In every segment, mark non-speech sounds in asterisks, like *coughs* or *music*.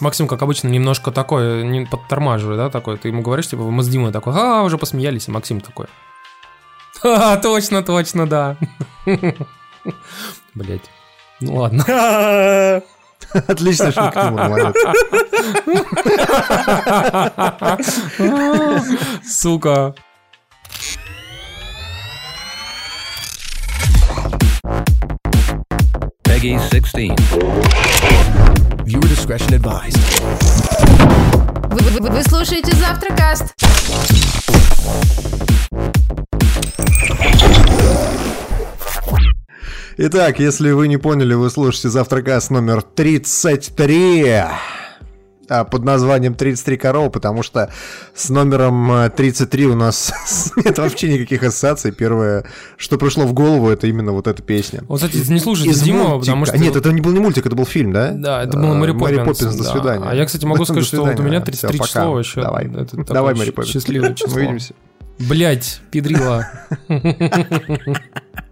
Максим, как обычно, немножко такой, не подтормаживает, да, такой. Ты ему говоришь, типа, мы с Димой такой, а, уже посмеялись, и Максим такой. А, точно, точно, да. *laughs* Блять. Ну ладно. Отличная шутка, молодец. Сука. Peggy 16. Viewer discretion advised. Вы, вы- вы слушаете Завтракаст. Итак, если вы не поняли, вы слушаете завтракас номер 33 а, под названием 33 коровы, потому что с номером э, 33 у нас *laughs* нет вообще никаких ассоциаций. Первое, что пришло в голову, это именно вот эта песня. Вот, кстати, не слушайте Из мультика. потому что... Нет, это не был не мультик, это был фильм, да? Да, это был Э, Мэри Поппинс. Поппинс, до да. свидания. А я, кстати, могу *laughs* сказать, что вот у меня свидания. 33 Всё, число вообще. Давай, Это *laughs* давай, Мэри Поппинс. Счастливое число. Увидимся. Блять, педрила.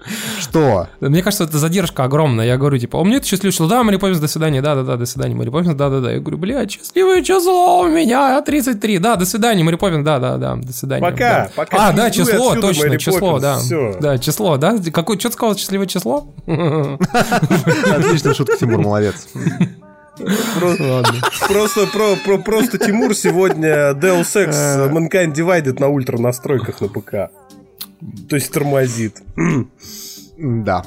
*laughs* Что? Мне кажется, это задержка огромная. Я говорю, типа, у меня это счастливое число. Да, Мэри Поппинс, до свидания. Да, да, да, до свидания, Мэри Поппинс, да, да, да. Я говорю, блядь, счастливое число у меня 33. Да, до свидания, Мэри Поппинс, да, да, да, до свидания. Пока, да. пока А, да, число, отсюда, точно, Мэри число, Поппинс, да. Да, число, да. Какое, что ты сказал, счастливое число? *laughs* Отличная шутка, Тимур, молодец. Просто, про, про- просто Тимур сегодня Deus Ex Э. Mankind Divided на ультра настройках на ПК. То есть тормозит. Да.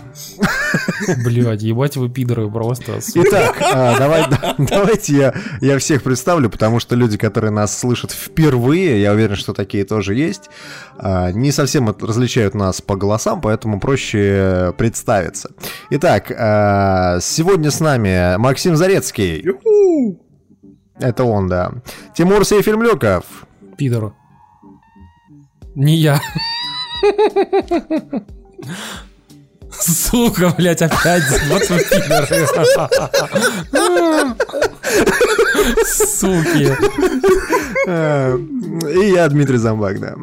Блядь, ебать вы пидоры просто. Итак, а, давай, давайте я, я всех представлю, потому что люди, которые нас слышат впервые, я уверен, что такие тоже есть, а, не совсем различают нас по голосам, поэтому проще представиться. Итак, а, сегодня с нами Максим Зарецкий. Это он, да. Тимур Сейфельмлюков. Пидор. Не я. Сука, блядь, опять. Вот. Суки. Э, И я Дмитрий Замбак, да.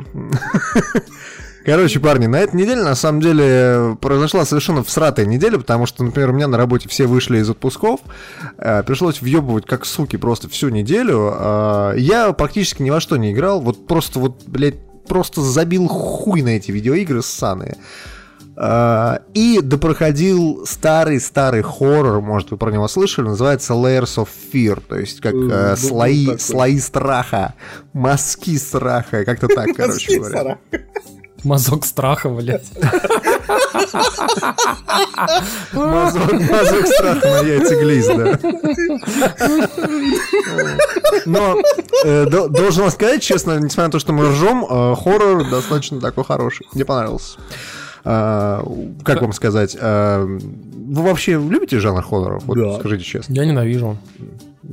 Короче, парни, на этой неделе, на самом деле, произошла совершенно всратая неделя, потому что, например, у меня на работе все вышли из отпусков, э, пришлось въебывать как суки просто всю неделю. Э, Я практически ни во что не играл, вот просто вот, блядь, просто забил хуй на эти видеоигры ссаные. Э, И допроходил старый-старый хоррор, может, вы про него слышали, называется Layers of Fear, то есть как Был- э, был слои, такой. слои страха, мазки страха, как-то так, короче говоря. Мазок страха, блядь. *laughs* Мазок, страха на яйца глиз, да. Но э, до- должен сказать, честно, несмотря на то, что мы ржем, э, хоррор достаточно такой хороший. Мне понравился. А, Как вам сказать? а, Вы вообще любите жанр хорроров? Вот Да. скажите честно. Я ненавижу.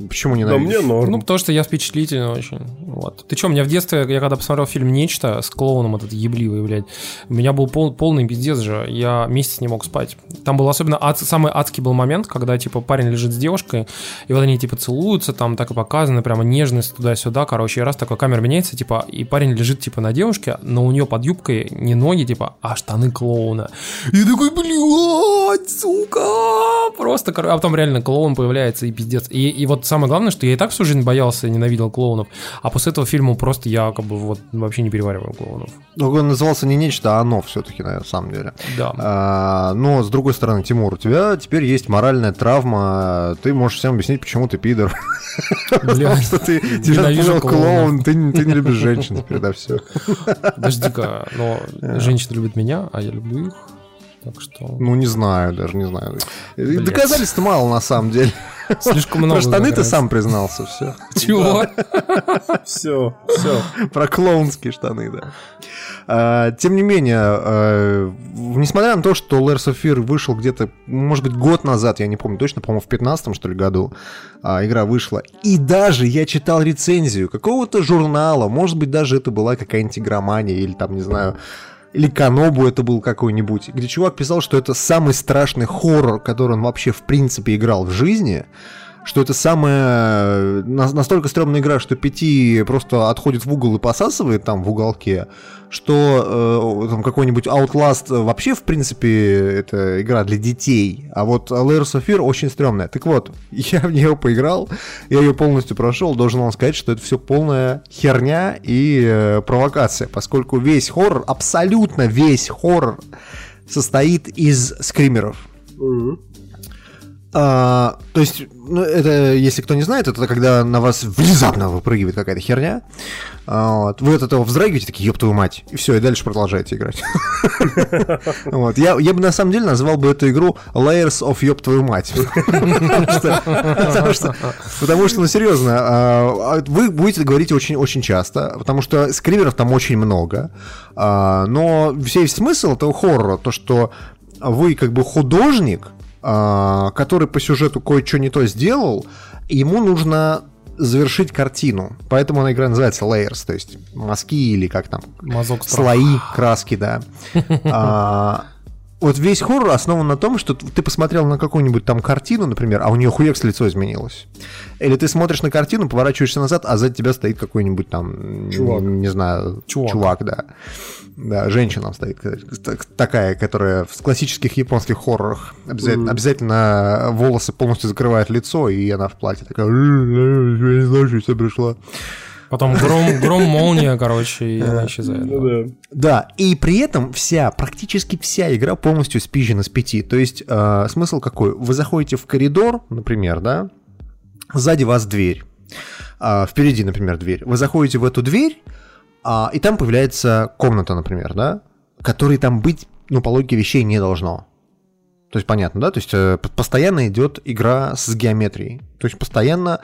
Почему не Да мне норм. Ну, потому что я впечатлительный очень. Вот. Ты что, у меня в детстве, я когда посмотрел фильм «Нечто» с клоуном этот ебливый, блядь, у меня был пол- полный пиздец же. Я месяц не мог спать. Там был особенно ад- самый адский был момент, когда, типа, парень лежит с девушкой, и вот они, типа, целуются, там так и показано, прямо нежность туда-сюда, короче, и раз такой камера меняется, типа, и парень лежит, типа, на девушке, но у нее под юбкой не ноги, типа, а штаны клоуна. И я такой, блядь, сука, просто, а потом реально клоун появляется, и пиздец. И, и вот самое главное, что я и так всю жизнь боялся и ненавидел клоунов, а после этого фильма просто я, как бы, вот, вообще не перевариваю клоунов. Ну, Он назывался не нечто, а оно все-таки, на самом деле. Да. А, но, с другой стороны, Тимур, у тебя теперь есть моральная травма. Ты можешь всем объяснить, почему ты пидор. Блядь, *laughs* Что ты *laughs* тебя клоунов. клоун, ты, не- любишь женщин теперь, да, все. Подожди-ка, но женщины любят меня, а я люблю их. Так что Ну, не знаю, даже не знаю. Доказательств мало, на самом деле. Слишком много. Про штаны ты сам признался, все. Чего? Все, *laughs* все. Про клоунские штаны, да. А, Тем не менее, э, несмотря на то, что of Fear вышел где-то, может быть, год назад, я не помню точно, по-моему, в 15 что ли, году а, игра вышла, и даже я читал рецензию какого-то журнала, может быть, даже это была какая-нибудь игромания, или там, не знаю, или Канобу это был какой-нибудь, где чувак писал, что это самый страшный хоррор, который он вообще в принципе играл в жизни. Что это самая на- настолько стрёмная игра, что Пяти просто отходит в угол и посасывает там в уголке, что э, там какой-нибудь Outlast вообще, в принципе, это игра для детей, а вот Layers of Fear очень стрёмная. Так вот, *laughs* я в нее поиграл, я ее полностью прошел, должен вам сказать, что это все полная херня и э, провокация, поскольку весь хоррор, абсолютно весь хоррор состоит из скримеров. А, то есть, ну, это, если кто не знает, это когда на вас внезапно выпрыгивает какая-то херня. А, вот, вы от этого вздрагиваете, такие, ёб твою мать. И все, и дальше продолжаете играть. *laughs* Вот, я, я бы на самом деле назвал бы эту игру Layers of ёб твою мать. *laughs* Потому что, ну серьезно, а, а вы будете говорить очень-очень часто, потому что скримеров там очень много. А, Но весь смысл этого хоррора, то, что вы как бы художник, который по сюжету кое-что не то сделал, ему нужно завершить картину. Поэтому она игра называется Layers, то есть мазки или как там, Мазок страха. слои, краски, да. *laughs* Вот весь хоррор основан на том, что ты посмотрел на какую-нибудь там картину, например, а у нее хуекс лицо изменилось. Или ты смотришь на картину, поворачиваешься назад, а сзади тебя стоит какой-нибудь там, Чувак. не знаю, Чувак. чувак, да. Да, женщина стоит, так- такая, которая в классических японских хоррорах обязательно, обязательно волосы полностью закрывает лицо, и она в платье такая, «Э, я не знаю, что сюда пришла. Потом гром, гром, молния, короче, и она исчезает. Ну да. да. Да, и при этом вся, практически вся игра полностью спизжена с пяти. То есть э, смысл какой? Вы заходите в коридор, например, да, сзади вас дверь, А, впереди, например, дверь. Вы заходите в эту дверь, а, и там появляется комната, например, да, которой там быть, ну, по логике вещей не должно. То есть понятно, да? То есть э, постоянно идет игра с геометрией. То есть постоянно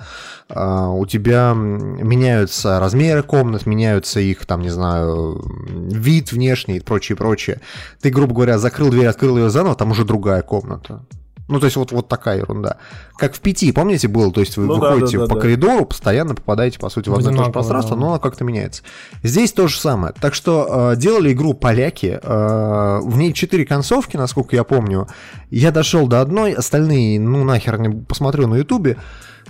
а, у тебя меняются размеры комнат, меняются их, там, не знаю, вид внешний и прочее, прочее. Ты, грубо говоря, закрыл дверь, открыл ее заново, там уже другая комната. Ну, то есть вот, вот такая ерунда. Как в пяти, помните, было? То есть вы Ну выходите да, да, по да. коридору, постоянно попадаете, по сути, в одно и то же пространство, да. но оно как-то меняется. Здесь то же самое. Так что э, делали игру поляки. э, в ней четыре концовки, насколько я помню. Я дошел до одной, остальные, ну нахер не посмотрю на ютубе.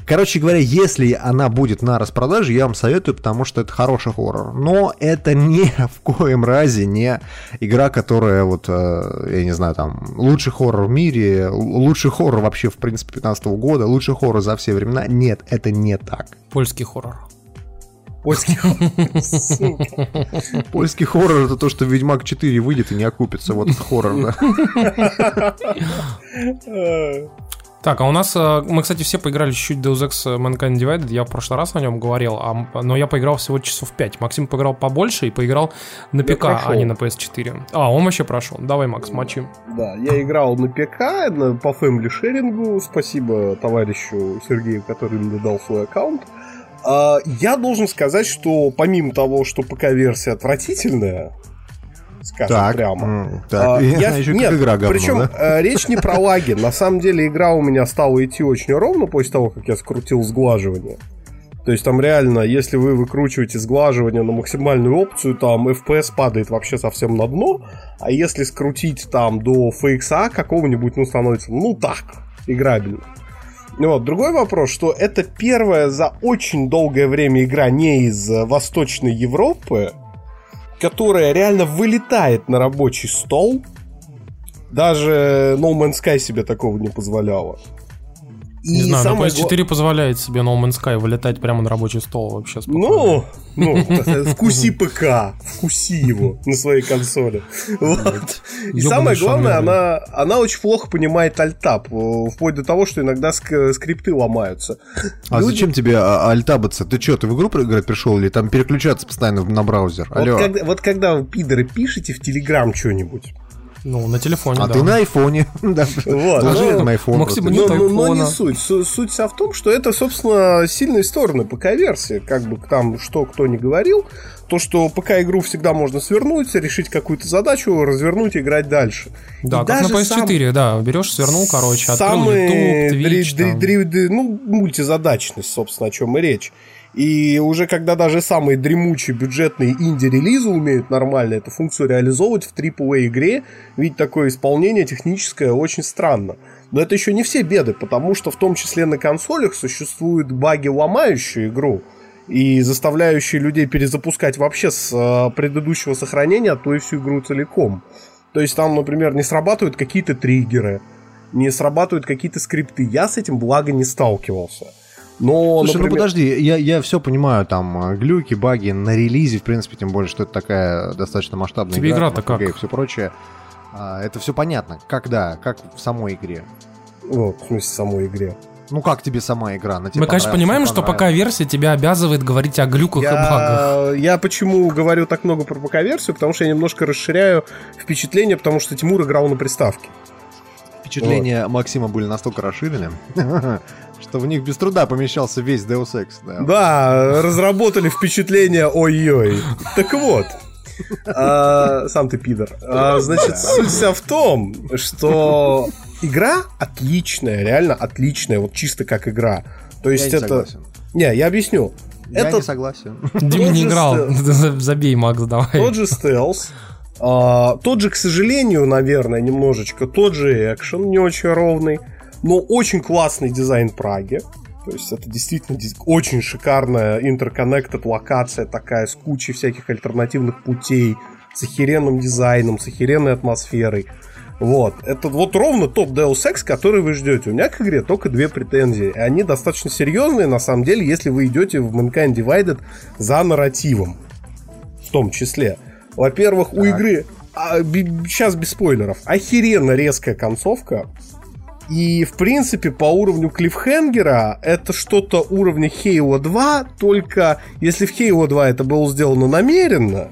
Короче говоря, если она будет на распродаже, я вам советую, потому что это хороший хоррор. Но это ни *laughs* в коем разе не игра, которая вот, э, я не знаю, там, лучший хоррор в мире, лучший хоррор вообще, в принципе, 15 года, лучший хоррор за все времена. Нет, это не так. Польский хоррор. Польский. *laughs* Сука. Польский хоррор это то, что Ведьмак 4 выйдет и не окупится. Вот это хоррор, да. *laughs* Так, а у нас, э, мы, кстати, все поиграли чуть-чуть Deus Ex Mankind Divided, я в прошлый раз о нем говорил, а но я поиграл всего часов 5. Максим поиграл побольше и поиграл на ПК, прошел. а не на PS4. А, он вообще прошел. Давай, Макс, мочи. Да, я играл на ПК, на, по фэмили шерингу. Спасибо товарищу Сергею, который мне дал свой аккаунт. А, я должен сказать, что помимо того, что ПК-версия отвратительная, скажем Так, прямо, так. а, я- еще нет, игра говно, причем да? э, речь не про лаги. На самом деле игра у меня стала идти очень ровно после того, как я скрутил сглаживание. То есть там реально, если вы выкручиваете сглаживание на максимальную опцию, там FPS падает вообще совсем на дно, а если скрутить там до FXA какого-нибудь, ну, становится, ну, так, играбельно. Ну Вот. Другой вопрос, что это первая за очень долгое время игра не из э, Восточной Европы, которая реально вылетает на рабочий стол. Даже No Man's Sky себе такого не позволяла. И Не знаю, но самое гла- PS4 позволяет себе No Man's Sky вылетать прямо на рабочий стол вообще спокойно. Ну, ну, *laughs* вкуси ПК, вкуси его на своей консоли. *laughs* Вот. И самое главное, она, она очень плохо понимает альтап, э, вплоть до того, что иногда ск- скрипты ломаются. А Люди- зачем тебе а, альтабаться? Ты что, ты в игру играть пришел или там переключаться постоянно на браузер? Вот Алло. когда, вот когда вы, пидоры, пишете в Телеграм что-нибудь, Ну, на телефоне, А да. ты на айфоне. *laughs* Да. Вот, Положи ну, это на iPhone Максим, просто. нет но, не суть. Су- Суть вся в том, что это, собственно, сильные стороны ПК-версии. Как бы там что кто ни говорил, то, что ПК-игру всегда можно свернуть, решить какую-то задачу, развернуть и играть дальше. Да, И как на даже сам- PS4, да. Берешь, свернул, короче, открыл самые YouTube, Twitch, дри- там. дри- дри- ну, мультизадачность, собственно, о чем и речь. И уже когда даже самые дремучие бюджетные инди-релизы умеют нормально эту функцию реализовывать в AAA игре, ведь такое исполнение техническое очень странно. Но это еще не все беды, потому что в том числе на консолях существуют баги, ломающие игру и заставляющие людей перезапускать вообще с э, предыдущего сохранения, а то и всю игру целиком. То есть там, например, не срабатывают какие-то триггеры, не срабатывают какие-то скрипты. Я с этим, благо, не сталкивался. Но, Слушай, например... ну подожди, я, я все понимаю, там, э, глюки, баги на релизе, в принципе, тем более, что это такая достаточно масштабная Тебе игра-то там, как? И все прочее. А, это все понятно. Когда? Как в самой игре? Вот, в смысле, самой игре. Ну как тебе сама игра? Она тебе Мы, конечно, понимаем, что пока понравилась? версия тебя обязывает говорить о глюках и багах. Я, я почему говорю так много про ПК-версию? Потому что я немножко расширяю впечатление, потому что Тимур играл на приставке. Впечатления Максима были настолько расширены, *laughs* что в них без труда помещался весь Deus Ex. Да. Да, разработали впечатление ой-ой. Так вот, а, сам ты пидор. А, значит, суть вся в том, что игра отличная, реально отличная, вот чисто как игра. То Я есть не это... согласен. Не, я объясню. Я это не согласен. Дима не играл. *laughs* Забей, Макс, давай. тот же стелс, а, тот же, к сожалению, наверное, немножечко, тот же экшен, не очень ровный, но очень классный дизайн Праги. То есть это действительно очень шикарная интерконнектед локация такая с кучей всяких альтернативных путей, с охеренным дизайном, с охеренной атмосферой. Вот. Это вот ровно топ Deus Ex, который вы ждете. У меня к игре только две претензии. И они достаточно серьезные, на самом деле, если вы идете в Mankind Divided за нарративом. В том числе. Во-первых, у игры, сейчас без спойлеров, охеренно резкая концовка. И, в принципе, по уровню клиффхенгера это что-то уровня Halo 2, только если в Halo 2 это было сделано намеренно,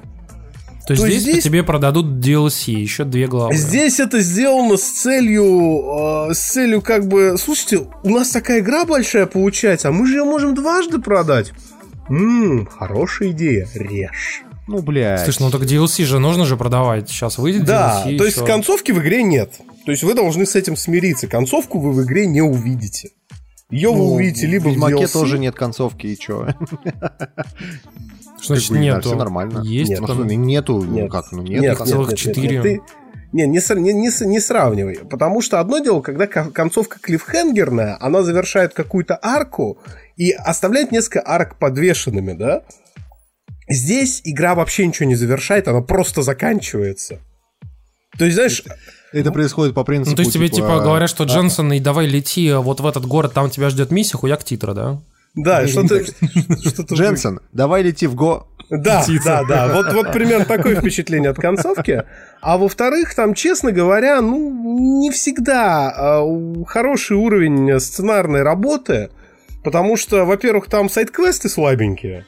То есть то здесь, здесь- тебе продадут DLC, еще две главы. Здесь это сделано с целью, э, с целью как бы, слушайте, у нас такая игра большая получается, а мы же ее можем дважды продать. Ммм, хорошая идея, режь. Ну, блядь. Слушай, ну так DLC же нужно же продавать. Сейчас выйдет Да, DLC. то есть концовки в игре нет. То есть вы должны с этим смириться. Концовку вы в игре не увидите. Ее вы Ну, увидите либо в Ведьмаке DLC, тоже нет концовки, и чё? Что значит нету? всё нормально. Есть Нет, Ну, там- нету, ну Нет. как, ну Нет, нет. нет, целых нет, нет, четыре. нет, ты- Не, не, не, не не сравнивай. Потому что одно дело, когда ко- концовка клиффхенгерная, она завершает какую-то арку и оставляет несколько арок подвешенными, да? Здесь игра вообще ничего не завершает, она просто заканчивается. То есть, знаешь, Это происходит по принципу, Ну, то есть тебе типа говорят, что Дженсон, и давай лети вот в этот город, там тебя ждет миссия, хуяк титра, да? да, *laughs* что-то... Дженсен, давай лети в го... Да, да, да. Вот, вот примерно такое впечатление от концовки. А во-вторых, там, честно говоря, ну, не всегда а, хороший уровень сценарной работы. Потому что, во-первых, там сайт-квесты слабенькие.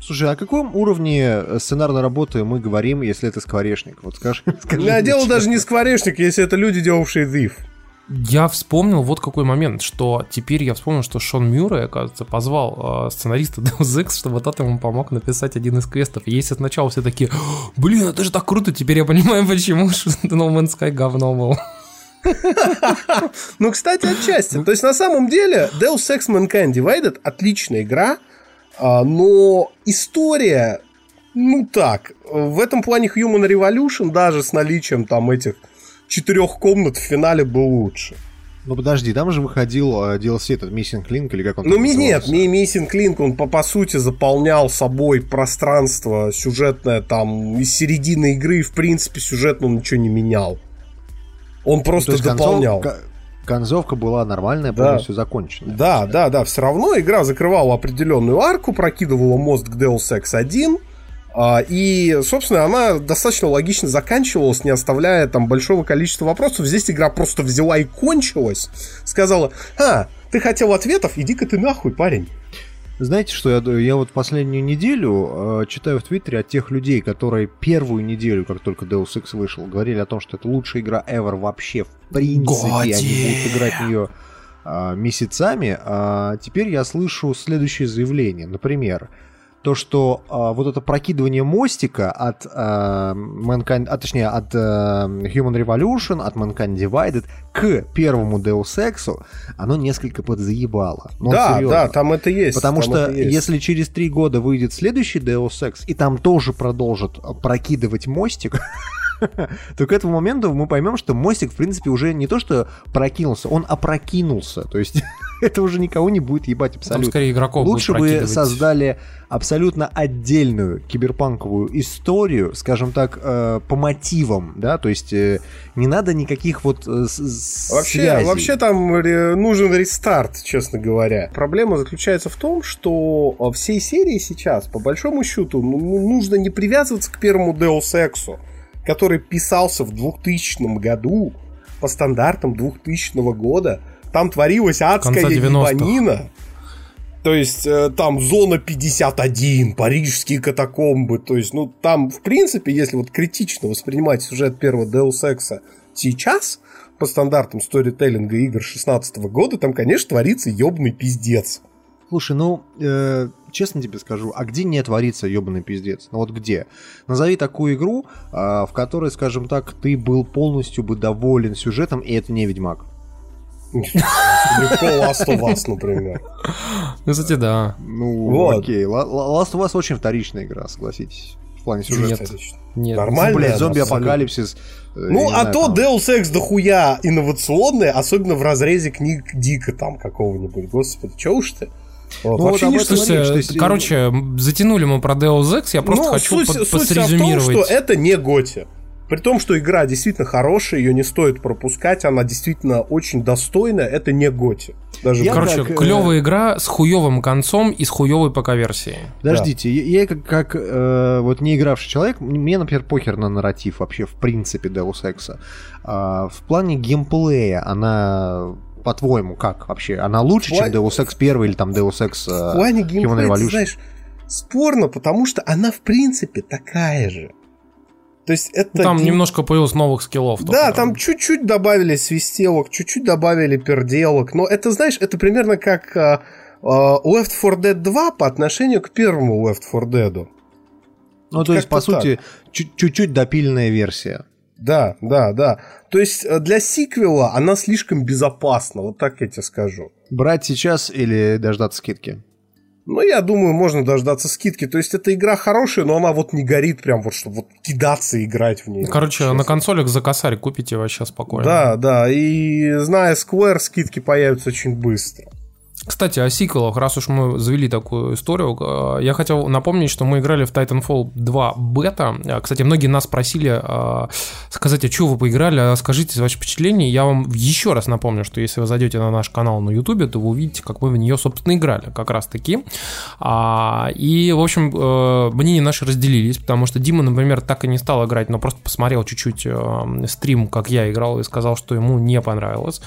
Слушай, о каком уровне э, сценарной работы мы говорим, если это скворечник? Вот скажи. *laughs* скажи А мне дело честно. даже не скворечник, если это люди, делавшие Thief. Я вспомнил вот какой момент, что теперь я вспомнил, что Шон Мюррей, оказывается, позвал э, сценариста *laughs* Deus Ex, чтобы тот ему помог написать один из квестов. И если сначала все такие, блин, это же так круто, теперь я понимаю, почему *laughs* No Man's Sky говно был. Ну, кстати, отчасти. То есть, на самом деле, Deus Ex Mankind Divided отличная игра, а, но история, ну так, в этом плане Human Revolution даже с наличием там этих четырех комнат в финале был лучше. Ну подожди, там же выходил э, DLC, этот Missing Link или как он Ну, нет, ми- Missing Link, он по, по сути заполнял собой пространство сюжетное там из середины игры, и, в принципе, сюжетно он ничего не менял. Он Ну, То просто есть дополнял. концовка, концовка была нормальная, Да. полностью закончена. Да, да, да, все равно игра закрывала определенную арку, прокидывала мост к Deus Ex 1, а, и, собственно, она достаточно логично заканчивалась, не оставляя там большого количества вопросов. Здесь игра просто взяла и кончилась, сказала, а, ты хотел ответов, иди-ка ты нахуй, парень. Знаете, что я, я вот последнюю неделю э, читаю в Твиттере от тех людей, которые первую неделю, как только Deus Ex вышел, говорили о том, что это лучшая игра ever вообще, в принципе, Годи. они будут играть в нее а, месяцами. А теперь я слышу следующее заявление. Например, то, что а, вот это прокидывание мостика от а, Mankind, а точнее от а, Human Revolution, от Mankind Divided к первому Deus Ex, оно несколько подзаебало. Ну, да, серьезно. да, там это есть. Потому что есть. если через три года выйдет следующий Deus Ex, и там тоже продолжат прокидывать мостик, *laughs* то к этому моменту мы поймем, что мостик, в принципе, уже не то, что прокинулся, он опрокинулся. То есть *laughs* *laughs* это уже никого не будет ебать Там абсолютно. скорее игроков Лучше бы создали абсолютно отдельную киберпанковую историю, скажем так, э, по мотивам, да, то есть э, не надо никаких вот э, Вообще, связей. вообще там ре- нужен рестарт, честно говоря. Проблема заключается в том, что э, всей серии сейчас, по большому счету, ну, ну, нужно не привязываться к первому Deus Ex, который писался в 2000 году по стандартам 2000 года. Там творилась адская Конца 90-х. ебанина. То есть э, там зона 51, парижские катакомбы. То есть, ну там, в принципе, если вот критично воспринимать сюжет первого Deus Ex сейчас, по стандартам сторителлинга игр 16 года, там, конечно, творится ебаный пиздец. Слушай, ну, э, честно тебе скажу, а где не творится ебаный пиздец? Ну вот где? Назови такую игру, а, в которой, скажем так, ты был полностью бы доволен сюжетом, и это не Ведьмак. Легко Last of Us, например. Ну, кстати, да. Ну, Вот. окей. Last of Us очень вторичная игра, согласись. В плане сюжета. Нет. Нет. Нормально. Блять, она зомби-апокалипсис. э, Ну, а знаю, то там. Deus Ex дохуя инновационное, особенно в разрезе книг Дика там какого-нибудь. Господи, чё уж ты? Вот, Ну, вообще вот не что- речь, то Слушайте, есть, короче, затянули мы про Deus Ex, я просто Ну, хочу суть, под- суть вся в том, посрезюмировать. что это не Готи. При том, что игра действительно хорошая, ее не стоит пропускать, она действительно очень достойная, это не Готи. Даже Я Короче, так, э, клевая игра с хуевым концом и с хуевой ПК-версией. Подождите, я, я как, как, э, вот не игравший человек, мне, например, похер на нарратив вообще в принципе Deus Ex. А, в плане геймплея она, по-твоему, как вообще? Она лучше, В плане- чем Deus Ex 1 или там Deus Ex в э, Human ты Revolution? знаешь, спорно, потому что она в принципе такая же. То есть это... Ну, Там немножко появилось новых скиллов. Да, только. там чуть-чуть добавили свистелок, чуть-чуть добавили перделок, но это, знаешь, это примерно как а, Left 4 Dead 2 по отношению к первому Left 4 Dead. Ну, то есть, по сути, чуть- чуть-чуть допиленная версия. Да, да, да. То есть э, для сиквела она слишком безопасна, вот так я тебе скажу. Брать сейчас или дождаться скидки? Ну, я думаю, можно дождаться скидки. То есть, эта игра хорошая, но она вот не горит прям вот, чтобы вот кидаться и играть в нее. Короче, честно. на консолях за косарь купите вообще спокойно. Да, да, и зная Square, скидки появятся очень быстро. Кстати, о сиквелах, раз уж мы завели такую историю, э, я хотел напомнить, что мы играли в Titanfall 2 бета. Э, Кстати, многие нас просили э, сказать, а что вы поиграли, а скажите ваши впечатления. Я вам еще раз напомню, что если вы зайдете на наш канал на YouTube, то вы увидите, как мы в нее, собственно, играли, как раз таки. А, и, в общем, мнения наши разделились, потому что Дима, например, так и не стал играть, но просто посмотрел чуть-чуть стрим, как я играл, и сказал, что ему не понравилось.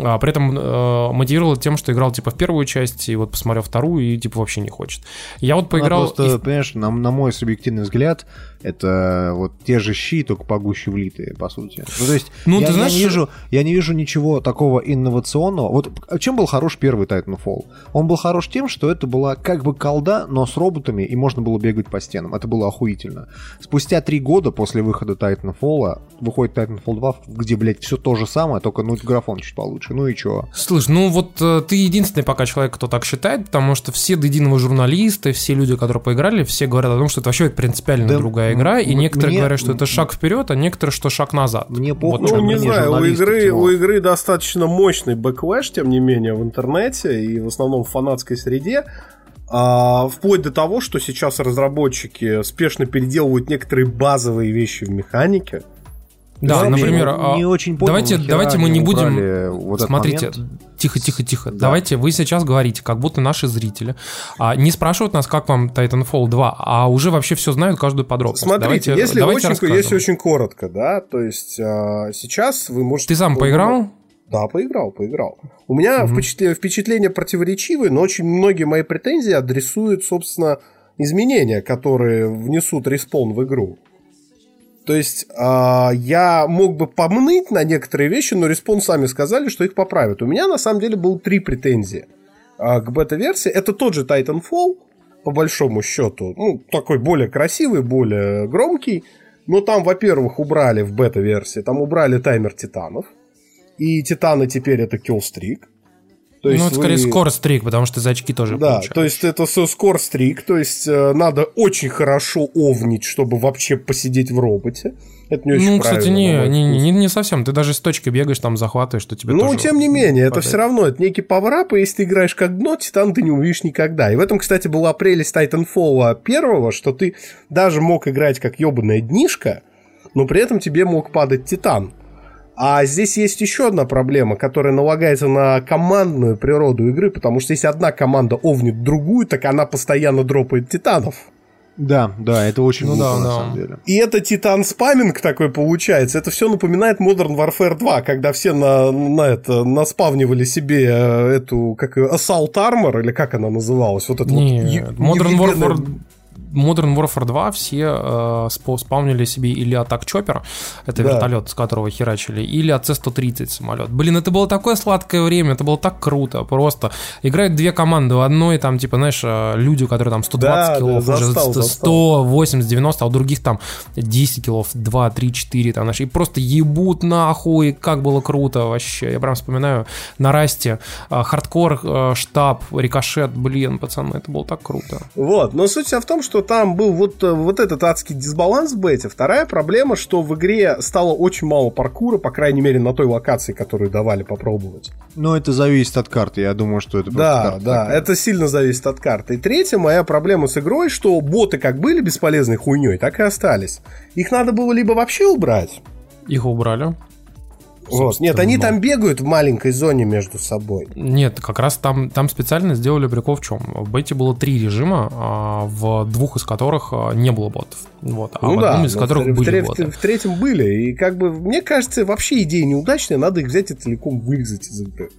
А, при этом мотивировал тем, что играл типа в первую часть, и вот посмотрел вторую, и типа вообще не хочет. Я вот поиграл... Она просто, и- понимаешь, на, на мой субъективный взгляд, это вот те же щи, только погуще влитые, по сути. Ну, то есть, Ну, я, ты я знаешь, не вижу, я не вижу ничего такого инновационного. Вот чем был хорош первый Titanfall? Он был хорош тем, что это была как бы колда, но с роботами, и можно было бегать по стенам. Это было охуительно. Спустя три года после выхода Titanfall выходит Titanfall 2, где, блядь, все то же самое, только, ну, графон чуть получше. Ну и чё? Слышь, ну вот э, ты единственный пока человек, кто так считает, потому что все до единого журналисты, все люди, которые поиграли, все говорят о том, что это вообще принципиально Да, другая игра, и некоторые мне- говорят, что это шаг вперед, а некоторые, что шаг назад. Мне Вот похуй, в Ну, не мне знаю, у игры, тяжело. у игры достаточно мощный backlash, тем не менее, в интернете и в основном в фанатской среде. А, вплоть до того, что сейчас разработчики спешно переделывают некоторые базовые вещи в механике. Да, Я например, вообще а, не очень понял, давайте, давайте мы не будем... вот Смотрите, тихо, тихо, тихо. Да. Давайте вы сейчас говорите, как будто наши зрители а, не спрашивают нас, как вам Titanfall 2, а уже вообще все знают, каждую подробность. Смотрите, Давайте- если, давайте очень, расскажем. если очень коротко, да, то есть а, сейчас вы можете... Ты сам поиграл? Да, поиграл, поиграл. У меня Мгм. впечатление, впечатления противоречивые, но очень многие мои претензии адресуют, собственно, изменения, которые внесут респон в игру. То есть а, я мог бы помныть на некоторые вещи, но респон сами сказали, что их поправят. У меня на самом деле было три претензии а, к бета-версии. Это тот же Titanfall, по большому счету. Ну, такой более красивый, более громкий. Но там, во-первых, убрали в бета-версии, там убрали таймер титанов. И титаны теперь это киллстрик. То есть ну, это вы- скорее скорострик, потому что за очки тоже Да, получаешь. то есть это со- скорстрик, то есть э, надо очень хорошо овнить, чтобы вообще посидеть в роботе. Это не очень Ну, кстати, не, не, не, не, совсем. Ты даже с точки бегаешь, там захватываешь, что тебе Ну, тем не менее, это падает. все равно, это некий пауэрап, и если ты играешь как дно, Титан ты не увидишь никогда. И в этом, кстати, была прелесть Titanfall первого, что ты даже мог играть как ебаная днишка, но при этом тебе мог падать Титан. А здесь есть еще одна проблема, которая налагается на командную природу игры, потому что если одна команда овнит другую, так она постоянно дропает титанов. Да, да, это очень Ну глупо, да, на да. самом деле. И это титан спаминг такой получается. Это все напоминает Modern Warfare 2, когда все на, на это наспавнивали себе э, эту как Assault Armor, или как она называлась? Вот это Нет, вот Modern Warfare Modern Warfare 2 все э, спавнили себе или атак Чоппер, это Да. вертолет, с которого херачили, или АЦ-130 самолет. Блин, это было такое сладкое время, это было так круто, просто. Играют две команды, у одной там, типа, знаешь, э, люди, которые там 120 Да, да, килов, уже застал, 100, застал. 180, 90, а у других там 10 килов, 2, 3, 4, там, знаешь, и просто ебут нахуй, как было круто вообще. Я прям вспоминаю на расте э, хардкор, э, штаб, рикошет, блин, пацаны, это было так круто. Вот, но суть вся в том, что там был вот, э, вот этот адский дисбаланс в бете. Вторая проблема, что в игре стало очень мало паркура, по крайней мере, на той локации, которую давали попробовать. Но это зависит от карты. Я думаю, что это просто Да, карта да, такая. это сильно зависит от карты. И третья моя проблема с игрой, что боты как были бесполезной хуйней, так и остались. Их надо было либо вообще убрать. Их убрали. Вот. Нет, они там бегают в маленькой зоне между собой. Нет, как раз там, там специально сделали прикол в чем. В бете было три режима, а, в двух из которых а, не было ботов. Вот, а ну в да, одном из но которых в, были в- боты. в третьем были. И как бы, мне кажется, вообще идея неудачная, надо их взять и целиком вырезать из игры.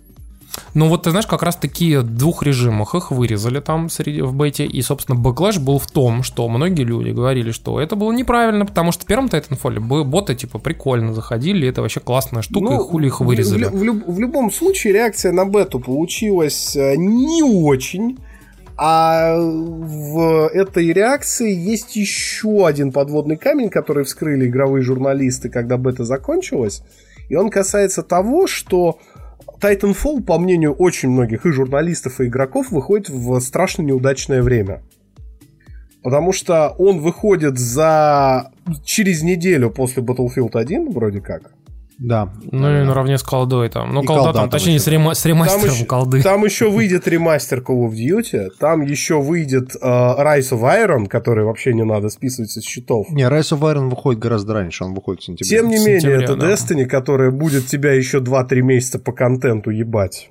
Ну вот ты знаешь, как раз такие двух режимах их вырезали там среди, в бете, и, собственно, backlash был в том, что многие люди говорили, что это было неправильно, потому что в первом Titanfall боты, типа, прикольно заходили, это вообще классная штука, и Ну, хули их в- вырезали. В, в люб- в любом случае реакция на бету получилась э, не очень. А в этой реакции есть еще один подводный камень, который вскрыли игровые журналисты, когда бета закончилась. И он касается того, что Titanfall, по мнению очень многих и журналистов, и игроков, выходит в страшно неудачное время. Потому что он выходит за через неделю после Battlefield 1, вроде как. Да. Ну и наравне с колдой там. Ну, И колда колда там, там точнее, еще. с, рема- с ремастером еще, колды. там еще выйдет ремастер Call of Duty, там еще выйдет э, Rise of Iron, который вообще не надо списывать со счетов. Не, Rise of Iron выходит гораздо раньше, он выходит в сентябре. Тем не в менее, сентябре, это да. Destiny, которая будет тебя еще 2-3 месяца по контенту ебать.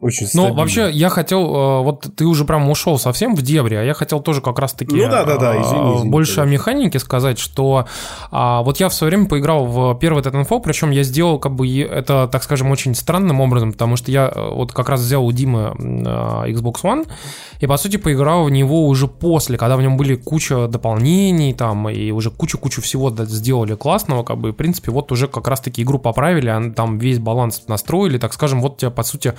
Очень Ну, стабильно. вообще, я хотел, э, вот ты уже прям ушел совсем в дебри, а я хотел тоже как раз-таки Ну да-да-да, э, извини, извини, больше о конечно. механике сказать, что а, вот я в свое время поиграл в первый Titanfall, причем я сделал как бы это, так скажем, очень странным образом, потому что я э, вот как раз взял у Димы э, Xbox One и, по сути, поиграл в него уже после, когда в нем были куча дополнений там и уже кучу-кучу всего да, сделали классного, как бы, и, в принципе, вот уже как раз-таки игру поправили, а там весь баланс настроили, так скажем, вот тебя, по сути,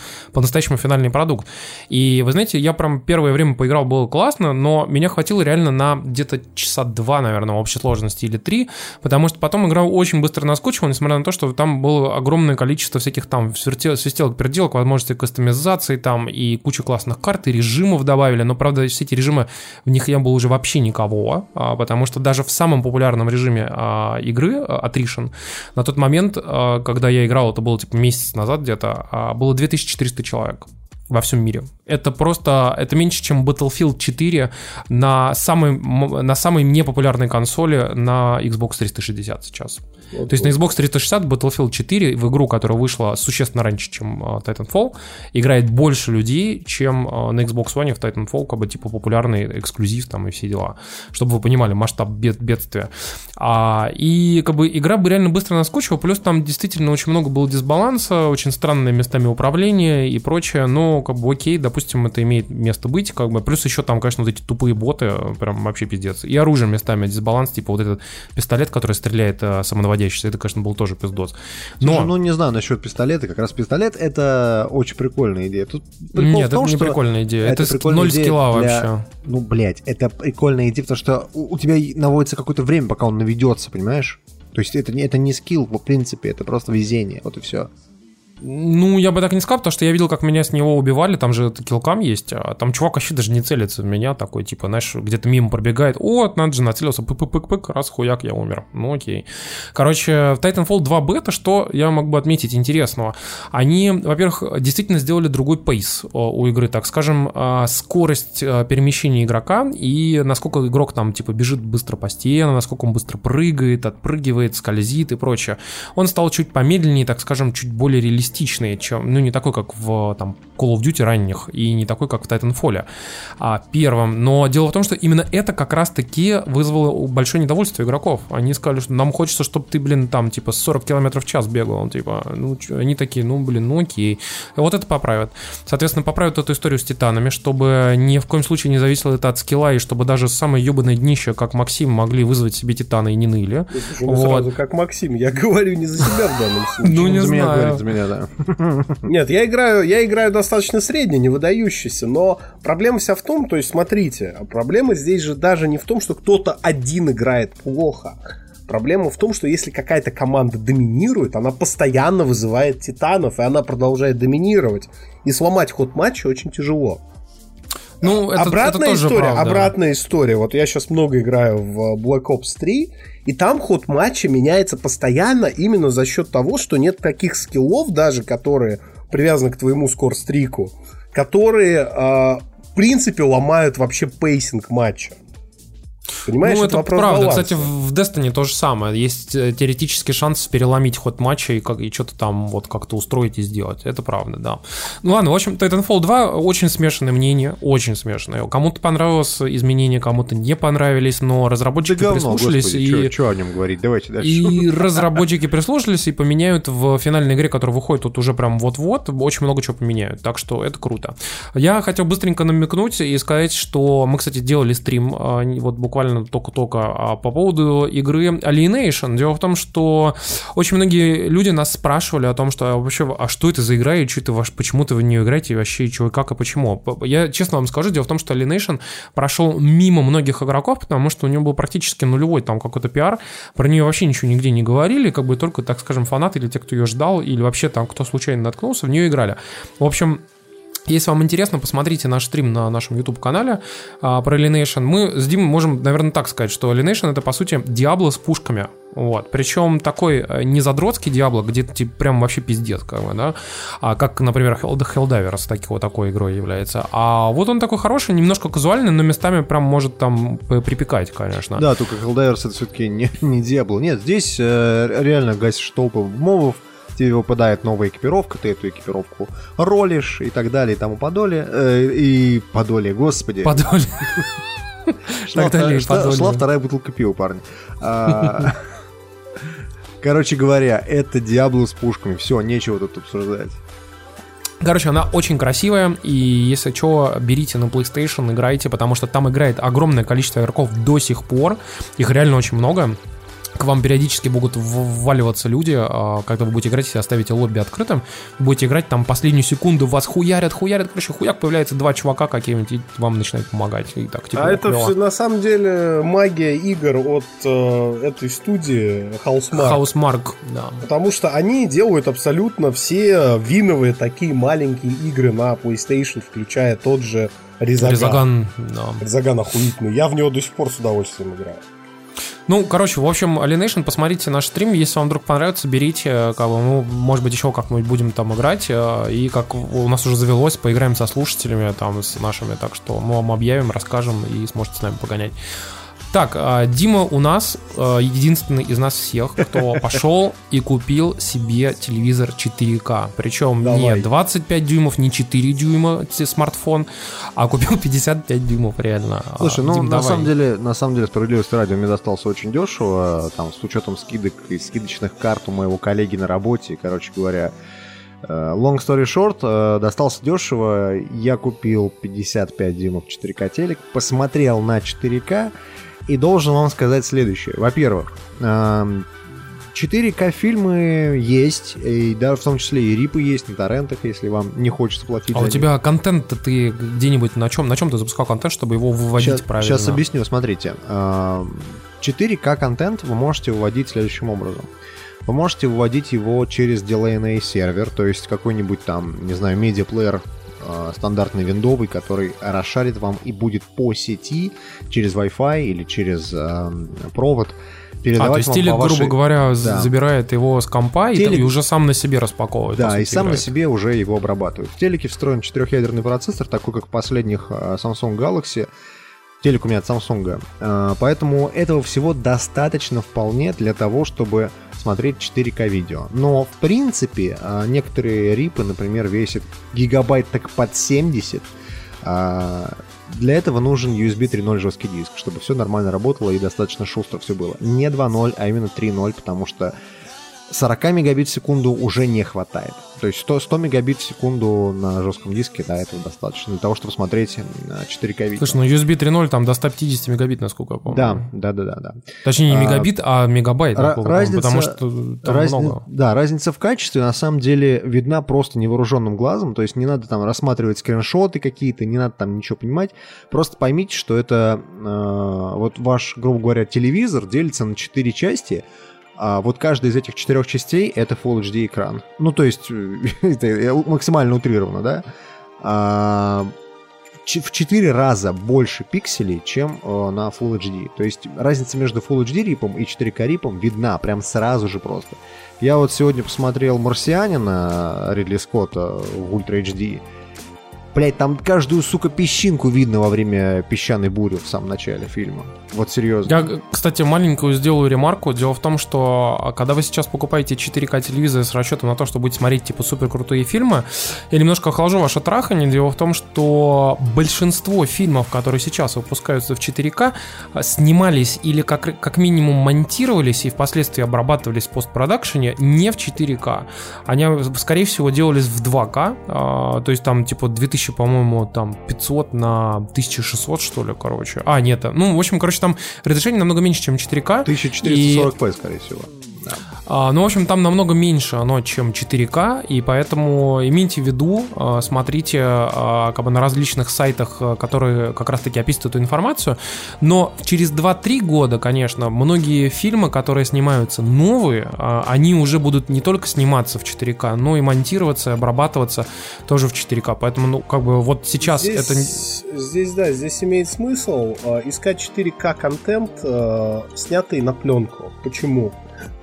по-настоящему финальный продукт. И вы знаете, я прям первое время поиграл, было классно, но меня хватило реально на где-то часа два, наверное, в общей сложности или три, потому что потом игра очень быстро наскучила, несмотря на то, что там было огромное количество всяких там свистелок, переделок, возможностей кастомизации там и куча классных карт и режимов добавили, но, правда, все эти режимы, в них я был уже вообще никого, а, потому что даже в самом популярном режиме а, игры а, Attrition на тот момент, когда я играл, это было типа месяц назад где-то, было 2400 человек во всем мире. Это просто, это меньше, чем Battlefield 4 на самой, на самой непопулярной консоли на Xbox 360 сейчас. То есть на Xbox 360 Battlefield 4 в игру, которая вышла существенно раньше, чем э, Titanfall, играет больше людей, чем э, на Xbox One в Titanfall, как бы типа популярный эксклюзив там и все дела. Чтобы вы понимали масштаб бед- бедствия. А, и как бы игра бы реально быстро наскучила, плюс там действительно очень много было дисбаланса, очень странные местами управления и прочее, но как бы окей, допустим, это имеет место быть, как бы, плюс еще там, конечно, вот эти тупые боты, прям вообще пиздец. И оружие местами дисбаланс, типа вот этот пистолет, который стреляет э, самонаводящийся, это, конечно, был тоже пиздос. Но... Слушай, ну не знаю насчет пистолета, как раз пистолет это очень прикольная идея. Тут прикол Нет, в том, это не что прикольная идея. Это, прикольная ноль скилла для- вообще. Ну, блядь, это прикольная идея, потому что у, у тебя наводится какое-то время, пока он наведется, понимаешь? То есть это, не- это не скилл, в принципе, это просто везение, вот и все. Ну, я бы так не сказал, потому что я видел, как меня с него убивали, там же килкам есть, а там чувак вообще даже не целится в меня, такой, типа, знаешь, где-то мимо пробегает, о, надо же, нацелился, пык-пык-пык, раз, хуяк, я умер. Ну, окей. Короче, в Titanfall 2 бета, что я мог бы отметить интересного? Они, во-первых, действительно сделали другой пейс у игры, так скажем, а, скорость а, перемещения игрока и насколько игрок там, типа, бежит быстро по стенам, насколько он быстро прыгает, отпрыгивает, скользит и прочее. Он стал чуть помедленнее, так скажем, чуть более реалистичный, чем, ну, не такой, как в там, Call of Duty ранних, и не такой, как в Titanfall а, первым. Но дело в том, что именно это как раз-таки вызвало большое недовольство игроков. Они сказали, что нам хочется, чтобы ты, блин, там, типа, 40 км в час бегал. Типа, ну, чё, они такие, ну, блин, ну, окей. Вот это поправят. Соответственно, поправят эту историю с титанами, чтобы ни в коем случае не зависело это от скилла, и чтобы даже самое ебаное днище, как Максим, могли вызвать себе титаны и не ныли. Слушай, ну, сразу как Максим, я *laughs* говорю не за себя в данном *laughs* случае. Ну, не За меня знаю. говорит, за меня, да. Нет, я играю, я играю достаточно средне, не выдающийся, но проблема вся в том, то есть смотрите, проблема здесь же даже не в том, что кто-то один играет плохо. Проблема в том, что если какая-то команда доминирует, она постоянно вызывает титанов, и она продолжает доминировать. И сломать ход матча очень тяжело. Ну, это, обратная это тоже история, правда. обратная история. Вот я сейчас много играю в Black Ops 3, и там ход матча меняется постоянно именно за счет того, что нет таких скиллов даже, которые привязаны к твоему scorestreak у, которые, э, в принципе, ломают вообще pacing матча. Понимаешь, ну, это это вопрос правда. баланса. Кстати, в Destiny то же самое. Есть э, теоретический шанс переломить ход матча и, как, и что-то там вот как-то устроить и сделать. Это правда, да. Ну ладно, в общем, Titanfall 2 очень смешанное мнение, очень смешанное. Кому-то понравилось изменения, кому-то не понравились, но разработчики Да говно, прислушались господи, и... что о нем говорить? Давайте дальше. И *laughs* разработчики прислушались и поменяют в финальной игре, которая выходит тут уже прям вот-вот, очень много чего поменяют. Так что это круто. Я хотел быстренько намекнуть и сказать, что мы, кстати, делали стрим а, вот буквально только-только а, по поводу игры Alienation. Дело в том, что очень многие люди нас спрашивали о том, что а вообще, а что это за игра и что это почему ты в нее играете и вообще, и как и почему. Я честно вам скажу, дело в том, что Alienation прошел мимо многих игроков, потому что у него был практически нулевой там какой-то пиар, про нее вообще ничего нигде не говорили, как бы только, так скажем, фанаты или те, кто ее ждал, или вообще там, кто случайно наткнулся, в нее играли. В общем, если вам интересно, посмотрите наш стрим на нашем YouTube-канале а, про Alienation. Мы с Димой можем, наверное, так сказать, что Alienation это, по сути, Диабло с пушками. Вот. Причем такой э, не задротский Диабло, где типа прям вообще пиздец, как бы, да, а как, например, Hell- Helldivers таки, вот такой игрой является. А вот он такой хороший, немножко казуальный, но местами прям может там припекать, конечно. Да, только Helldivers это все-таки не, *laughs* не Diablo. Нет, здесь э, реально гасишь толпы мобов, тебе выпадает новая экипировка, ты эту экипировку ролишь и так далее и тому подоле. Э, и подоле, господи. Подоле. Шла, далее, шла- шла вторая бутылка пива, парни. А, Короче говоря, это Диабло с пушками. Все, нечего тут обсуждать. Короче, она очень красивая, и если что, берите на PlayStation, играйте, потому что там играет огромное количество игроков до сих пор, их реально очень много. К вам периодически будут вваливаться люди, а, когда вы будете играть, если оставите лобби открытым, будете играть, там последнюю секунду вас хуярят, хуярят, короче, хуяк, появляется два чувака какие-нибудь, и вам начинают помогать. И так, типа, А это все на самом деле магия игр от э, этой студии Housemarque. Хаусмарк, да. Потому что они делают абсолютно все виновые такие маленькие игры на PlayStation, включая тот же Резаган. Резаган, да. Резаган охуительный. Я в него до сих пор с удовольствием играю. Ну, короче, в общем, Alienation, посмотрите наш стрим, если вам вдруг понравится, берите, как бы, ну, может быть, еще как-нибудь будем там играть, э, и как у нас уже завелось, поиграем со слушателями, там, с нашими, так что мы вам объявим, расскажем, и сможете с нами погонять. Так, а, Дима у нас э, единственный из нас всех, кто *laughs* пошел и купил себе телевизор 4К. Причем не Давай. 25 дюймов, не 4 дюйма смартфон, а купил 55 дюймов реально. А, Слушай, ну Дим, на давай. самом деле, на самом деле, справедливости ради, мне достался очень дешево, там, с учетом скидок и скидочных карт у моего коллеги на работе, короче говоря. э, Long story short, э, достался дешево, я купил 55 дюймов 4К телек, посмотрел на 4К и должен вам сказать следующее. Во-первых, эм, 4К фильмы есть, и даже в том числе и рипы есть на торрентах, если вам не хочется платить А у них. тебя контент-то ты где-нибудь на чем, на чем ты запускал контент, чтобы его выводить Сейчас, правильно? сейчас объясню, смотрите. А, 4К контент вы можете выводить следующим образом. вы можете выводить его через DLNA сервер, то есть какой-нибудь там, не знаю, медиаплеер э, стандартный виндовый, который расшарит вам и будет по сети через Wi-Fi или через э, провод передавать А, то есть телек, вашей- грубо говоря, Да. забирает его с компа и, Телек- и уже сам на себе распаковывает. Да, и сам на играет. себе уже его обрабатывает. В телеке встроен четырехъядерный процессор, такой как в последних э, Samsung Galaxy. Телек у меня от Samsung. Э, Поэтому этого всего достаточно вполне для того, чтобы смотреть 4К видео. Но, в принципе, э, некоторые рипы, например, весят гигабайт так под 70. А, Для этого нужен USB 3.0 жесткий диск, чтобы все нормально работало и достаточно шустро все было. Не 2.0, а именно 3.0, потому что 40 мегабит в секунду уже не хватает. То есть 100, 100 мегабит в секунду на жестком диске, да, этого достаточно для того, чтобы смотреть на 4К видео. Слушай, ну USB 3.0 там до 150 мегабит, насколько я помню. Да, да, да, да, да. Точнее, не А, мегабит, а мегабайт, я помню, разница- потому что там Разни- много. Да, разница в качестве на самом деле видна просто невооруженным глазом, то есть не надо там рассматривать скриншоты какие-то, не надо там ничего понимать, просто поймите, что это э, вот ваш, грубо говоря, телевизор делится на четыре части, а вот каждая из этих четырех частей это Full HD экран. Ну, то есть, э, *laughs* это максимально утрировано, да? А, в 4 раза больше пикселей, чем э, на Full HD. То есть разница между Full HD рипом и 4К рипом видна прям сразу же просто. Я вот сегодня посмотрел «Марсианина» Ридли Скотта в Ультра HD. Блять, там каждую, сука, песчинку видно во время песчаной бури в самом начале фильма. Вот серьезно. Я, кстати, маленькую сделаю ремарку. Дело в том, что а, когда вы сейчас покупаете 4К телевизор с расчетом на то, что будете смотреть типа супер крутые фильмы, я немножко охлажу ваше трахание. Дело в том, что большинство фильмов, которые сейчас выпускаются в 4К, а, снимались или как, как минимум монтировались и впоследствии обрабатывались в постпродакшене не в 4К. Они, скорее всего, делались в 2К, а, то есть там типа 2000, по-моему, там 500 на 1600, что ли, короче. А, нет, ну, в общем, короче, там разрешение намного меньше, чем 4К. 1440p, скорее всего. Да. А, ну, в общем, там намного меньше оно, чем 4К, и поэтому имейте в виду, а, смотрите а, как бы на различных сайтах, а, которые как раз-таки описывают эту информацию. Но через 2-3 года, конечно, многие фильмы, которые снимаются новые, они уже будут не только сниматься в 4К, но и монтироваться, обрабатываться тоже в 4К. Поэтому, ну, как бы вот сейчас здесь, это... Здесь, да, здесь имеет смысл искать 4К контент, снятый на пленку. Почему?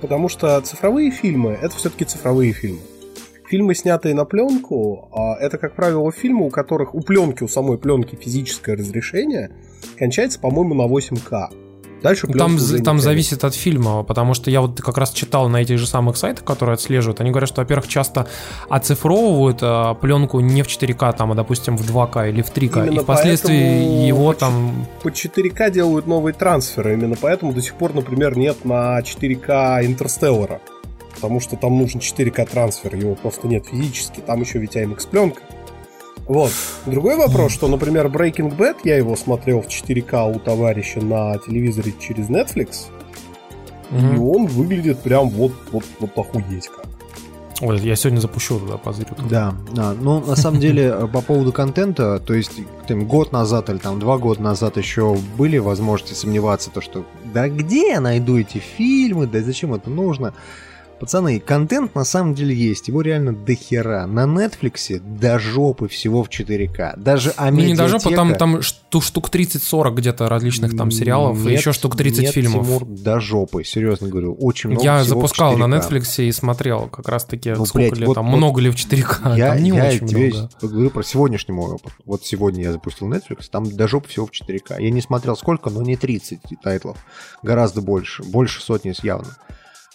Потому что цифровые фильмы это все-таки цифровые фильмы. Фильмы, снятые на пленку, а, это, как правило, фильмы, у которых у пленки, у самой пленки физическое разрешение кончается, по-моему, на 8К. Дальше Там, там зависит от фильма, потому что я вот как раз читал на этих же самых сайтах, которые отслеживают, они говорят, что, во-первых, часто оцифровывают э, пленку не в 4К, там, а, допустим, в 2К или в 3К, и Именно впоследствии поэтому его поч- там... Под 4К делают новые трансферы. Именно поэтому до сих пор, например, нет на 4К Интерстеллара. Потому что там нужен 4К трансфер, его просто нет физически. Там еще ведь IMX пленка. Вот. Другой вопрос, что, например, Breaking Bad, я его смотрел в 4К у товарища на телевизоре через Netflix, и Мгм. он выглядит прям вот, вот, вот охуеть как. Ой, я сегодня запущу туда, позырю. Да, да. Ну, на самом *laughs* деле, э, по поводу контента, то есть там, год назад или там два года назад еще были возможности сомневаться, то что да где я найду эти фильмы, да зачем это нужно? Пацаны, контент на самом деле есть, его реально до хера. На Netflix до жопы всего в 4К. Даже Ну, не даже, Амедиатека... там, там штук, штук 30-40 где-то различных там сериалов, и Нет, еще штук 30 нет, фильмов. Тимур, до жопы, серьезно говорю. Очень много Я запускал на 4К. Netflix и смотрел как раз-таки, Ну, сколько блядь, ли вот- там, вот много ли в 4К, Я, там не я очень тебе много. говорю про сегодняшний мой опыт. Вот сегодня я запустил Netflix, там до жопы всего в 4К. Я не смотрел сколько, но не 30 тайтлов. Гораздо больше. Больше сотни явно.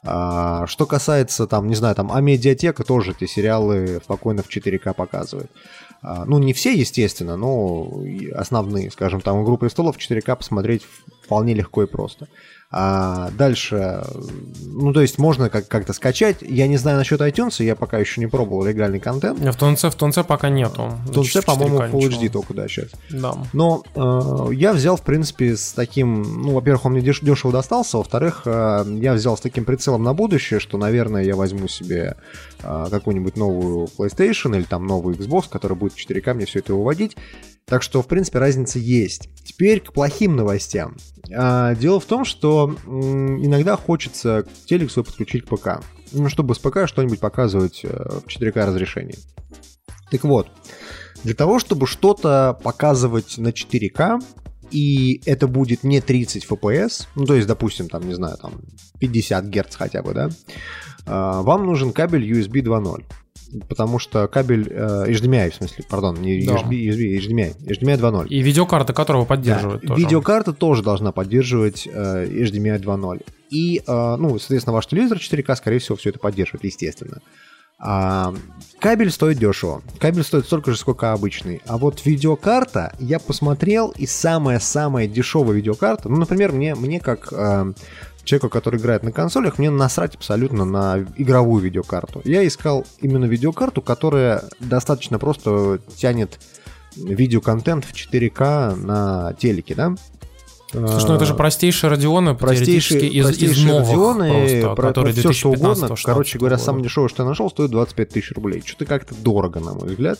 А, что касается, там, не знаю, там, Амедиатека тоже эти сериалы спокойно в 4К показывает. А, ну, не все, естественно, но основные, скажем, там, «Игру престолов» в 4К посмотреть вполне легко и просто. А дальше, ну, то есть можно как- как-то скачать. Я не знаю насчет iTunes, я пока еще не пробовал легальный контент. В Тунце, в Тунце пока нету. В Тунце, по-моему, 4К Full. HD только, да, сейчас. Да. Но э, я взял, в принципе, с таким... Ну, во-первых, он мне деш- дешево достался, во-вторых, э, я взял с таким прицелом на будущее, что, наверное, я возьму себе какую-нибудь новую PlayStation или там новый Xbox, который будет в 4К мне все это выводить. Так что, в принципе, разница есть. Теперь к плохим новостям. А, Дело в том, что иногда хочется телек свой подключить к ПК. ну, чтобы с ПК что-нибудь показывать э, в 4К разрешении. Так вот, для того, чтобы что-то показывать на 4К, и это будет не 30 FPS, ну, то есть, допустим, там, не знаю, там 50 Гц хотя бы, да, а, вам нужен кабель USB 2.0. Потому что кабель э, HDMI, в смысле, пардон, не Да. USB, USB, HDMI, HDMI 2.0. И видеокарта которого поддерживает Да, тоже. Видеокарта тоже должна поддерживать э, HDMI 2.0. И, э, ну, соответственно, ваш телевизор 4К, скорее всего, все это поддерживает, естественно. А, кабель стоит дешево. Кабель стоит столько же, сколько обычный. А вот видеокарта, я посмотрел, и самая-самая дешевая видеокарта, ну, например, мне, мне как э, человеку, который играет на консолях, мне насрать абсолютно на игровую видеокарту. Я искал именно видеокарту, которая достаточно просто тянет видеоконтент в 4К на телеке, да? Слушай, ну это же простейшие радионы, простейшие, из, из простейшие новых радионы, просто, про, которые все что 2015 угодно. Короче говоря, самое дешевое, что я нашел, стоит 25 тысяч рублей. Что-то как-то дорого, на мой взгляд.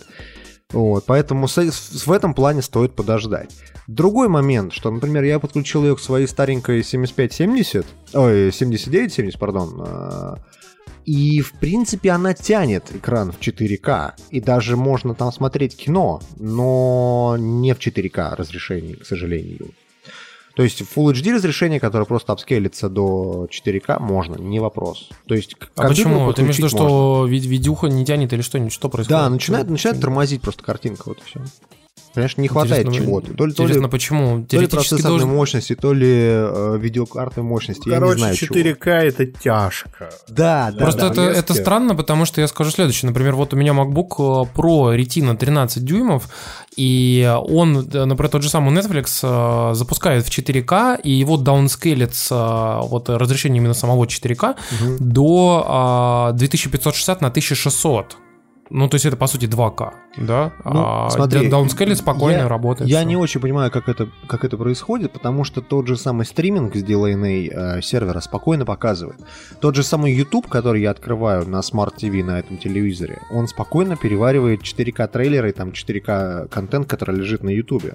Вот, поэтому в этом плане стоит подождать. Другой момент, что, например, я подключил ее к своей старенькой 7570, ой, 7970, пардон, а, и, в принципе, она тянет экран в 4К, и даже можно там смотреть кино, но не в 4К разрешении, к сожалению. То есть Full HD разрешение, которое просто апскейлится до 4К, можно, не вопрос. То есть А почему? Ты можно. что ви- видюха не тянет или что-нибудь? Что происходит? Да, начинает, начинает тормозить просто картинка, вот и все. Конечно, не хватает Интересно, чего-то. То ли, то ли, Интересно, почему? то ли процессорной должен... мощности, то ли э, видеокарты мощности, я не Короче, знаю чего. 4К это тяжко. Да, да, Просто да. это, это странно, потому что я скажу следующее. Например, вот у меня MacBook э, Pro Retina 13 дюймов, и он, например, тот же самый Netflix э, запускает в 4К, и его даунскейлит с э, вот, разрешением именно самого 4К до э, 2560 на 1600. Ну, то есть это, по сути, 2К, да? Ну, а смотри, даунскейлит спокойно я- работает. Я всё. не очень понимаю, как это, как это происходит, потому что тот же самый стриминг с DLNA э, сервера спокойно показывает. Тот же самый YouTube, который я открываю на Smart TV на этом телевизоре, он спокойно переваривает 4К трейлеры и там 4К контент, который лежит на YouTube.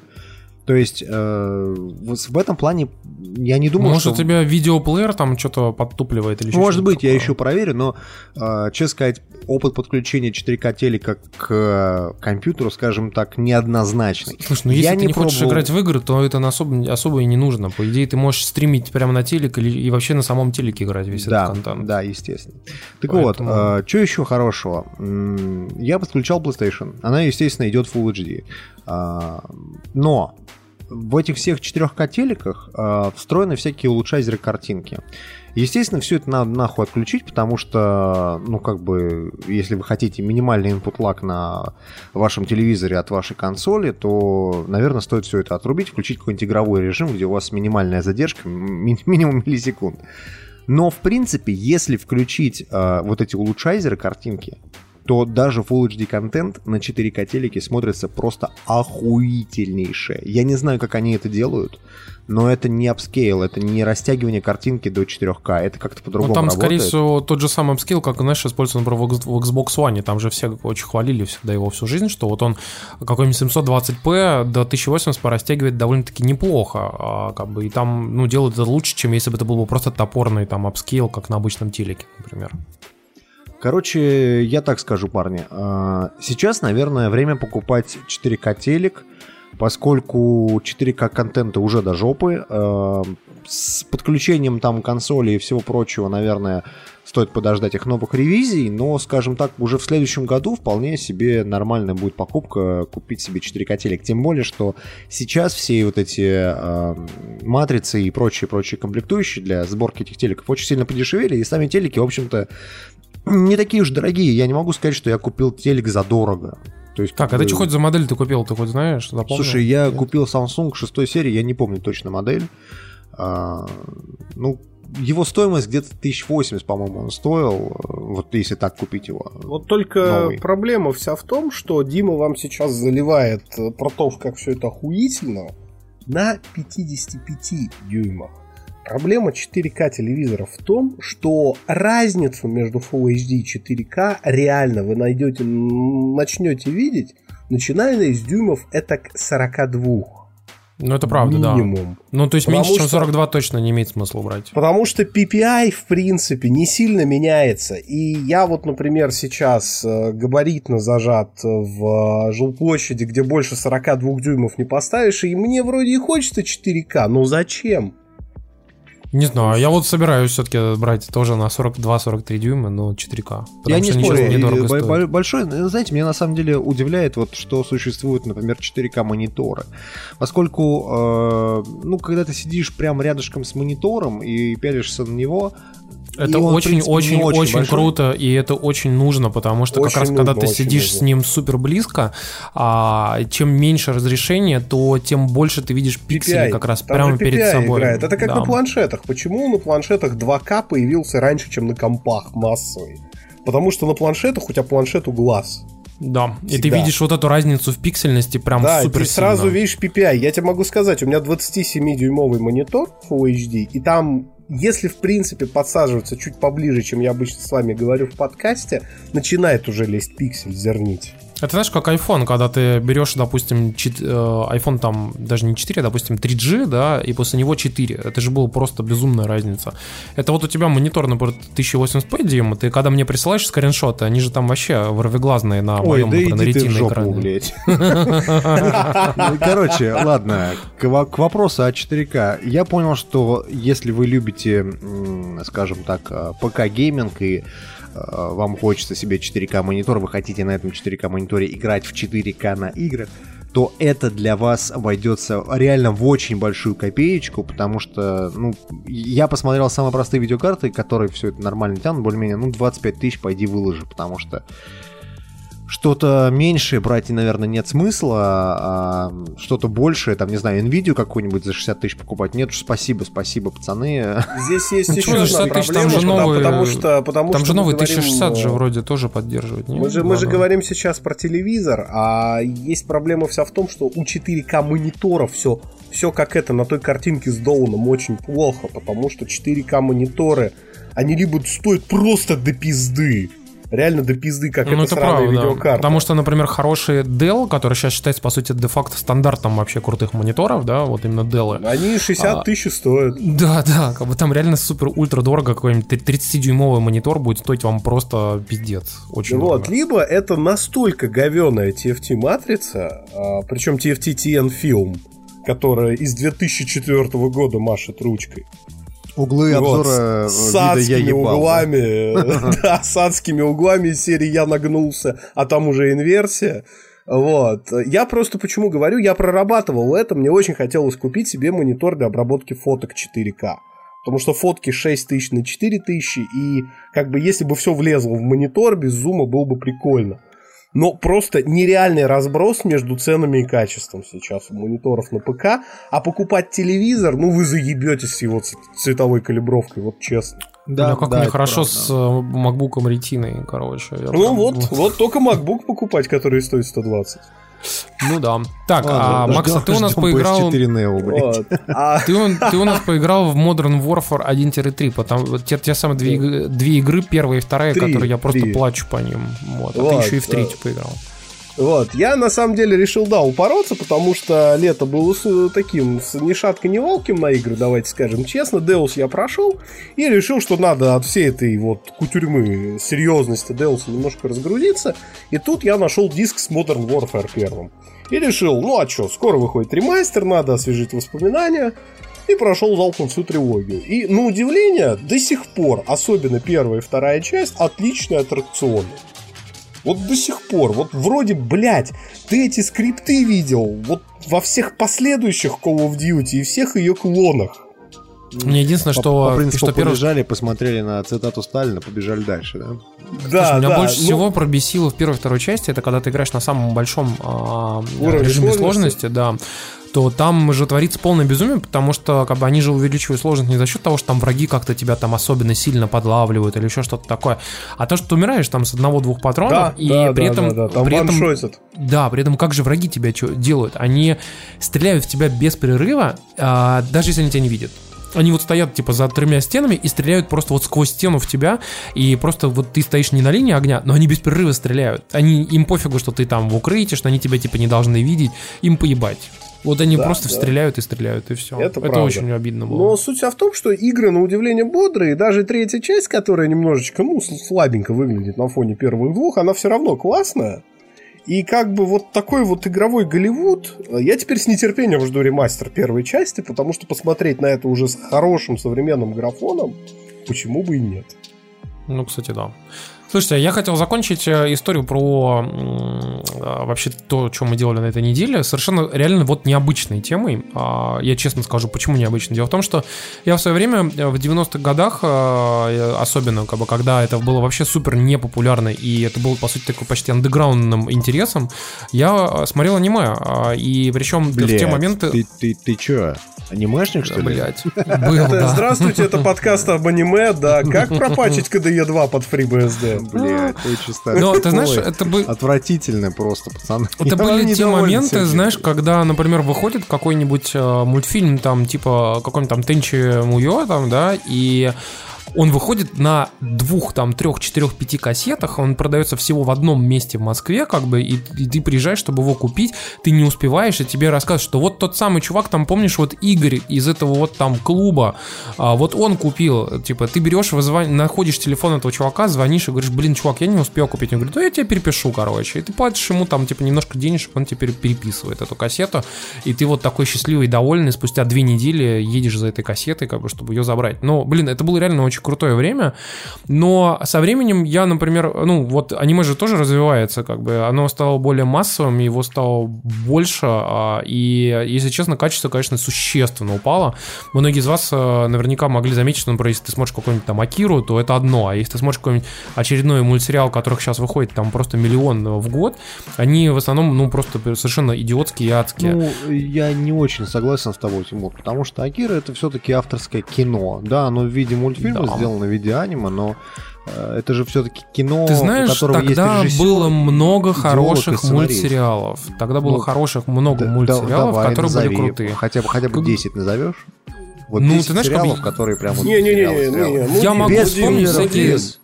То есть э, в этом плане я не думаю, Может, что... у тебя видеоплеер там что-то подтупливает или Может быть, я такое? еще проверю, но, э, честно сказать, опыт подключения 4К телека к э, компьютеру, скажем так, неоднозначный. Слушай, ну если Я ты не не хочешь пробовал. играть в игры, то это особо, особо и не нужно. По идее, ты можешь стримить прямо на телек или и вообще на самом телеке играть весь Да, этот контент. да, естественно. Так Поэтому- вот, что еще хорошего? Я подключал PlayStation. Она, естественно, идет в Full HD. А, Но в этих всех 4К телеках а, встроены всякие улучшайзеры картинки. Естественно, все это надо нахуй отключить, потому что, ну, как бы, если вы хотите минимальный input lag на вашем телевизоре от вашей консоли, то, наверное, стоит все это отрубить, включить какой-нибудь игровой режим, где у вас минимальная задержка, ми- *laughs* минимум миллисекунд. Но, в принципе, если включить э, вот эти улучшайзеры картинки, то даже Full HD контент на 4К телеке смотрится просто охуительнейшее. Я не знаю, как они это делают, но это не upscale, это не растягивание картинки до 4К, это как-то Ну, по-другому там, работает. скорее всего, тот же самый scale, как, знаешь, используется, например, в Xbox One. Там же все очень хвалили всегда его всю жизнь, что вот он какой-нибудь 720p до 1080p растягивает довольно-таки неплохо. а, как бы, и там, ну, делает это лучше, чем если бы это был бы просто топорный там upscale, как на обычном телеке, например. Короче, я так скажу, парни. а, Сейчас, наверное, время покупать 4К телек, поскольку 4К контента уже до жопы. а, С подключением там консоли и всего прочего, наверное, стоит подождать их новых ревизий, но, скажем так, уже в следующем году вполне себе нормальная будет покупка купить себе 4К телек. Тем более, что сейчас все вот эти а, матрицы и прочие-прочие комплектующие для сборки этих телеков очень сильно подешевели, и сами телеки, в общем-то, не такие уж дорогие. Я не могу сказать, что я купил телек за дорого. То есть, Так, а ты что хоть за модель ты купил, ты хоть знаешь? Запомнил? Слушай, я Нет? купил Samsung 6 серии, я не помню точно модель. А, ну, его стоимость где-то 1080, по-моему, он стоил, вот если так купить его. Вот только Новый. проблема вся в том, что Дима вам сейчас заливает про то, как все это охуительно, на 55 дюймах. Проблема 4К телевизора в том, что разницу между Full HD и 4К реально вы найдете, начнете видеть, начиная из дюймов это к 42. Ну, это правда, да. Минимум. Ну, то есть Потому меньше, чем что- 42 точно не имеет смысла брать. Потому что PPI, в принципе, не сильно меняется. И я вот, например, сейчас э, габаритно зажат в э, жилплощади, где больше 42 дюймов не поставишь, и мне вроде и хочется 4К, но зачем? Не знаю, я вот собираюсь все-таки брать тоже на 42-43 дюйма, но 4К. Потому Я не спорю, недорого большой, ну, знаете, меня на самом деле удивляет вот, что существуют, например, 4К мониторы. Поскольку, э, ну, когда ты сидишь прямо рядышком с монитором и пялишься на него, Это он, в очень, принципе, очень, не очень, большой. круто, и это очень нужно, потому что Очень как раз когда нужно, ты очень сидишь нужно. с ним супер близко, а, чем меньше разрешение, то тем больше ты видишь пикселей PPI. как раз Там прямо перед собой. играет. Это как Да. на планшетах. Почему на планшетах 2К появился раньше, чем на компах массовый? Потому что на планшетах у тебя планшет у глаз. Да, и ты Всегда. видишь вот эту разницу в пиксельности прям да, супер ты сразу сильно. видишь PPI. Я тебе могу сказать, у меня 27-дюймовый монитор Full HD, и там, если в принципе подсаживаться чуть поближе, чем я обычно с вами говорю в подкасте, начинает уже лезть пиксель, зернить. Это знаешь, как iPhone, когда ты берешь, допустим, э, iPhone там даже не 4, а, допустим, 3G, да, и после него 4. Это же была просто безумная разница. Это вот у тебя монитор, например, 1080p, Дима, ты когда мне присылаешь скриншоты, они же там вообще вырвиглазные на Ой, моем, да например, на иди ты в жопу, экране. блядь. *laughs* Ну, Короче, ладно, к, во- к вопросу о 4К. Я понял, что если вы любите, скажем так, э, ПК-гейминг и вам хочется себе 4К монитор, вы хотите на этом 4К мониторе играть в 4К на играх, то это для вас обойдется реально в очень большую копеечку, потому что, ну, я посмотрел самые простые видеокарты, которые все это нормально тянут, более-менее, ну, 25 тысяч пойди выложи, потому что что-то меньшее брать, наверное, нет смысла, а что-то большее, там, не знаю, NVIDIA какую-нибудь за 60 тысяч покупать. Нет спасибо, спасибо, пацаны. Здесь есть Ну, еще одна 60 тысяч? Там проблема, же потому- новые- потому что, потому Там что же новый говорим, 1060 же вроде тоже поддерживает. Мы же, мы же говорим сейчас про телевизор, а есть проблема вся в том, что у 4К мониторов все, все как это на той картинке с Доуном очень плохо, потому что 4К мониторы, они либо стоят просто до пизды, реально до пизды, как Ну, это это правда. видеокарта. Потому что, например, хороший Dell, который сейчас считается, по сути, де-факто стандартом вообще крутых мониторов, да, вот именно Dell. Они 60 А, тысяч стоят. Да, *laughs* да, как бы там реально супер ультра дорого какой-нибудь 30-дюймовый монитор будет стоить вам просто пиздец. Очень Вот, дорого. либо это настолько говеная TFT-матрица, причем TFT TN Film, которая из 2004 года машет ручкой. Углы Вот, обзора с вида я адскими углами. *laughs* Да, с адскими углами из серии я нагнулся, а там уже инверсия. Вот. Я просто почему говорю, я прорабатывал это, мне очень хотелось купить себе монитор для обработки фоток 4К. Потому что фотки 6000 на 4000, и как бы если бы все влезло в монитор без зума, было бы прикольно. Но просто нереальный разброс между ценами и качеством сейчас у мониторов на ПК. А покупать телевизор, ну вы заебетесь с его цветовой калибровкой, вот честно. Да, Бля, как да, мне хорошо правда. с э, MacBook ретиной, короче. Ну прям- вот, вот только MacBook покупать, который стоит 120. Ну да. Так, Ладно, а Макс, а ждем- ты у нас ждем поиграл... PS4 Neo. Вот. А *laughs* Ты, у- ты у нас поиграл в Modern Warfare 1-3, потому те, те самые две, две игры, первая и вторая, Три, которые я просто три. плачу по ним. Вот. А Вот, ты еще и в да. третью поиграл. Вот, я на самом деле решил, да, упороться, потому что лето было с, таким, с ни шатко, ни волким на игры, давайте скажем честно. Deus я прошел и решил, что надо от всей этой вот кутюрьмы серьезности Deus немножко разгрузиться. И тут я нашел диск с Modern Warfare первым. И решил, ну а что, скоро выходит ремастер, надо освежить воспоминания. И прошел залпом всю трилогию. И, на удивление, до сих пор, особенно первая и вторая часть, отличные аттракционы. Вот до сих пор, вот вроде, блядь, ты эти скрипты видел вот во всех последующих Call of Duty и всех ее клонах. Мне единственное, По- что, по принципу что первый... побежали, посмотрели на цитату Сталина, побежали дальше, да? Да, Слушай, меня да, больше ну, всего пробесило в первой и второй части, это когда ты играешь на самом большом Уровне режиме сложности. сложности, да, то там же творится полное безумие, потому что как бы они же увеличивают сложность не за счет того, что там враги как-то тебя там особенно сильно подлавливают или еще что-то такое, а то, что ты умираешь там с одного-двух патронов, да, и да, при да, этом, да, да, там при этом да, при этом как же враги тебя делают? Они стреляют в тебя без прерыва, а, даже если они тебя не видят. Они вот стоят типа за тремя стенами и стреляют просто вот сквозь стену в тебя, и просто вот ты стоишь не на линии огня, но они без прерыва стреляют. Они, им пофигу, что ты там в укрытии, что они тебя типа не должны видеть, им поебать. Вот они Да, просто да. стреляют и стреляют, и все. Это Это, правда. очень обидно было. Но суть в том, что игры, на удивление, бодрые, и даже третья часть, которая немножечко, ну, слабенько выглядит на фоне первых двух, она все равно классная. И как бы вот такой вот игровой Голливуд, э, я теперь с нетерпением жду ремастер первой части, потому что посмотреть на это уже с хорошим современным графоном, почему бы и нет. Ну, кстати, да. Слушайте, я хотел закончить э, историю про а, вообще то, что мы делали на этой неделе, совершенно реально вот необычной темой. А, Я честно скажу, почему необычной. Дело в том, что я в свое время, э, в 90-х годах, э, особенно, как бы, когда это было вообще супер непопулярно, и это было, по сути, такой почти андеграундным интересом, я смотрел аниме. а, И причем в те Блядь, моменты... Ты, ты, ты чё, анимешник, что ли? Блять, *laughs* был, да. Здравствуйте, это подкаст об аниме, да. Как пропачить *laughs* КДЕ 2 под FreeBSD? Блядь, ты чисто... Но ты знаешь, это бы... Отвратительно просто, пацаны. Это были те моменты, знаешь, когда, например, выходит какой-нибудь э, мультфильм, там, типа, какой-нибудь там Тенчи Муё, там, да, и он выходит на двух, там, трех, четырех, пяти кассетах, он продается всего в одном месте в Москве, как бы, и, и ты приезжаешь, чтобы его купить, ты не успеваешь, и тебе рассказывают, что вот тот самый чувак, там, помнишь, вот Игорь из этого вот там клуба, а, вот он купил, типа, ты берешь, вызывай- находишь телефон этого чувака, звонишь и говоришь, блин, чувак, я не успел купить. Он говорит, ну я тебе перепишу, короче. И ты платишь ему там, типа, немножко денежек, он теперь переписывает эту кассету, и ты вот такой счастливый, довольный, спустя две недели едешь за этой кассетой, как бы, чтобы ее забрать. Ну, блин, это было реально очень крутое время, но со временем я, например, ну, вот аниме же тоже развивается, как бы, оно стало более массовым, его стало больше, а, и, если честно, качество, конечно, существенно упало. Многие из вас э, наверняка могли заметить, что, например, если ты смотришь какой-нибудь там Акиру, то это одно, а если ты смотришь какой-нибудь очередной мультсериал, которых сейчас выходит там просто миллион в год, они в основном, ну, просто совершенно идиотские и адские. Ну, я не очень согласен с тобой, Тимур, потому что Акира это все-таки авторское кино. Да, оно в виде мультфильма. Сделано в виде аниме, но э, это же все-таки кино, Ты у знаешь, которого тогда есть режиссер, было много хороших мультсериалов. Тогда было Ну, хороших много Да- мультсериалов, давай, которые назови. были крутые. Хотя бы, хотя бы Как- 10 назовешь? Вот Ну, 10 ты знаешь, как сериалов, бы- которые прям вот Не-не-не, не, не, ну, Я могу Без вспомнить всякие- без-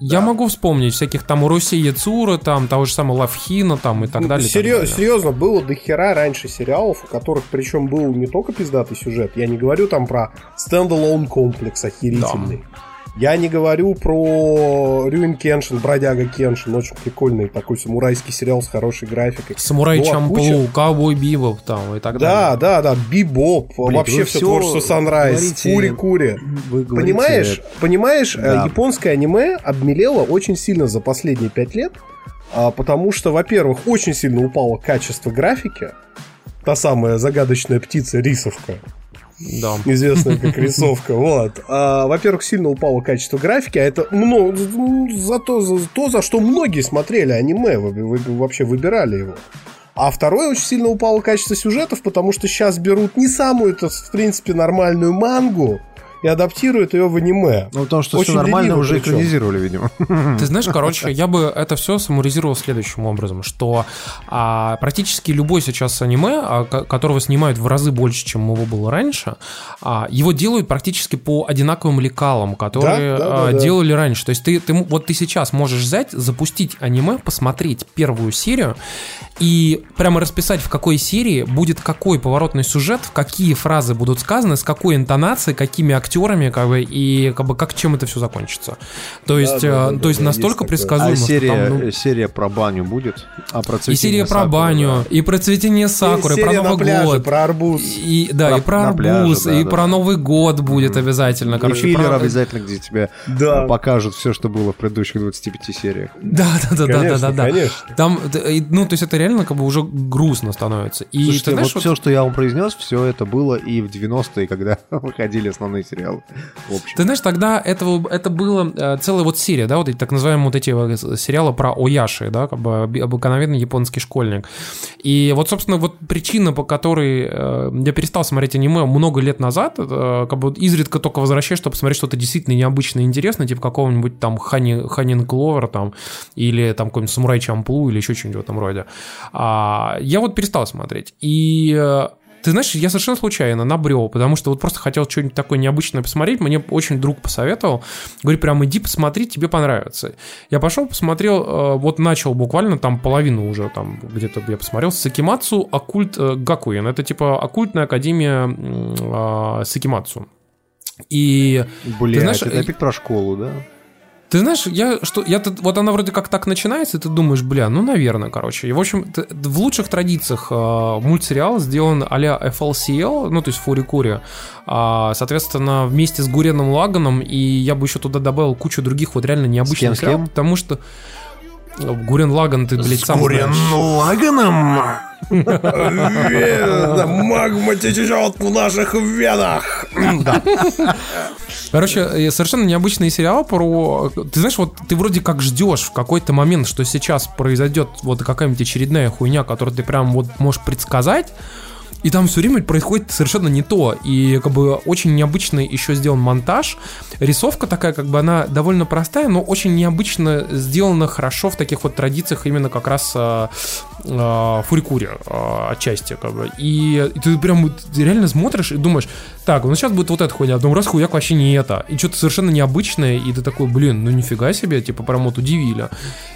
Я Да. могу вспомнить всяких там Уруси Яцура, там того же самого Love Hina, там и так Ну, далее. и так серьез- далее. серьезно, было до хера раньше сериалов, у которых причем был не только пиздатый сюжет, я не говорю там про Stand Alone Complex охерительный. Я не говорю про Рурони Кеншин, Бродяга Кеншин, очень прикольный такой самурайский сериал с хорошей графикой. Самурай Ну, Чамплу, куча- Ковбой Бибоп там и так Да, далее. да, да, Бибоп, Блин, вообще вы все творчество Фури-Кури. Вы говорите- Понимаешь, понимаешь, э, Да. японское аниме обмелело очень сильно за последние пять лет, а, потому что, во-первых, очень сильно упало качество графики, та самая загадочная птица рисовка, Да. известная как *laughs* рисовка, вот. А, во-первых, сильно упало качество графики, а это ну, за, то, за то, за что многие смотрели аниме, вы- вы- вообще выбирали его. А второе, очень сильно упало качество сюжетов, потому что сейчас берут не самую, это, в принципе, нормальную мангу и адаптируют ее в аниме. Ну, потому что Очень все нормально уже причем. экранизировали, видимо. Ты знаешь, *laughs* короче, я бы это все самуризировал следующим образом, что а, практически любой сейчас аниме, а, ко- которого снимают в разы больше, чем его было раньше, а, его делают практически по одинаковым лекалам, которые Да, да, да, а, да. делали раньше. То есть ты, ты вот ты сейчас можешь взять, запустить аниме, посмотреть первую серию и прямо расписать, в какой серии будет какой поворотный сюжет, какие фразы будут сказаны, с какой интонацией, какими актерами, как бы, и как бы как чем это все закончится. То есть, да, э, да, то есть да, настолько есть предсказуемо, А серия, там, ну, серия про баню будет? А про и цветение серия про сакуры, баню, да. и про цветение сакуры, И про серия на Новый пляже, год. про арбуз. И, да, Про- и про на пляже, арбуз, да, и да, про да. Новый год будет обязательно. И Короче, филлер про- обязательно, где тебе Да. покажут все, что было в предыдущих 25 сериях. Да, да, да, да, да, Конечно, да, да. конечно. Там, и, ну, то есть это реально как бы уже грустно становится. И Слушайте, ты знаешь, вот все, что я вам произнес, все это было и в 90-е, когда *laughs* выходили основные сериалы. Ты знаешь, тогда этого, это было э, целая вот серия, да, вот эти так называемые вот эти э, сериалы про Ояши, да, как бы обыкновенный японский школьник. И вот, собственно, вот причина, по которой э, я перестал смотреть аниме много лет назад, как бы изредка только возвращаюсь, чтобы посмотреть что-то действительно необычное и интересное, типа какого-нибудь там Хани, Ханин Кловер там, или там какой-нибудь Самурай Чамплу, или еще что-нибудь в этом роде. А, я вот перестал смотреть. И э, ты знаешь, я совершенно случайно набрел, потому что вот просто хотел что-нибудь такое необычное посмотреть. Мне очень друг посоветовал. Говорит, прям иди посмотри, тебе понравится. Я пошел, посмотрел, э, вот начал буквально там половину уже там где-то я посмотрел. Сакимацу Оккульт э, Гакуин. Это типа оккультная академия э, Сакимацу. И Блять, знаешь, это опять про школу, да? Ты знаешь, я что, я тут- вот она вроде как так начинается, и ты думаешь, бля, ну наверное, короче. И в общем, т- в лучших традициях э, мультсериал сделан а-ля FLCL, ну то есть Фурикури, а, соответственно, вместе с Гуреном Лаганом, и я бы еще туда добавил кучу других вот реально необычных кем, с кем? потому что э, Гурен Лаган, ты, блядь, сам знаешь. Лаганом? Вена, магма течет в наших венах. Короче, э, совершенно необычный сериал про... Ты знаешь, вот ты вроде как ждешь в какой-то момент, что сейчас произойдет вот какая-нибудь очередная хуйня, которую ты прям вот можешь предсказать, и там все время происходит совершенно не то. И как бы очень необычный еще сделан монтаж. Рисовка такая, как бы она довольно простая, но очень необычно сделана хорошо в таких вот традициях именно как раз э, э, фурикури э, отчасти. Как бы. и, и ты прям реально смотришь и думаешь, так, ну сейчас будет вот эта хуйня, а потом раз хуяк вообще не это. И что-то совершенно необычное, и ты такой, блин, ну нифига себе, типа прям вот удивили.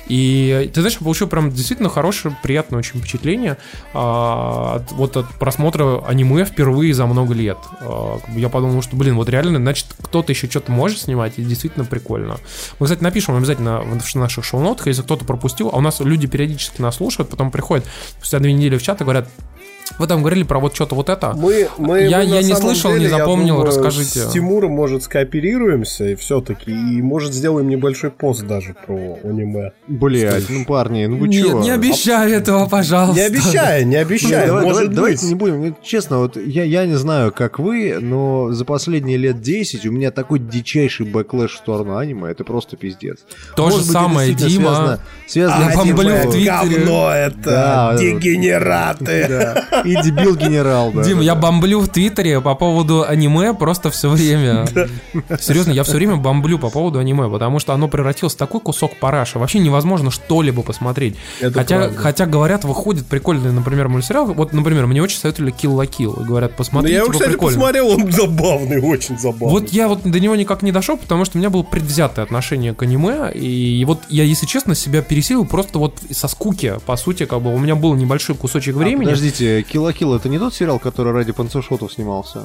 И ты знаешь, я получил прям действительно хорошее, приятное очень впечатление а, от- вот от просмотра аниме впервые за много лет. А, я подумал, что, блин, вот реально, значит, кто-то еще что-то может снимать, и действительно прикольно. Мы, кстати, напишем обязательно в наших шоу-нотах, если кто-то пропустил, а у нас люди периодически нас слушают, потом приходят спустя две недели в чат и говорят, вы там говорили про вот что-то вот это. Мы, мы, Я- мы я не слышал, не деле, я запомнил, думаю, расскажите. С Тимуром, может, скооперируемся и все-таки, и, может, сделаем небольшой пост даже про аниме. Блять, ну парни, ну вы Нет, чего? не обещай этого, пожалуйста. Не обещаю, не Не, обещаю, давай- может давай- быть. Давайте не будем, честно, вот я, я не знаю, как вы, но за последние лет 10 у меня такой дичайший backlash в сторону аниме, это просто пиздец. То же Может быть, это самое, Дима. Связано, связано Я с бомблю аниме. в Твиттере. говно это, Да, дегенераты. Да. *laughs* И дебил генерал, да. Дим, я бомблю в Твиттере по поводу аниме просто все время. *laughs* Серьезно, я все время бомблю по поводу аниме, потому что оно превратилось в такой кусок параша. Вообще невозможно что-либо посмотреть. Это хотя, правда. хотя говорят, выходит прикольный, например, мультсериал. Вот, например, мне очень советовали Kill la Kill. Говорят, Ну, посмотри, я его, типа, кстати, прикольно. посмотрел, он забавный, очень забавный. Вот я вот до него никак не дошел, потому что у меня было предвзятое отношение к аниме, и вот я, если честно, себя пересилил просто вот со скуки, по сути, как бы у меня был небольшой кусочек А, времени. подождите, Килла Килл это не тот сериал, который ради панцушотов снимался?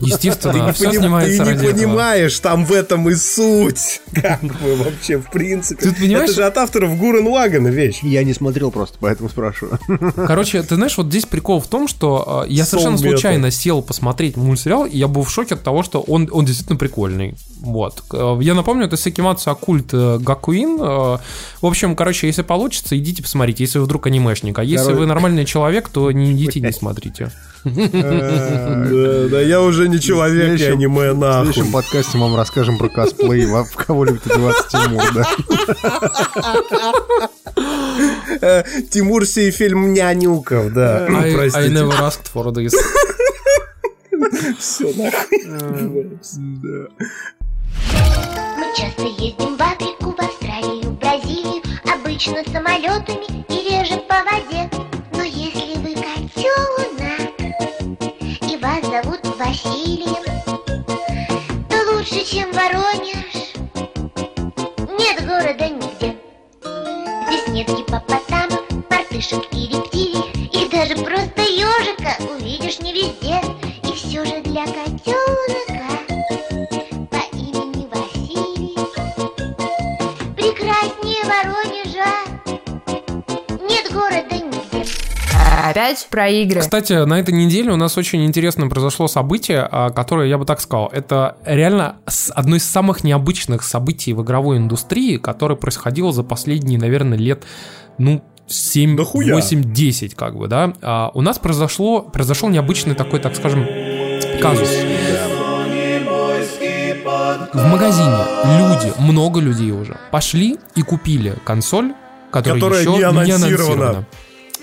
Естественно, *laughs* Ты не, поним- снимается ты не этого. понимаешь, там в этом и суть. *laughs* Как бы вообще, в принципе. Ты понимаешь- Это же от авторов Гурен Лагана вещь. Я не смотрел просто, поэтому спрашиваю. *laughs* Короче, ты знаешь, вот здесь прикол в том, что э, я совершенно Soul Metal. случайно сел посмотреть мультсериал, и я был в шоке от того, что он, он действительно прикольный. Вот. Э, Я напомню, это Сакимацу Оккульт э, Гакуин. В общем, короче, если получится, идите посмотрите, если вы вдруг анимешник. А если Короче- вы нормальный человек, то не идите, не смотрите. Да, да я уже не человек, я аниме В нахуй. следующем подкасте мы вам расскажем про косплей, во- в кого любит одеваться Тимур, да? Э, Тимур сей фильм нянюков, да. I, I Простите. never asked for this. Все нахуй. Мы часто ездим в Африку, в Австралию, в Бразилию Обычно самолетами и реже по воде Василием. То лучше, чем Воронеж. Нет города нигде. Здесь нет гипопотамов, мартышек и рептилий И даже просто ежика увидишь не везде. И все же для котенка Опять про игры. Кстати, на этой неделе у нас очень интересное произошло событие, а, которое, я бы так сказал, это реально одно из самых необычных событий в игровой индустрии, которое происходило за последние, наверное, лет, ну, 7, Да хуя. 8, 10, как бы, да. А, у нас произошло, произошел необычный такой, так скажем, казус. В магазине люди, много людей уже, пошли и купили консоль, которая, Которая еще не анонсирована.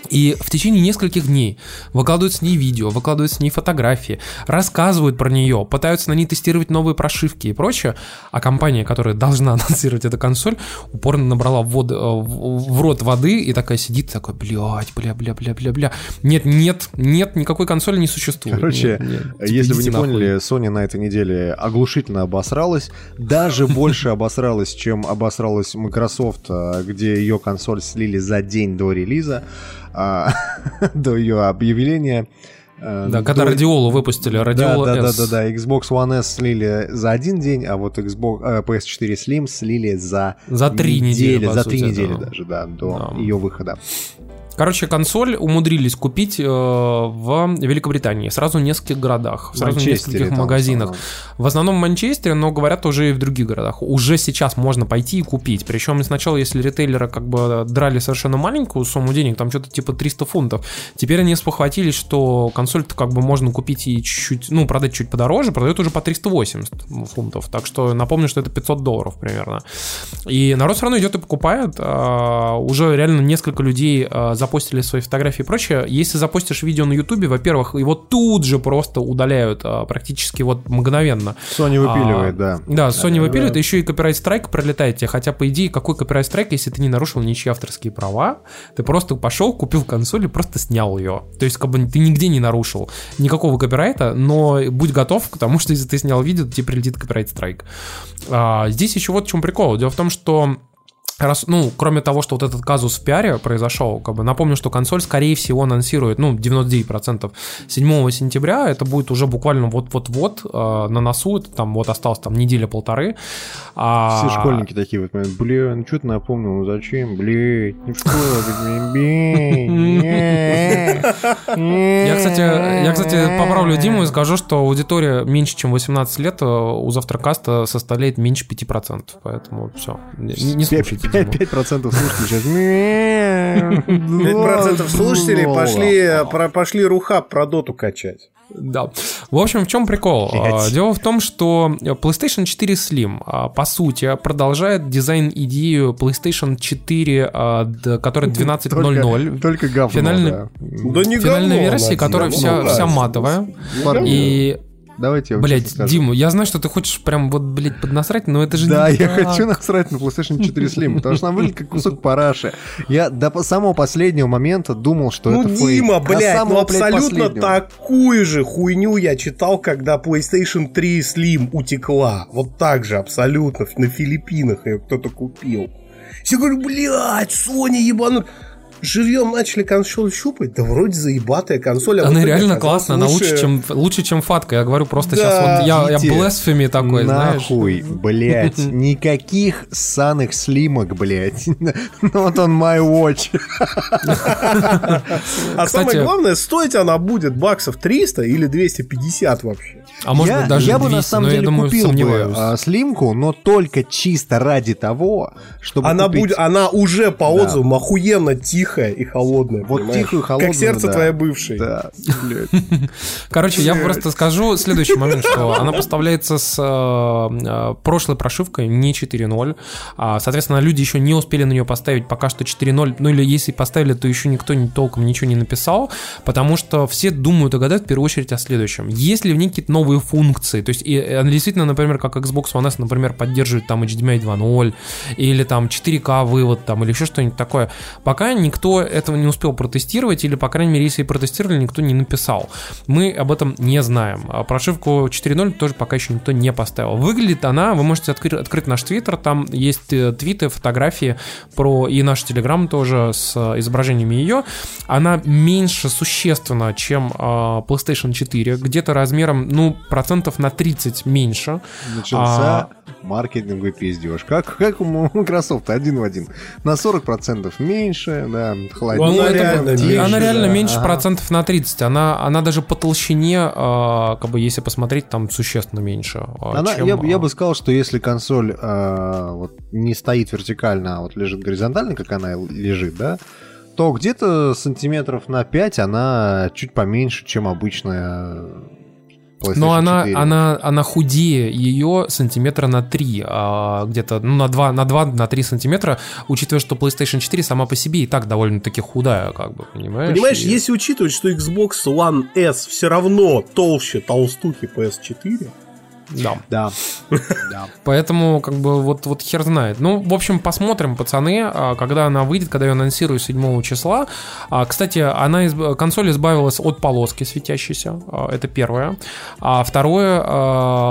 И в течение нескольких дней выкладывают с ней видео, выкладывают с ней фотографии, рассказывают про нее, пытаются на ней тестировать новые прошивки и прочее. А компания, которая должна *laughs* анонсировать эту консоль, упорно набрала вод- э, в- рот воды и такая сидит, такой, блядь, бля, бля, бля, бля, бля. Нет, нет, нет, никакой консоли не существует. Короче, Нет, нет. Типа, если вы не нахуй. поняли, Sony на этой неделе оглушительно обосралась. Даже *laughs* больше обосралась, чем обосралась Microsoft, а, где ее консоль слили за день до релиза, *laughs* до ее объявления. А, Да, когда до- Радиолу выпустили, Да, Радиола да, да, S. да, да. Xbox One S слили за один день, а вот Xbox э, PS4 Slim слили за За три недели, по за три недели да. даже, да, до Да. ее выхода. Короче, консоль умудрились купить э, в Великобритании, сразу в нескольких городах, сразу в нескольких там в магазинах. основном. В основном в Манчестере, но говорят уже и в других городах. Уже сейчас можно пойти и купить. Причем сначала, если ритейлеры как бы драли совершенно маленькую сумму денег, там что-то типа 300 фунтов, теперь они спохватились, что консоль-то как бы можно купить и чуть-чуть, ну, продать чуть подороже, продают уже по 380 фунтов. Так что напомню, что это 500 долларов примерно. И народ все равно идет и покупает. А, Уже реально несколько людей а, запостили свои фотографии и прочее. Если запостишь видео на Ютубе, во-первых, его тут же просто удаляют а, практически вот мгновенно. Sony выпиливает, А, да. Да, Sony выпиливает, еще и копирайт страйк пролетает тебе. Хотя, по идее, какой копирайт страйк, если ты не нарушил ничьи авторские права, ты просто пошел, купил консоль и просто снял ее. То есть, как бы ты нигде не нарушил никакого копирайта, но будь готов к тому, что если ты снял видео, то тебе прилетит копирайт страйк. А, здесь еще вот в чем прикол. Дело в том, что Раз, ну, кроме того, что вот этот казус в пиаре произошел, как бы напомню, что консоль, скорее всего, анонсирует, ну, 99% 7 сентября, это будет уже буквально вот-вот-вот э, на носу, это там вот осталось там неделя-полторы. А, Все школьники такие вот, бля, ну что ты напомнил, ну зачем, блядь, не в школу, блядь, Я, кстати, я, кстати, поправлю Диму и скажу, что аудитория меньше, чем 18 лет э, у Завтракаста составляет меньше 5%, поэтому все, не, не слушайте Диму. 5% слушателей сейчас. 5% слушателей пошли, про- пошли рухаб про доту качать. Да. В общем, в чем прикол? А, Дело в том, что PlayStation 4 Slim, а, по сути, продолжает дизайн-идею PlayStation 4, а, которая 12.00. Только говно, Финальный- да. Да не Финальная говно, версия, она, которая говно, вся, да. вся матовая. Парни, И, Давайте я блядь, скажу. Дима, я знаю, что ты хочешь прям вот, блядь, поднасрать, но это же Да, не я так. хочу насрать на PlayStation 4 Slim, потому что она выглядит как кусок параши. Я до самого последнего момента думал, что Ну, это фейк. Дима, До блядь, ну самого, блядь, абсолютно последнего. такую же хуйню я читал, когда PlayStation 3 Slim утекла. Вот так же, абсолютно, на Филиппинах ее кто-то купил. Я говорю, блядь, Sony ебанут. Живьем начали консоль щупать, да вроде заебатая консоль. а Она реально классная, она лучше, чем, лучше, чем фатка. Я говорю просто Да, сейчас, вот я, я blasphemy такой, знаешь. Нахуй, блядь, *laughs* никаких ссаных слимок, блядь. Not on my watch. *laughs* А самое главное, стоить она будет баксов 300 или 250 вообще. А может быть даже я 200, бы на самом деле купил бы а, слимку, но только чисто ради того, чтобы Она будет, она уже по отзывам охуенно тихая и холодная. Вот понимаешь? тихую, холодную, Как сердце да. твоей бывшей. Да. *laughs* Короче, я просто скажу следующий момент, что она поставляется с э, э, прошлой прошивкой, не 4.0. А, Соответственно, люди еще не успели на нее поставить пока что 4.0. Ну или если поставили, то еще никто не толком ничего не написал, потому что все думают и гадают в первую очередь о следующем. Есть ли в ней какие-то новые функции? То есть, и, э, она действительно, например, как Xbox One S, например, поддерживает там HDMI 2.0 или там 4К вывод там или еще что-нибудь такое. Пока никто этого не успел протестировать или, по крайней мере, если и протестировали, никто не написал. Мы об этом не знаем. А прошивку 4.0 тоже пока еще никто не поставил. Выглядит она, вы можете открыть, открыть наш твиттер, там есть э, твиты, фотографии про и наш телеграм тоже с э, изображениями ее. Она меньше существенно, чем э, PlayStation 4, где-то размером, ну, процентов на 30 меньше. Начался маркетинговый пиздеж. Как, как у Microsoft один в один. На 40% меньше, да, Она холоднее. Ну, реально меньше, она реально да. меньше Ага. процентов на 30. Она, она даже по толщине, э, как бы, если посмотреть, там существенно меньше. э, Она, чем, я, бы- я э, бы сказал, что если консоль э, вот, не стоит вертикально, а вот лежит горизонтально, как она лежит, да, то где-то сантиметров на 5 она чуть поменьше, чем обычная Но она, 4. она, она худее ее сантиметра на 3, а, где-то ну, на 2, на 2, на 3 сантиметра, учитывая, что PlayStation 4 сама по себе и так довольно-таки худая, как бы, понимаешь? Понимаешь, И- если учитывать, что Xbox One S все равно толще толстухи PS4, Да. Да. Да. *laughs* Поэтому, как бы, вот, вот хер знает. Ну, в общем, посмотрим, пацаны, а, когда она выйдет, когда ее анонсирую 7 числа. А, Кстати, она изб- консоль избавилась от полоски светящейся. а, Это первое. А второе,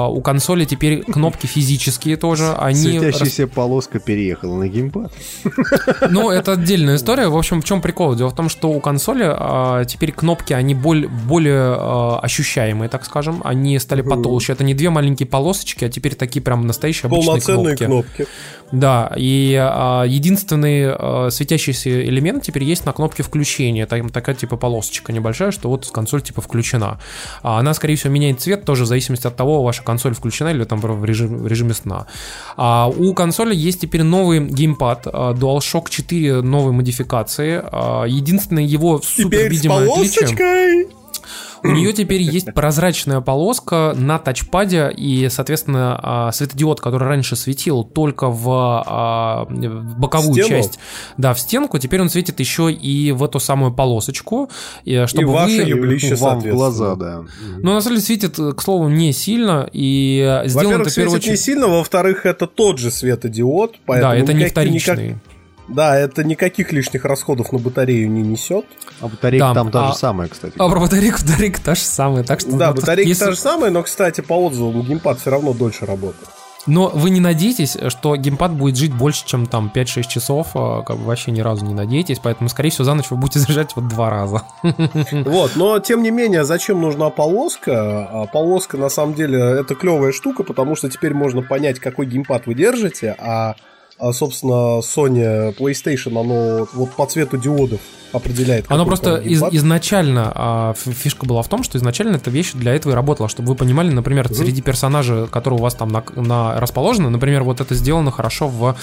у консоли теперь кнопки физические тоже. Они Светящаяся полоска переехала на геймпад. *laughs* Ну, это отдельная история. В общем, в чем прикол? Дело в том, что у консоли теперь кнопки, они более ощущаемые, так скажем. Они стали потолще. Это не две маленькие полосочки, а теперь такие прям настоящие обычные кнопки. кнопки. Да, и а, единственный а, светящийся элемент теперь есть на кнопке включения. Там такая типа полосочка небольшая, что вот консоль типа включена. А она, скорее всего, меняет цвет тоже в зависимости от того, ваша консоль включена или там в, режим- в режиме сна. А у консоли есть теперь новый геймпад а, DualShock 4 новой модификации. А, единственное его супер Теперь видимое отличие... У нее теперь есть прозрачная полоска на тачпаде, и, соответственно, а, светодиод, который раньше светил только в, а, в боковую Стену? часть, да, в стенку, теперь он светит еще и в эту самую полосочку, и чтобы ваше вы... еблище, Вам в глаза, да. Ну, на самом деле, светит, к слову, не сильно, и сделано Во-первых, светит не очередь... сильно, во-вторых, это тот же светодиод, поэтому Да, это не никак- вторичный. Да, это никаких лишних расходов на батарею не несет. А батарейка Да, там та а- же самая, кстати. А про батарейку, батарейка та же самая, так что... Да, вот батарейка если- та же самая, но, кстати, по отзывам геймпад все равно дольше работает. Но вы не надейтесь, что геймпад будет жить больше, чем там 5-6 часов, а, как бы вообще ни разу не надейтесь, поэтому, скорее всего, за ночь вы будете *laughs* заряжать вот два раза. *laughs* Вот, но тем не менее, зачем нужна полоска? А полоска на самом деле это клевая штука, потому что теперь можно понять, какой геймпад вы держите, а, а, собственно Sony PlayStation, оно вот по цвету диодов определяет. Оно просто из- изначально, а, фишка была в том, что изначально эта вещь для этого и работала, чтобы вы понимали, например, среди персонажей, которые у вас там на, на- расположены, например, вот это сделано хорошо в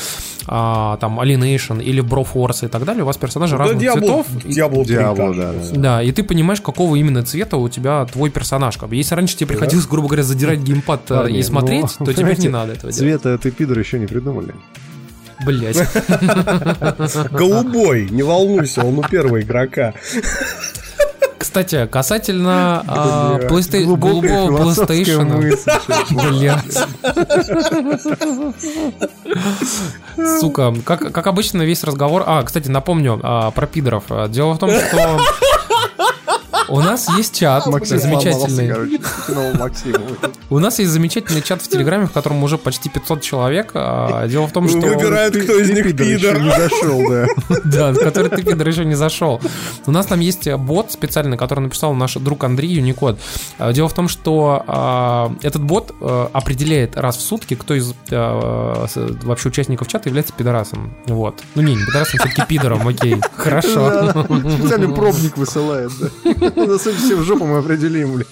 а, там Alienation или Broforce и так далее, у вас персонажи Да, разных Diablo- цветов. и- Diablo прикажет. да, да. Да, и ты понимаешь, какого именно цвета у тебя твой персонаж. Как бы. Если раньше тебе приходилось, грубо говоря, задирать геймпад э, Парни, и смотреть, ну, то теперь не надо этого делать. Цвета ты пидор еще не придумали. Блять. *laughs* Голубой, не волнуйся, он у первого игрока. Кстати, касательно а, глубокая голубого PlayStation. Блять. Сука, как, как обычно весь разговор... А, кстати, напомню а, про пидоров. Дело в том, что у нас есть чат Максим замечательный. У нас есть замечательный чат в Телеграме, в котором уже почти 500 человек. А, Дело в том, что... Выбирают, кто из них пидор не зашел, да. *laughs* Да, в который ты, пидор, еще не зашел. У нас там есть бот специальный, который написал наш друг Андрей Юникод. А, Дело в том, что а, этот бот а, определяет раз в сутки, кто из вообще участников чата является пидорасом. Вот. Ну не, не пидорасом, все-таки пидором, окей. Хорошо. Специальный пробник высылает, да. *laughs* Деле все в жопу мы определим, блин.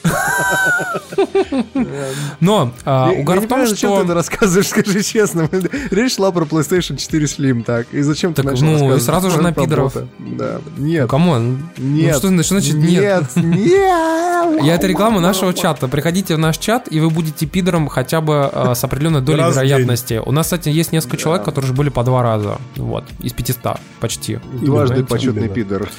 Но а, угар в том, понимаю, зачем ты это что... рассказываешь, скажи честно. *laughs* Речь шла про PlayStation 4 Slim, так. И зачем ты начал ну, и сразу же на пидоров. Да. Нет. Come on. Нет. Ну, что, значит- что значит нет? Нет. Нет. Я это реклама нашего чата. Приходите в наш чат, и вы будете пидором хотя бы э, с определенной долей вероятности. У нас, кстати, есть несколько человек, которые уже были по два раза. Вот. Из 500 почти. Дважды почетный пидор.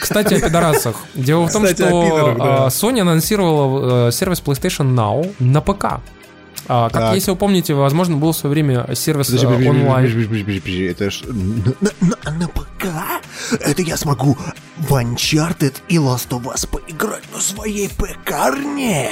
Кстати, о пидорасах. Дело в том, Кстати, что пидорах, да. э, Sony анонсировала э, сервис PlayStation Now на ПК. А, как Так. если вы помните, возможно, был в свое время сервис Подожди, подожди, подожди, онлайн. подожди, подожди, подожди, подожди, это ж... На, на- на ПК? Это я смогу в Uncharted и Last of Us поиграть на своей пекарне?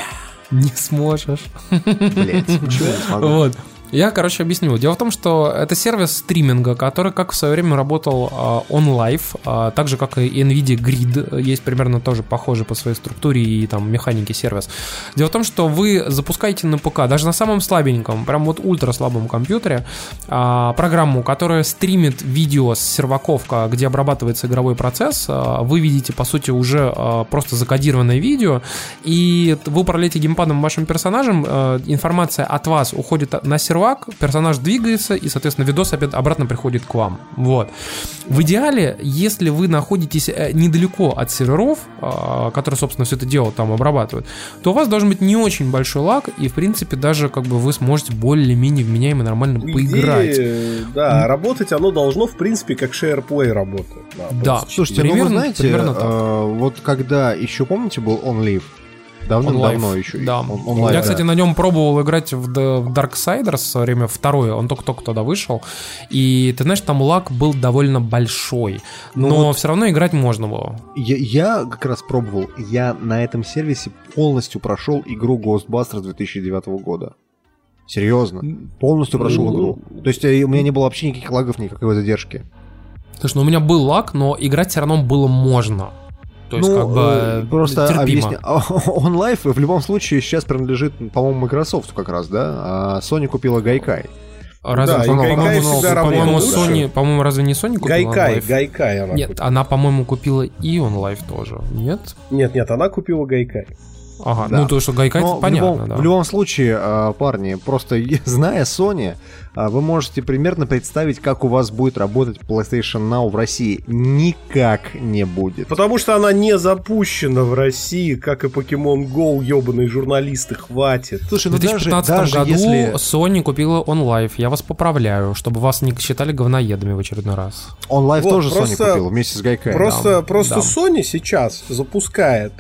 Не сможешь. Блять, чё я смогу? Вот. Я, короче, объясню. Дело в том, что это сервис стриминга, который, как в свое время работал а, OnLive, а, так же, как и NVIDIA Grid, есть примерно тоже похожий по своей структуре и там механике сервис. Дело в том, что вы запускаете на ПК, даже на самом слабеньком, прям вот ультра слабом компьютере, а, программу, которая стримит видео с серваков, где обрабатывается игровой процесс. А, Вы видите, по сути, уже а, просто закодированное видео, и вы управляете геймпадом вашим персонажем, информация от вас уходит на сервак, сервак, персонаж двигается, и, соответственно, видос опять обратно приходит к вам. Вот. В идеале, если вы находитесь э, недалеко от серверов, а, которые, собственно, все это дело там обрабатывают, то у вас должен быть не очень большой лаг, и, в принципе, даже как бы вы сможете более-менее вменяемо нормально По поиграть. да, работать оно должно, в принципе, как SharePlay работает. Да. PS4. Слушайте, ну Примерно- вы знаете, примерно так. э, вот когда еще, помните, был OnLive? Давным-давно еще. Да. Он- онлайн, Я, да. кстати, на нем пробовал играть в, Darksiders время второе. Он только-только тогда вышел. И ты знаешь, там лаг был довольно большой. Ну но вот- все равно играть можно было. Я, я как раз пробовал, я на этом сервисе полностью прошел игру Ghostbusters 2009 года. Серьезно. Полностью прошел Ну, игру. То есть э, у меня не было вообще никаких лагов, никакой задержки. Слушай, ну у меня был лаг, но играть все равно было можно. То есть, ну, как бы э, просто терпимо. объясни. *laughs* OnLive в любом случае сейчас принадлежит, по-моему, Microsoft как раз, да? А Sony купила Гайкай. Разве, Да, по-моему, по-моему. Sony, по-моему, разве не Sony купила Гайкай, OnLive? Гайкай она Нет, купила. она, по-моему, купила и OnLive тоже. Нет? Нет, нет, она купила Гайкай. Ага, Да. ну то, что Гайкай, Но это в понятно, любом, да. в любом случае, а, парни, просто *laughs* зная Sony, а, вы можете примерно представить, как у вас будет работать PlayStation Now в России. Никак не будет. Потому что она не запущена в России, как и Pokemon Go, ебаные журналисты, хватит. Слушай, В ну даже, 2015 даже году если... Sony купила OnLive. Я вас поправляю, чтобы вас не считали говноедами в очередной раз. OnLive Вот, тоже Sony просто- купил вместе с Гайкай. Просто, да, просто да. Sony сейчас запускает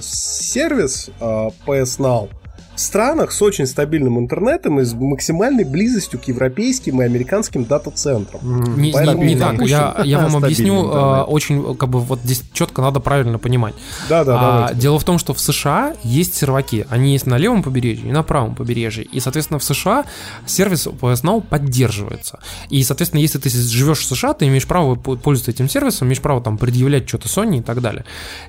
сервис а, PS Now странах с очень стабильным интернетом и с максимальной близостью к европейским и американским дата-центрам. Не, Поэтому не- не так. Я, я вам *laughs* объясню, интернет. э, очень, как бы, вот здесь четко надо правильно понимать. Да, да, А, давайте. дело в том, что в США есть серваки. Они есть на левом побережье и на правом побережье. И, соответственно, в США сервис PS Now поддерживается. И, соответственно, если ты живешь в США, ты имеешь право пользоваться этим сервисом, имеешь право там предъявлять что-то Sony и так далее.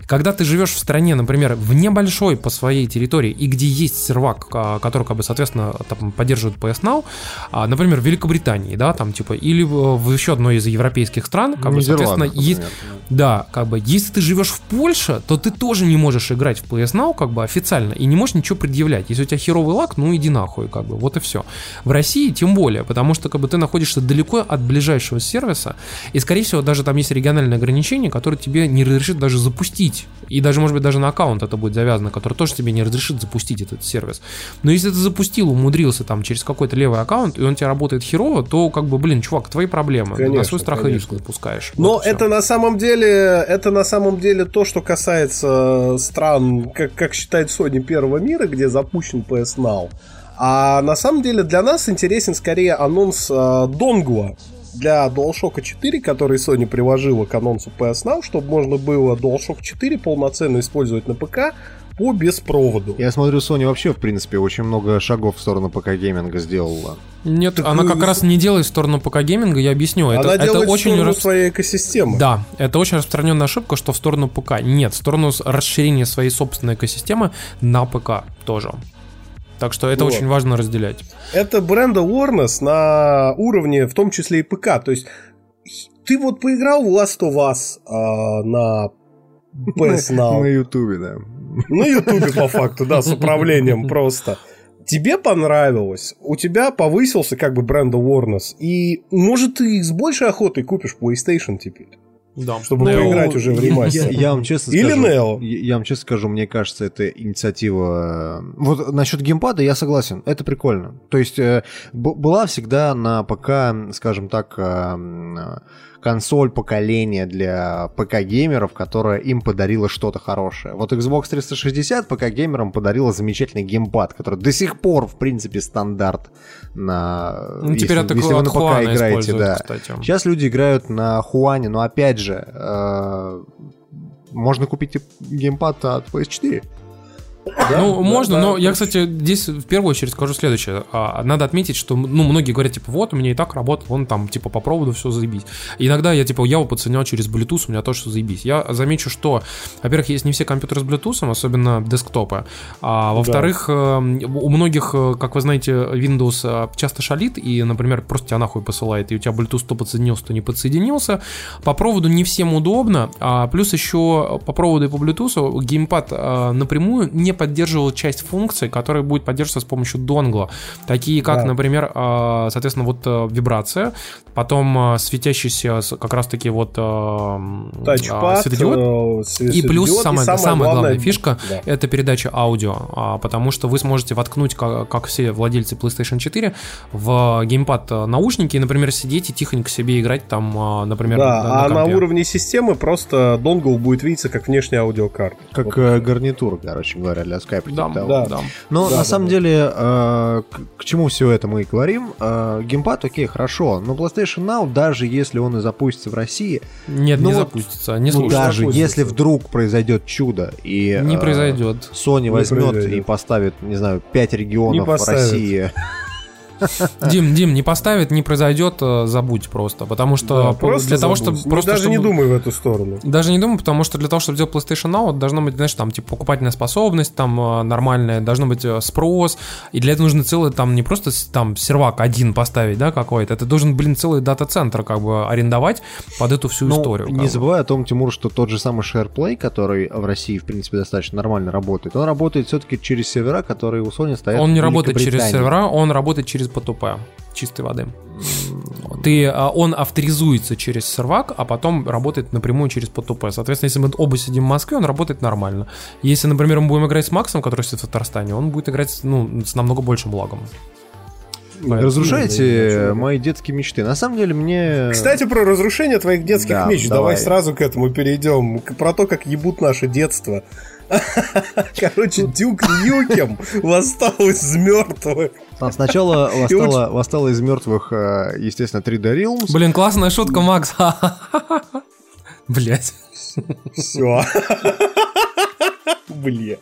Когда ты живешь в стране, например, в небольшой по своей территории, и где есть сервак, а, который, как бы, соответственно, там поддерживает PS Now, а, например, в Великобритании, да, там, типа, или в еще одной из европейских стран, как бы, соответственно, есть, да, как бы, если ты живешь в Польше, то ты тоже не можешь играть в PS Now, как бы, официально, и не можешь ничего предъявлять. Если у тебя херовый лак, ну иди нахуй, как бы, вот и все. В России тем более, потому что, как бы, ты находишься далеко от ближайшего сервиса, и, скорее всего, даже там есть региональные ограничения, которые тебе не разрешит даже запустить. И даже, может быть, даже на аккаунт это будет завязано, который тоже тебе не разрешит запустить этот сервис. Но если ты запустил, умудрился там через какой-то левый аккаунт, и он у тебя работает херово, то, как бы, блин, чувак, твои проблемы. на Конечно, свой страх и риск конечно. запускаешь. Но Вот это на самом деле, это на самом деле то, что касается стран, как, как считает Sony первого мира, где запущен PS Now. А на самом деле для нас интересен скорее анонс э, Донгла для DualShock 4, который Sony приложила к анонсу PS Now, чтобы можно было DualShock 4 полноценно использовать на ПК по беспроводу. Я смотрю, Sony вообще, в принципе, очень много шагов в сторону ПК-гейминга сделала. Нет, Так она вы- как раз не делает в сторону ПК гейминга, я объясню. Это, Она это делает очень в сторону рас- своей экосистемы. Да, это очень распространенная ошибка, что в сторону ПК. Нет, в сторону расширения своей собственной экосистемы на ПК тоже. Так что это Вот. очень важно разделять. это бренда awareness на уровне, в том числе и ПК. То есть ты вот поиграл в Last of Us а, на *laughs* PS На Now, Ютубе, да. На Ютубе по факту, да, с управлением просто. Тебе понравилось, у тебя повысился как бы бренд awareness, и может ты с большей охотой купишь PlayStation теперь, Да. чтобы Ну, поиграть уже в Я, ремастер. я вам честно Или скажу. Neo. Я, я вам честно скажу, мне кажется, это инициатива. э, Вот насчет геймпада я согласен, это прикольно. То есть э, была всегда на ПК, скажем так, э, э, консоль поколения для ПК-геймеров, которая им подарила что-то хорошее. Вот Xbox 360 ПК-геймерам подарила замечательный геймпад, который до сих пор, в принципе, стандарт на... Ну, теперь если, от, если вы на ПК играете, да. кстати. Сейчас люди играют на One, но опять же, э, можно купить геймпад от PS4. Ну, да, можно, да. но я, кстати, здесь в первую очередь скажу следующее. А, Надо отметить, что, ну, многие говорят, типа, вот, у меня и так работает, вон там, типа, по проводу все заебись. Иногда я, типа, я его подсоединял через Bluetooth, у меня тоже все заебись. Я замечу, что, во-первых, есть не все компьютеры с Bluetooth, особенно десктопы. А во-вторых, э, у многих, э, как вы знаете, Windows э, часто шалит, и, например, просто тебя нахуй посылает, и у тебя Bluetooth то подсоединился, то не подсоединился. По проводу не всем удобно, а плюс еще по проводу и по Bluetooth геймпад э, напрямую не поддерживал часть функций, которые будет поддерживаться с помощью донгла. Такие как, Да. например, а, соответственно, вот э, вибрация, потом а, светящийся как раз-таки вот а, м, а, Тачпад, светодиод. э, И плюс самая, и самое самая главная главное- фишка Да. это передача аудио, а, потому что вы сможете воткнуть, как, как все владельцы PlayStation 4, в геймпад э, наушники и, например, сидеть и тихонько себе играть там, например, Да, на, а на уровне системы просто dongle будет видеться как внешняя аудиокарта. Как Вот. э, гарнитур, короче говоря, для скайпа. Да, да, Да. да. Но Да, на да, самом да. деле, э, к, к чему все это мы и говорим, э, геймпад, окей, хорошо, но PlayStation Now, даже если он и запустится в России, Нет, Ну не вот, запустится, не ну, слушай. даже запустится. если вдруг произойдет чудо и Не э, произойдет. Sony возьмет произойдет. и поставит, не знаю, 5 Не регионов поставит. России. *laughs* Дим, Дим, не поставит, не произойдет, э, забудь просто. Потому Да, что по- просто для того, забудь. чтобы Не- просто даже не чтобы- думай в эту сторону. Даже не думаю, потому что для того, чтобы сделать PlayStation Now, должно быть, знаешь, там, типа, покупательная способность, там, э, нормальная, должно быть э, спрос, и для этого нужно целый, там, не просто, там, сервак один поставить, да, какой-то, это должен, блин, целый дата-центр, как бы, арендовать под эту всю Ну, историю. не бы. забывай о том, Тимур, что тот же самый SharePlay, который в России, в принципе, достаточно нормально работает, он работает все-таки через сервера, которые у Sony стоят Он не в работает через сервера, он работает через P2P, чистой воды. Ты, а, он авторизуется через сервак, а потом работает напрямую через P2P. Соответственно, если мы оба сидим в Москве, он работает нормально. Если, например, мы будем играть с Максом, который сидит в Татарстане, он будет играть ну, с намного большим лагом. Разрушаете мои детские мечты. На самом деле мне... Кстати, про разрушение твоих детских Да, меч. давай. Давай. сразу к этому перейдем. Про то, как ебут наше детство. Короче, Дюк Ньюкем восстал из мертвых. А, Сначала восстала, восстала из мертвых, э, естественно, 3D Realms. Блин, классная шутка, Макс. *laughs* Блять. Все. *laughs* Блять.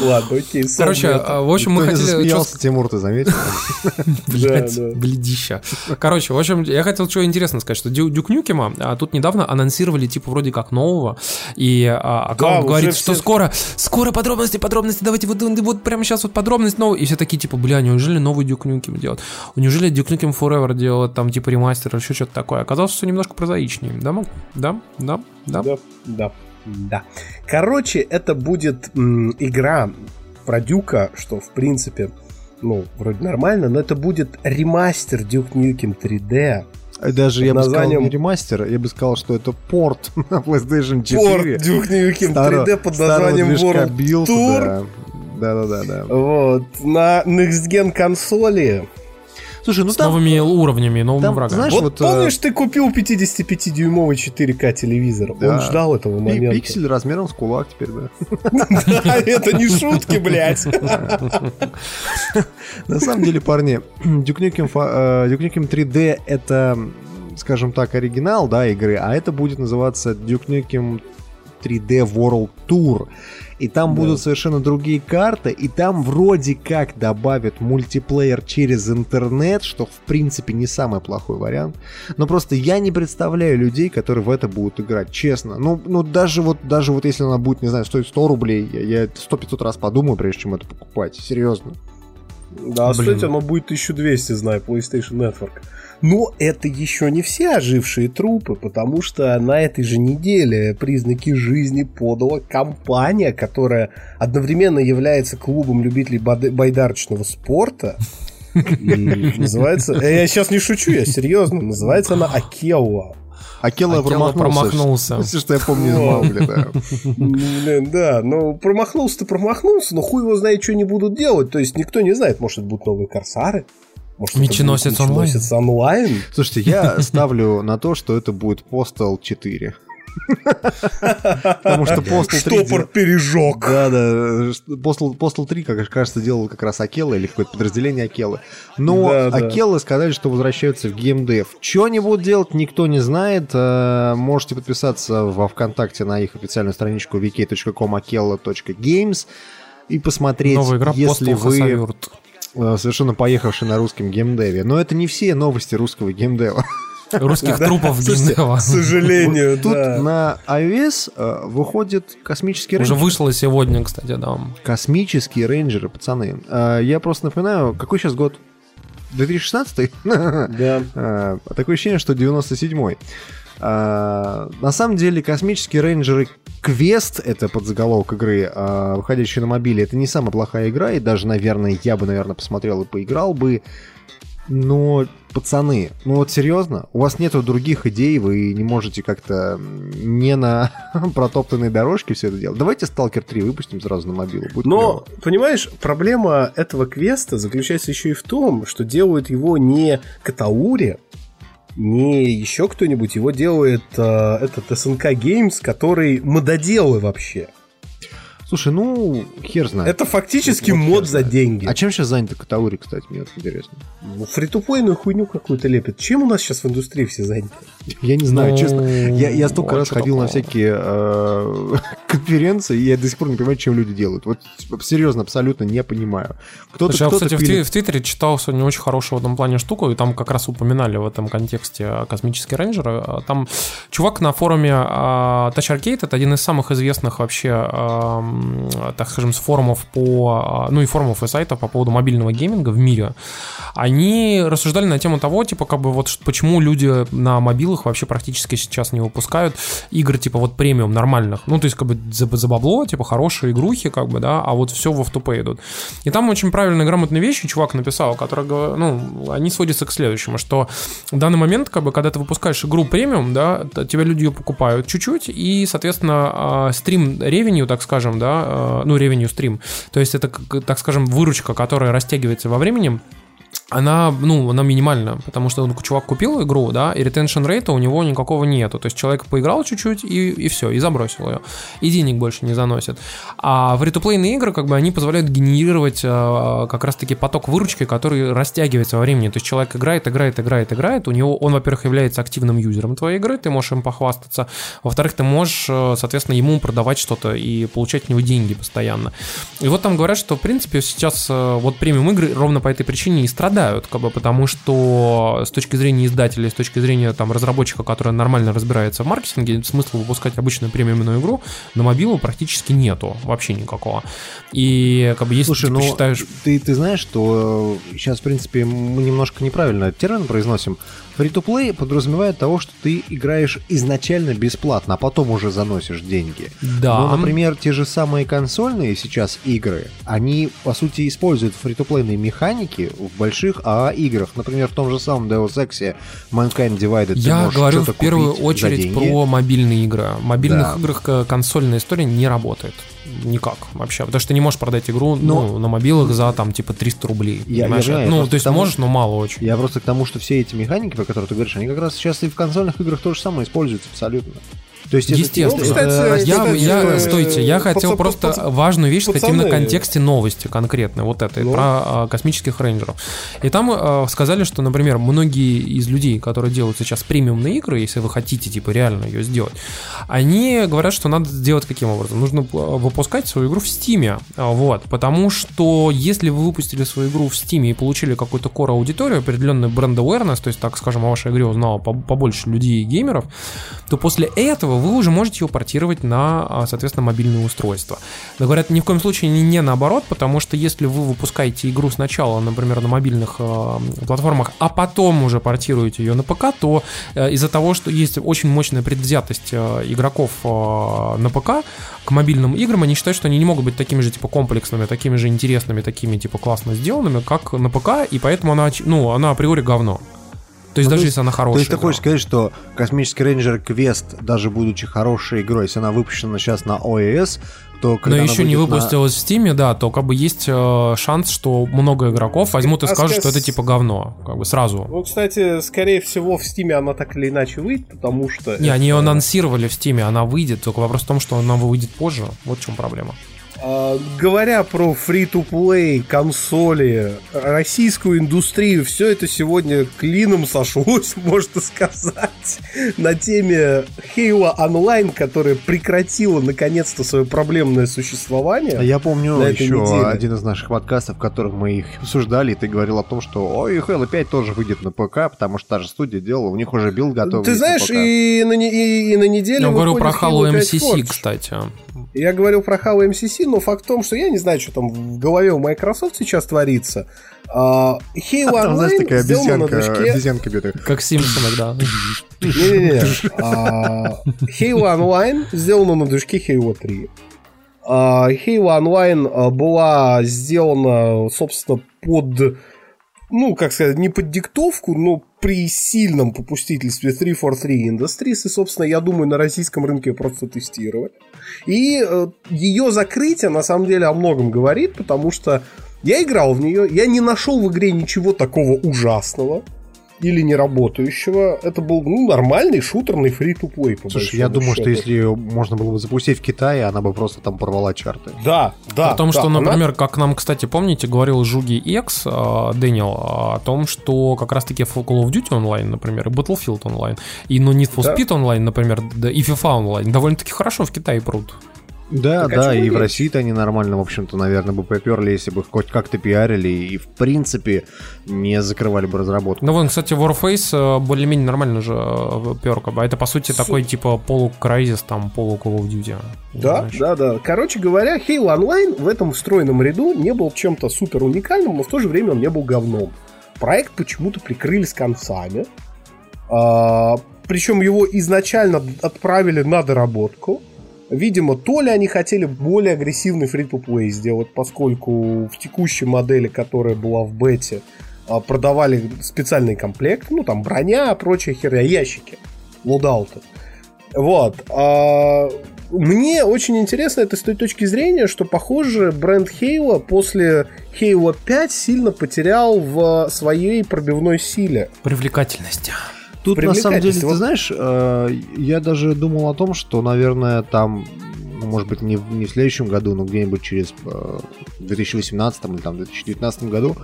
Ладно, окей. Короче, а, в общем, мы хотели... чё засмеялся, Тимур, ты заметил? *laughs* Блять, бледища. Короче, в общем, я хотел что интересно сказать, что Дю- Дюк Нюкема а, тут недавно анонсировали типа вроде как нового, и а, аккаунт говорит, все- что скоро, скоро подробности, подробности, давайте вот, вот прямо сейчас вот подробность новая, и все такие типа, бля, неужели новый Duke Nukem делать? Неужели Duke Nukem Forever делать там типа ремастер или еще что-то такое? Оказалось, что немножко прозаичнее, да, Мак? Да, да, да. Да, да. Короче, это будет м, игра про Дюка, что в принципе, ну, вроде нормально, но это будет ремастер Duke Nukem 3D. Даже я бы сказал названием- не ремастер, я бы сказал, что это порт *laughs* на PlayStation 4. Порт Ньюкем Старого- 3D под названием World Build, Tour. Да, да, да, да. Вот, на Next Gen консоли. Слушай, ну С там, новыми уровнями и новыми там, врагами. знаешь, Вот, вот, э, помнишь, ты купил 55-дюймовый 4К телевизор? Да. Он ждал этого момента. пиксель размером с кулак теперь, *laughs* да. Это не шутки, блядь. На самом деле, парни, Duke Nukem, фа- э, Duke Nukem 3D это, скажем так, оригинал, да, игры, а это будет называться Duke Nukem 3D World Tour. И там Да. будут совершенно другие карты, и там вроде как добавят мультиплеер через интернет, что в принципе не самый плохой вариант. Но просто я не представляю людей, которые в это будут играть, честно. Ну, ну даже вот, даже вот если она будет, не знаю, стоить 100 рублей, я, я 100-500 раз подумаю, прежде чем это покупать. Серьезно. Да, Блин. стоить оно будет 1200, знаю, PlayStation Network. Но это еще не все ожившие трупы, потому что на этой же неделе признаки жизни подала компания, которая одновременно является клубом любителей байдарочного спорта. И называется... э, Я сейчас не шучу, я серьезно. Называется она Акела. Акела Акела промахнулся. промахнулся. Все, что я помню из. Маугли, да. Блин, да, ну промахнулся-то промахнулся, но хуй его знает, что они будут делать. То есть никто не знает, может, это будут новые корсары, может, Меченосец онлайн. Меченосец онлайн. Слушайте, я ставлю на то, что это будет Postal 4. Потому что Postal 3... Штопор пережег. Да, да, Postal, Postal 3, как кажется, делал как раз Акела или какое-то подразделение Акелы. Но Да, да. Акелы сказали, что возвращаются в геймдев. Что они будут делать, никто не знает. Э, Можете подписаться во ВКонтакте на их официальную страничку vk.com akela.games и посмотреть, Новая игра если Postal вы Хасавюрт. Э, совершенно поехавший на русском геймдеве. Но это не все новости русского геймдева. Русских *laughs* Да. трупов геймдева. К сожалению, *laughs* Тут да. на iOS э, выходит космический Уже рейнджер. вышло сегодня, кстати, да. Космические рейнджеры, пацаны. Э, Я просто напоминаю, какой сейчас год? 2016? *laughs* Да. Такое ощущение, что 97-й. А, на самом деле, космические рейнджеры Квест, это подзаголовок игры, а, выходящий на мобиле, это не самая плохая игра, и даже, наверное, я бы, наверное, посмотрел и поиграл бы. Но, пацаны, ну вот серьезно, у вас нету других идей, вы не можете как-то не на *laughs* протоптанной дорожке все это делать. Давайте Stalker 3 выпустим сразу на мобилу. Будет Но, клево. понимаешь, проблема этого квеста заключается еще и в том, что делают его не Катаури, не еще кто-нибудь, его делает э, этот СНК Games, который мододелы вообще. Слушай, ну, хер знает. Это фактически Вот мод хер за деньги. А чем сейчас занята Катаури, кстати, мне вот интересно. Ну, хуйню какую-то лепят. Чем у нас сейчас в индустрии все заняты? Я не знаю, Ну, честно. Я, я столько вот раз ходил на всякие э, *laughs* конференции, и я до сих пор не понимаю, чем люди делают. Вот серьезно, абсолютно не понимаю. Кто-то, Слушай, я, кто-то кстати, в, пилит- в Твиттере читал сегодня очень хорошую в этом плане штуку, и там как раз упоминали в этом контексте космические рейнджеры. А Там чувак на форуме а, Touch Arcade, это один из самых известных вообще, м, так скажем, с форумов по, а, ну и форумов и сайтов по поводу мобильного гейминга в мире. Они рассуждали на тему того, типа, как бы вот почему люди на мобилах вообще практически сейчас не выпускают игр, типа, вот премиум нормальных. Ну, то есть, как бы за, за бабло, типа, хорошие игрухи, как бы, да, а вот все в автопе идут. И там очень правильные, грамотные вещи чувак написал, которые, ну, они сводятся к следующему, что в данный момент, как бы, когда ты выпускаешь игру премиум, да, тебя люди ее покупают чуть-чуть, и, соответственно, а, стрим ревенью, так скажем, да, а, ну, ревенью стрим, то есть это, так скажем, выручка, которая растягивается во времени, она, ну, она минимальна, потому что чувак купил игру, да, и ретеншн рейта у него никакого нету. То есть человек поиграл чуть-чуть и, и все, и забросил ее. И денег больше не заносит. А в фри-то-плейные игры, как бы, они позволяют генерировать э, как раз-таки поток выручки, который растягивается во времени. То есть человек играет, играет, играет, играет. У него, он, во-первых, является активным юзером твоей игры, ты можешь им похвастаться. Во-вторых, ты можешь, э, соответственно, ему продавать что-то и получать от него деньги постоянно. И вот там говорят, что, в принципе, сейчас э, вот премиум игры ровно по этой причине и страдают, как бы, потому что с точки зрения издателя, с точки зрения там разработчика, который нормально разбирается в маркетинге, смысла выпускать обычную премиумную игру на мобилу практически нету, вообще никакого. И как бы если Слушай, ты ну посчитаешь... ты, ты знаешь, что сейчас, в принципе, мы немножко неправильно термин произносим. Free-to-play подразумевает того, что ты играешь изначально бесплатно, а потом уже заносишь деньги. Да. Ну, например, те же самые консольные сейчас игры, они, по сути, используют фри-то-плейные механики в больших АА-играх. Например, в том же самом Deus Ex Mankind Divided Я говорю в первую очередь про мобильные игры. В мобильных Да. играх э, консольная история не работает. Никак вообще. Потому что ты не можешь продать игру Но- ну, на мобилах за там типа 300 рублей. Я- я знаю, ну, то есть тому- можешь, но мало очень. Я просто к тому, что все эти механики, про которые ты говоришь, они как раз сейчас и в консольных играх то же самое используются абсолютно. То есть это- Естественно. Ну, кстати, это- я, кстати, я, э, стойте, я хотел паца- просто паца- важную вещь сказать именно в пацаны- контексте новости конкретной, вот этой, Ну. про а, космических рейнджеров. И там а, сказали, что, например, многие из людей, которые делают сейчас премиумные игры, если вы хотите, типа, реально ее сделать, они говорят, что надо сделать каким образом? Нужно выпускать свою игру в Стиме, вот, потому что если вы выпустили свою игру в Стиме и получили какую-то core аудиторию, определенный бренд awareness, то есть, так скажем, о вашей игре узнало по- побольше людей и геймеров, то после этого вы уже можете ее портировать на, а, соответственно, мобильное устройство. Но говорят, ни в коем случае не, не наоборот, потому что если вы выпускаете игру сначала, например, на мобильных э, платформах, а потом уже портируете ее на ПК, то э, из-за того, что есть очень мощная предвзятость э, игроков э, на ПК к мобильным играм, они считают, что они не могут быть такими же типа комплексными, такими же интересными, такими типа классно сделанными, как на ПК, и поэтому она, ну, она априори говно. То есть Ну, то даже есть- если она хорошая. То есть ты игра. хочешь сказать, что космический рейнджер Квест, даже будучи хорошей игрой, если она выпущена сейчас на ОС, то Но когда она еще не выйдет на- выпустилась в Стиме, да, то как бы есть э, шанс, что много игроков возьмут и А скажут, ска- что это типа говно, как бы сразу. Ну, кстати, скорее всего, в Стиме она так или иначе выйдет, потому что... Не, они ее это- анонсировали в Стиме, она выйдет, только вопрос в том, что она выйдет позже. Вот в чем проблема. А, говоря про фри-то-плей, консоли, российскую индустрию, все это сегодня клином сошлось, *laughs* можно сказать, на теме Halo Online, которая прекратила наконец-то свое проблемное существование. Я помню на еще неделе. один из наших подкастов, в которых мы их обсуждали, и ты говорил о том, что ой, Halo 5 тоже выйдет на ПК, потому что та же студия делала, у них уже билд готов. Ты на знаешь, ПК. и на, и, и на неделе Я говорю про Halo Halo 5 MCC, кстати. Я говорил про Halo MCC, но факт в том, что я не знаю, что там в голове у Microsoft сейчас творится. А, Halo Там, знаешь, Online такая обезьянка, движке... обезьянка бьет. Как Симпсоны, да. Не-не-не. А, Halo Online сделана на движке Halo 3. А, Halo Online а, была сделана, собственно, под, ну, как сказать, не под диктовку, но при сильном попустительстве 343 Industries, и, собственно, я думаю, на российском рынке просто тестировали. И э, ее закрытие, на самом деле, о многом говорит, потому что я играл в нее, я не нашел в игре ничего такого ужасного или не работающего. Это был ну, нормальный шутерный фри-то-плей. Слушай, я думаю, что счету. если ее можно было бы запустить в Китае, она бы просто там порвала чарты. Да, да. о том, да, что, она- например, как нам, кстати, помните, говорил Жуги X, э, Дэниел, о том, что как раз-таки Call of Duty Online, например, и Battlefield Online, и ну, Need for Да. Speed Online, например, да, и FIFA Online довольно-таки хорошо в Китае прут. Да, Так а да, и в? России-то они нормально, в общем-то, наверное, бы поперли, если бы их хоть как-то пиарили и, в принципе, не закрывали бы разработку. Ну, вон, кстати, Warface э, более-менее нормально же э, пер, как бы. А это, по сути, такой, типа, полу-Crysis, там, полу-Call of Duty. Да, Знаешь. да, да. Короче говоря, Halo Online в этом встроенном ряду не был чем-то супер уникальным, но в то же время он не был говном. Проект почему-то прикрыли с концами. А, причем его изначально отправили на доработку. Видимо, то ли они хотели более агрессивный фри-то-плей сделать, поскольку в текущей модели, которая была в бете, а, продавали специальный комплект, ну там броня, прочая херня, ящики, лодауты. Вот. а, мне очень интересно это с той точки зрения, что, похоже, бренд Halo после Halo 5 сильно потерял в своей пробивной силе. Привлекательность. Тут, на самом деле, ты знаешь, э, я даже думал о том, что, наверное, там, ну, может быть, не, в- не в следующем году, но где-нибудь через э, 2018 или там 2019 году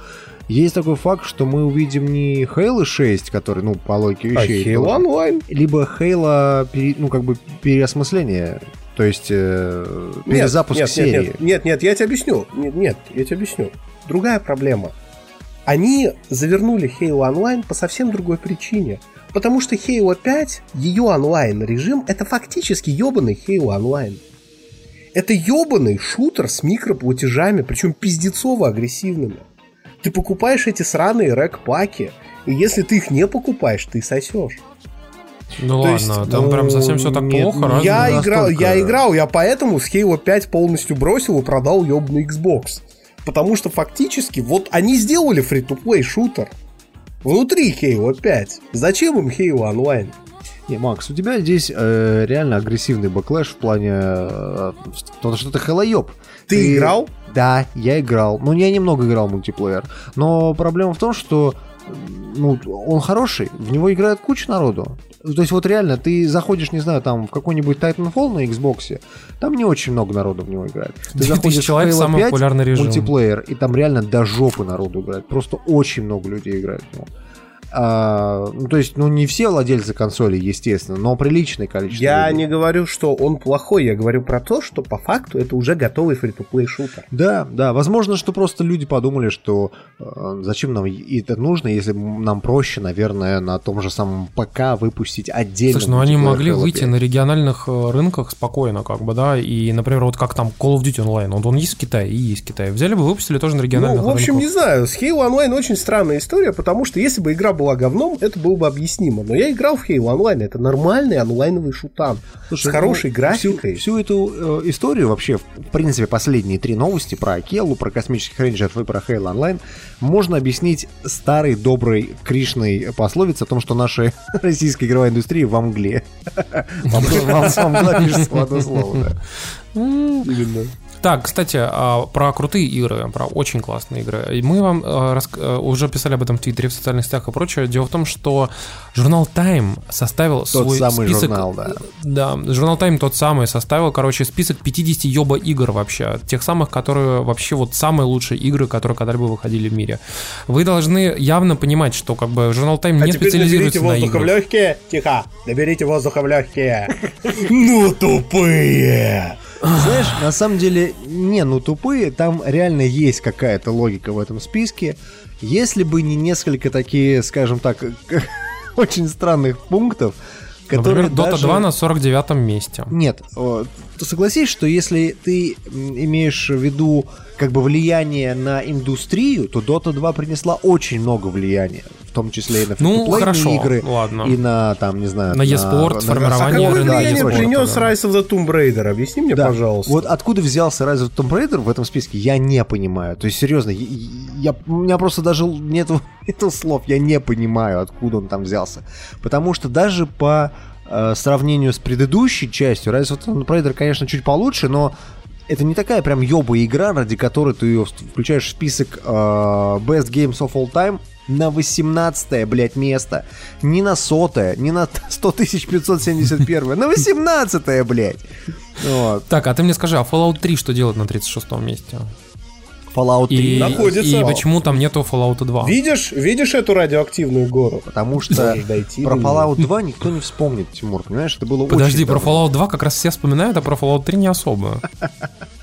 есть такой факт, что мы увидим не Halo 6, который, ну, по логике А вещей, Halo должен- Online? либо Halo, пере- ну, как бы переосмысление, то есть э, перезапуск нет, серии. Нет, нет, нет, нет, я тебе объясню. Нет, нет, я тебе объясню. Другая проблема. Они завернули Halo Online по совсем другой причине. Потому что Halo 5, ее онлайн-режим, это фактически ебаный Halo Online. Это ебаный шутер с микроплатежами, причем пиздецово-агрессивными. Ты покупаешь эти сраные рэк-паки, и если ты их не покупаешь, ты сосешь. Ну То есть, ладно, там ну, прям совсем все так нет, плохо, разве? я играл, настолько. я играл, я поэтому с Halo 5 полностью бросил и продал ебаный Xbox. Потому что фактически, вот они сделали free-to-play шутер. Внутри Halo 5. Зачем им Halo Online? Не, Макс, у тебя здесь э, реально агрессивный backlash в плане э, того, что ты хэллоёб. Ты играл? Да, я играл. Ну, я немного играл в мультиплеер. Но проблема в том, что ну, он хороший, в него играет куча народу. То есть вот реально, ты заходишь, не знаю, там в какой-нибудь Titanfall на Xbox, там не очень много народу в него играет. Ты 2000 заходишь человек в Halo самый 5 популярный режим. мультиплеер, и там реально до жопы народу играет. Просто очень много людей играет в него. А, ну, то есть, ну, не все владельцы консолей, естественно, но приличное количество. Я людей. не говорю, что он плохой, я говорю про то, что по факту это уже готовый фри-то-плей шутер. Да, да, возможно, что просто люди подумали, что э, зачем нам это нужно, если нам проще, наверное, на том же самом ПК выпустить отдельно. Слушай, ну они могли Halo выйти 5. на региональных э, рынках спокойно, как бы, да, и, например, вот как там Call of Duty Online, вот он есть в Китае и есть в Китае. Взяли бы, выпустили тоже на региональных Ну, в общем, не рынках. знаю, с Halo Online очень странная история, потому что если бы игра была говном, это было бы объяснимо. Но я играл в Halo Online, это нормальный онлайновый шутан. Слушай, с хорошей ну, графикой. Всю, всю эту э, историю вообще, в принципе, последние три новости про Акелу, про космических рейнджеров и про Halo Online можно объяснить старой доброй Кришной пословицей о том, что наша российская игровая индустрия во мгле. Вам вам мгла пишется в одно слово. Именно. Так, кстати, а, про крутые игры, про очень классные игры. И Мы вам а, а, уже писали об этом в Твиттере, в социальных сетях и прочее. Дело в том, что журнал Time составил свой самый список... журнал, да. Да, журнал Time тот самый составил, короче, список 50 ёба игр вообще. Тех самых, которые вообще вот самые лучшие игры, которые когда-либо выходили в мире. Вы должны явно понимать, что как бы журнал Time А не специализируется наберите на воздуха в играх. легкие. Тихо. Наберите воздуха в легкие. *laughs* Ну, тупые. Знаешь, на самом деле, не, ну тупые, там реально есть какая-то логика в этом списке. Если бы не несколько такие, скажем так, *laughs* очень странных пунктов, которые Например, Dota даже- 2 на 49 месте. Нет, ты согласись, что если ты имеешь в виду как бы влияние на индустрию, то Dota 2 принесла очень много влияния, в том числе и на Ну, хорошо, игры, ладно. и на, там, не знаю... На e-спорт, А формирование какое рынка влияние e-спорта, принес да. Rise of the Tomb Raider? Объясни мне, Да. пожалуйста. Вот откуда взялся Rise of Tomb Raider в этом списке, я не понимаю. То есть, серьезно, я, я- у меня просто даже нету, нету слов, я не понимаю, откуда он там взялся. Потому что даже по э, сравнению с предыдущей частью, Rise of Tomb Raider, конечно, чуть получше, но это не такая прям ёба игра, ради которой ты ее включаешь в список э, Best Games of All Time на 18 блядь, место. Не на сотое, не на *laughs* 100 571, на 18 блядь. Вот. Так, а ты мне скажи, а Fallout 3 что делает на 36 месте? Fallout 3. И, находится. и почему там нету Fallout 2? Видишь, видишь эту радиоактивную гору? Потому что дойти про. Fallout 2 никто не вспомнит, Тимур, понимаешь? Это было Подожди, очень про давно. Fallout 2 как раз все вспоминают, а про Fallout 3 не особо. *laughs*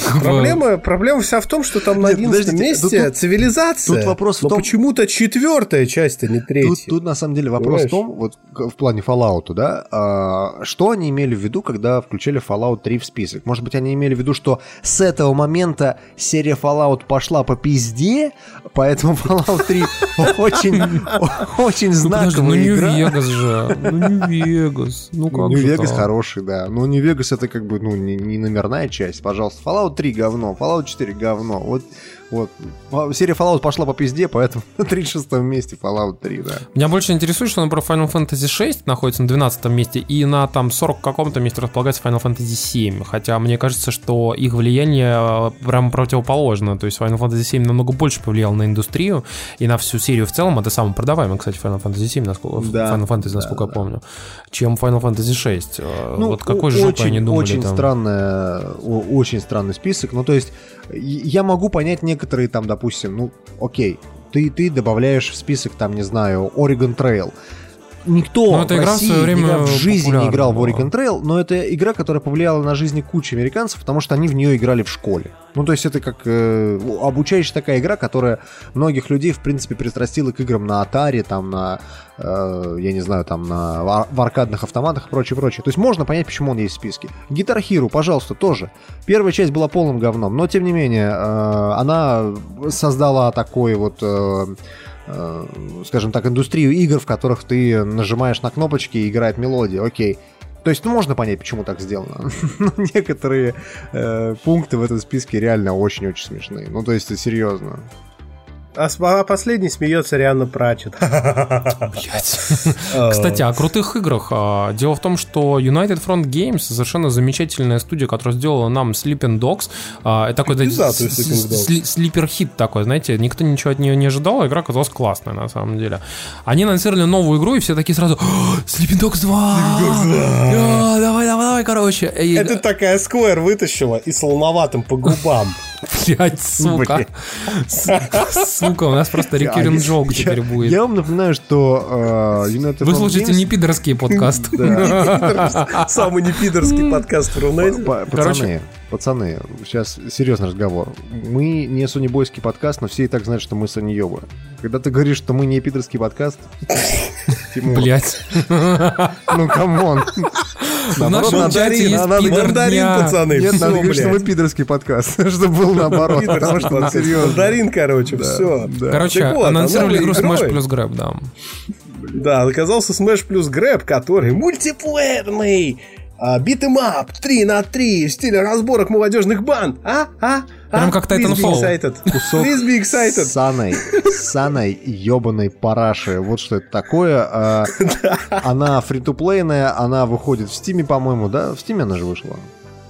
*laughs* Проблема, проблема вся в том, что там на Нет, 11 подождите, месте тут- цивилизация. тут вопрос в но том- почему-то четвертая часть, а не третья. Тут, тут на самом деле вопрос Понимаешь? в том, вот в плане Fallout, да, а, что они имели в виду, когда включили Fallout 3 в список? Может быть, они имели в виду, что с этого момента серия Fallout пошла по пизде, поэтому Fallout 3 *laughs* очень, очень Ну подожди, ну знаковая игра. Нью-Вегас же. Ну Нью-Вегас. Ну как же Нью-Вегас хороший, да. Но Нью-Вегас это как бы, ну, не, не номерная часть, пожалуйста. Fallout 3 говно, Fallout 4 говно. Вот, вот. А, Серия Fallout пошла по пизде, поэтому *laughs* на 36 месте Fallout 3, да. Меня больше интересует, что, например, Final Fantasy 6 находится на 12 месте, и на там 40 каком-то месте располагается Final Fantasy 7. Хотя мне кажется, что их влияние э, прям противоположно. То есть Final Fantasy 7 намного больше повлиял на индустрию и на всю серию в целом. Это самый продаваемый, кстати, Final Fantasy 7, насколько, Да, Final Fantasy, да, насколько я да. помню, чем Final Fantasy 6. Э, Ну, вот какой жопой очень, они думали Очень там. странная, очень странный список. Ну, то есть, я могу понять некоторые там, допустим, ну, окей, ты, ты добавляешь в список, там, не знаю, Oregon Trail. Никто Ну, эта в игра в России свое время никогда в жизни не играл в была. Oregon Trail, но это игра, которая повлияла на жизни кучи американцев, потому что они в нее играли в школе. Ну, то есть это как э, обучающая такая игра, которая многих людей, в принципе, пристрастила к играм на Atari, там, на, э, я не знаю, там, на, в ар- в аркадных автоматах и прочее, прочее. То есть можно понять, почему он есть в списке. Guitar Hero, пожалуйста, тоже. Первая часть была полным говном, но, тем не менее, э, она создала такой вот... э, скажем так, индустрию игр, в которых ты нажимаешь на кнопочки и играет мелодия, окей. То есть, ну, можно понять, почему так сделано. *laughs* Но некоторые э, пункты в этом списке реально очень-очень смешные. Ну, то есть, серьезно. А, а последний смеется Рианна Пратчет. Кстати, о крутых играх. А, Дело в том, что United Front Games совершенно замечательная студия, которая сделала нам Sleeping Dogs. А, Это такой слипер-хит такой, знаете, никто ничего от нее не ожидал, игра оказалась классная на самом деле. Они анонсировали новую игру, и все такие сразу «О, Sleeping Dogs 2! Давай, короче. И- Это такая Square вытащила и слоноватым по губам. Блядь, сука. Сука, у нас просто рекеринг джок теперь будет. Я вам напоминаю, что э, Вы слушаете не пидорские подкасты. *laughs* Самый непидорский подкаст в Рунете. Короче- Пацаны, сейчас серьезный разговор. Мы не сунебойский подкаст, но все и так знают, что мы саньёбы. Когда ты говоришь, что мы не пидорский подкаст, *laughs* Блять. ну come on. В нашем чате есть Мандарин, пацаны. Нет, надо говорить, что мы блядь. пидорский подкаст, *laughs* чтобы был наоборот, потому что, серьезно. Мандарин, короче, все. Короче, анонсировали игру Smash плюс Grab, да. Да, оказался Smash плюс Grab, который мультиплеерный. Beat 'em up 3 на 3 в стиле разборок молодежных банд. А? А? А? Прям как Please be Titanfall. excited. Кусок Please be excited. Саной, Саной ебаной параши. Вот что это такое. А, Она фри-то-плейная, она выходит в Стиме, по-моему, да? В Стиме она же вышла.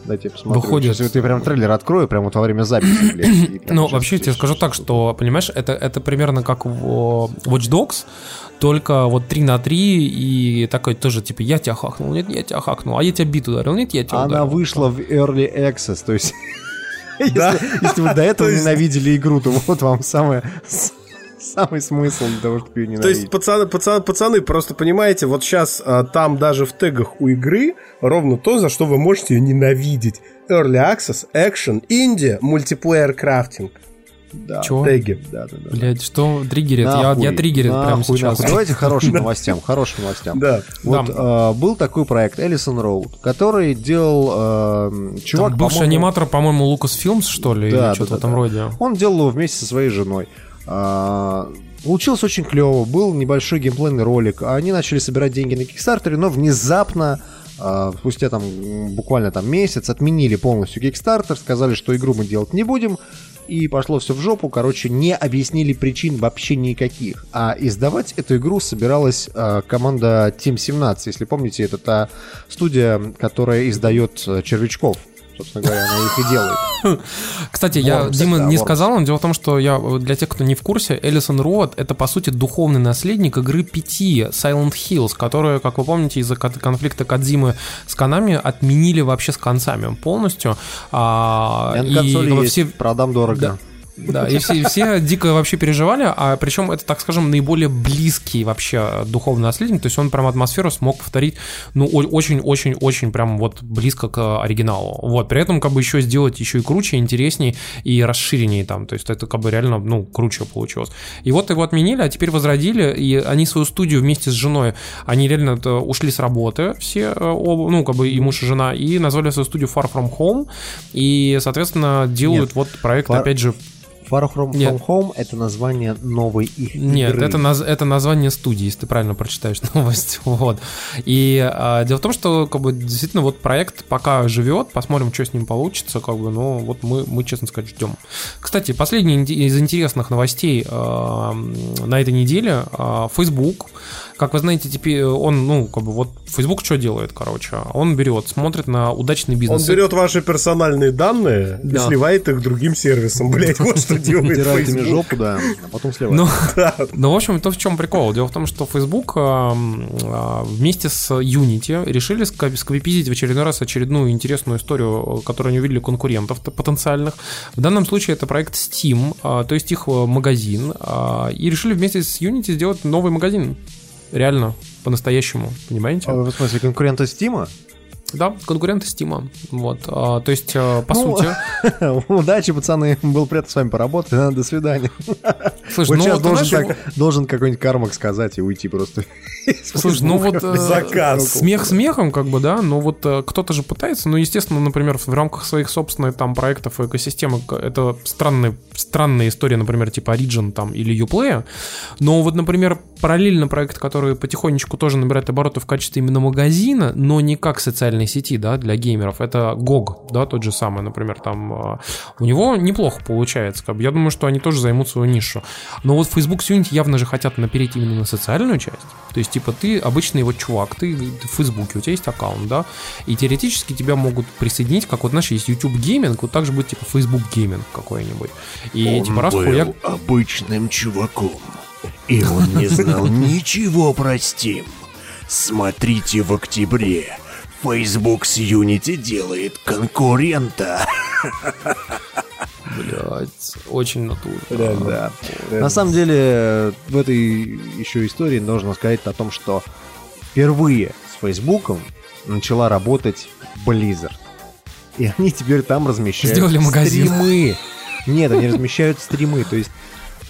Дайте я посмотрю. Выходит. Сейчас я прям трейлер открою, прямо вот во время записи. блядь, прям Ну, вообще, я тебе скажу так, что, понимаешь, это, это примерно как в о, Watch Dogs, только вот 3 на 3 и такой тоже, типа, я тебя хакнул, нет, я тебя хакнул, а я тебя бит ударил, нет, я тебя Она ударил. вышла в Early Access, то есть... *laughs* Да. Если если вы до этого *laughs* есть- ненавидели игру, то вот вам самое... Самый смысл для того, чтобы ее То есть, ненавидеть. пацаны, пацаны, пацаны, просто понимаете, вот сейчас там даже в тегах у игры ровно то, за что вы можете ее ненавидеть. Early Access, Action, Indie, мультиплеер крафтинг. Да. Чего? Теги. Да, да, да. Блядь, что триггерит? Я, Нахуй, я триггерит прямо нахуй, сейчас. нахуй. Давайте хорошим новостям, хорошим новостям. Да. Вот э, был такой проект Эллисон Роуд, который делал э, чувак, Там бывший по-моему, аниматор, по-моему, Лукас Филмс, что ли, Да, или что-то да, в этом да. роде. Он делал его вместе со своей женой. А, Получилось очень клево. Был небольшой геймплейный ролик. Они начали собирать деньги на Кикстартере, но внезапно а, спустя там м, буквально там месяц отменили полностью Kickstarter, сказали, что игру мы делать не будем, и пошло все в жопу. Короче, не объяснили причин вообще никаких. А издавать эту игру собиралась а, команда Team 17. Если помните, это та студия, которая издает э, червячков. Собственно говоря, она их и делает. *laughs* Кстати, я Дима не сказал, но дело в том, что я э, для тех, кто не в курсе, Элисон Роуд это по сути духовный наследник игры 5 Silent Hills, которую, как вы помните, из-за кон- конфликта Кадзимы с Канами отменили вообще с концами полностью. А, и есть, все продам дорого. Да. Да, и все, все дико вообще переживали, а причем это, так скажем, наиболее близкий вообще духовный наследник, то есть он прям атмосферу смог повторить, ну, очень-очень-очень прям вот близко к оригиналу. Вот, при этом как бы еще сделать еще и круче, интересней и расширеннее там, то есть это как бы реально, ну, круче получилось. И вот его отменили, а теперь возродили, и они свою студию вместе с женой, они реально это, ушли с работы, все, э, оба, ну, как бы и муж, и жена, и назвали свою студию Far From Home, и, соответственно, делают Нет, вот проект, Far- опять же, Far From, Нет. From Home это название новой их Нет, игры. это, наз- это название студии, если ты правильно прочитаешь *laughs* новость. Вот. И а, дело в том, что как бы, действительно вот проект пока живет, посмотрим, что с ним получится. Как бы, ну, вот мы, мы, честно сказать, ждем. Кстати, последний из интересных новостей а, на этой неделе. а, Facebook, как вы знаете, теперь он, ну, как бы вот Facebook что делает, короче? Он берет, смотрит на удачный Он бизнес. берет ваши персональные данные и Да. сливает их другим сервисом. *laughs* Блять, вот что делает Утирает ими Facebook. жопу, да, а потом сливает. Ну, *laughs* ну, в общем, то в чем прикол? Дело в том, что Facebook эм, э, вместе с Unity решили скопипизить в очередной раз очередную интересную историю, э, которую они увидели конкурентов потенциальных. В данном случае это проект Steam, э, то есть их э, магазин, э, и решили вместе с Unity сделать новый магазин. Реально, по-настоящему, понимаете? А, В смысле, конкурента Стима? Да, конкуренты Steam. Вот, а, то есть, э, по Ну, сути... *laughs* Удачи, пацаны, было приятно с вами поработать, да, *laughs* до свидания. Слушай, Вот ну сейчас вот, должен, знаешь, так- должен какой-нибудь кармак сказать и уйти просто. *laughs* Слушай, ну вот э, Заказ. смех смехом, как бы, да, но вот э, кто-то же пытается, ну, естественно, например, в рамках своих собственных там проектов и экосистемы, это странная, странная история, например, типа Origin там или Uplay, но вот, например, параллельно проект, который потихонечку тоже набирает обороты в качестве именно магазина, но не как социальной сети, да, для геймеров, это GOG, да, тот же самый, например, там, э, у него неплохо получается, как бы, я думаю, что они тоже займут свою нишу, но вот Facebook с Unity явно же хотят напереть именно на социальную часть, то есть, типа, ты обычный вот чувак, ты в Фейсбуке, у тебя есть аккаунт, да, и теоретически тебя могут присоединить, как вот, знаешь, есть YouTube Gaming, вот так же будет, типа, Facebook Gaming какой-нибудь. И, типа, раз хуяк... обычным чуваком, и он не знал *laughs* ничего про Steam. Смотрите в октябре. Facebook с Unity делает конкурента. Блядь, очень натурно. Да. На самом деле, в этой еще истории нужно сказать о том, что впервые с Фейсбуком начала работать Blizzard. И они теперь там размещают Сделали магазин. стримы. Нет, они размещают стримы. То есть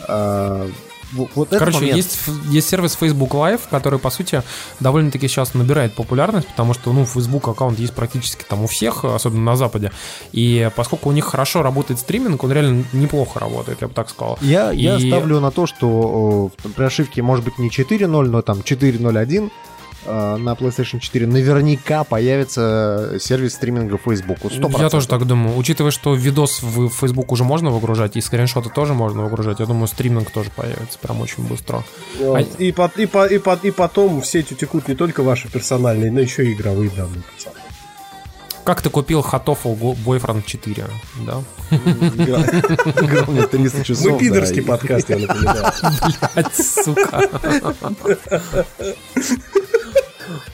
а, вот Короче, момент- есть, есть сервис Facebook Live, который, по сути, довольно-таки сейчас набирает популярность, потому что, ну, Facebook аккаунт есть практически там у всех, особенно на Западе. И поскольку у них хорошо работает стриминг, он реально неплохо работает, я бы так сказал. Я, я И- ставлю на то, что э, при ошибке может быть не 4.0, но там 4.01 э, на PlayStation 4 наверняка появится сервис стриминга Facebook. Вот 100%. Я тоже так думаю. Учитывая, что видос в Facebook уже можно выгружать, и скриншоты тоже можно выгружать, я думаю, стриминг тоже появится прям очень быстро. А- И, по- и, по- и, по- и потом в сеть утекут не только ваши персональные, но еще и игровые данные. Как ты купил Hatoffel Boyfriend 4, да? Игра у меня 300 часов. Мы да, пидорский подкаст, я напоминаю. *laughs* Блять, сука. *laughs*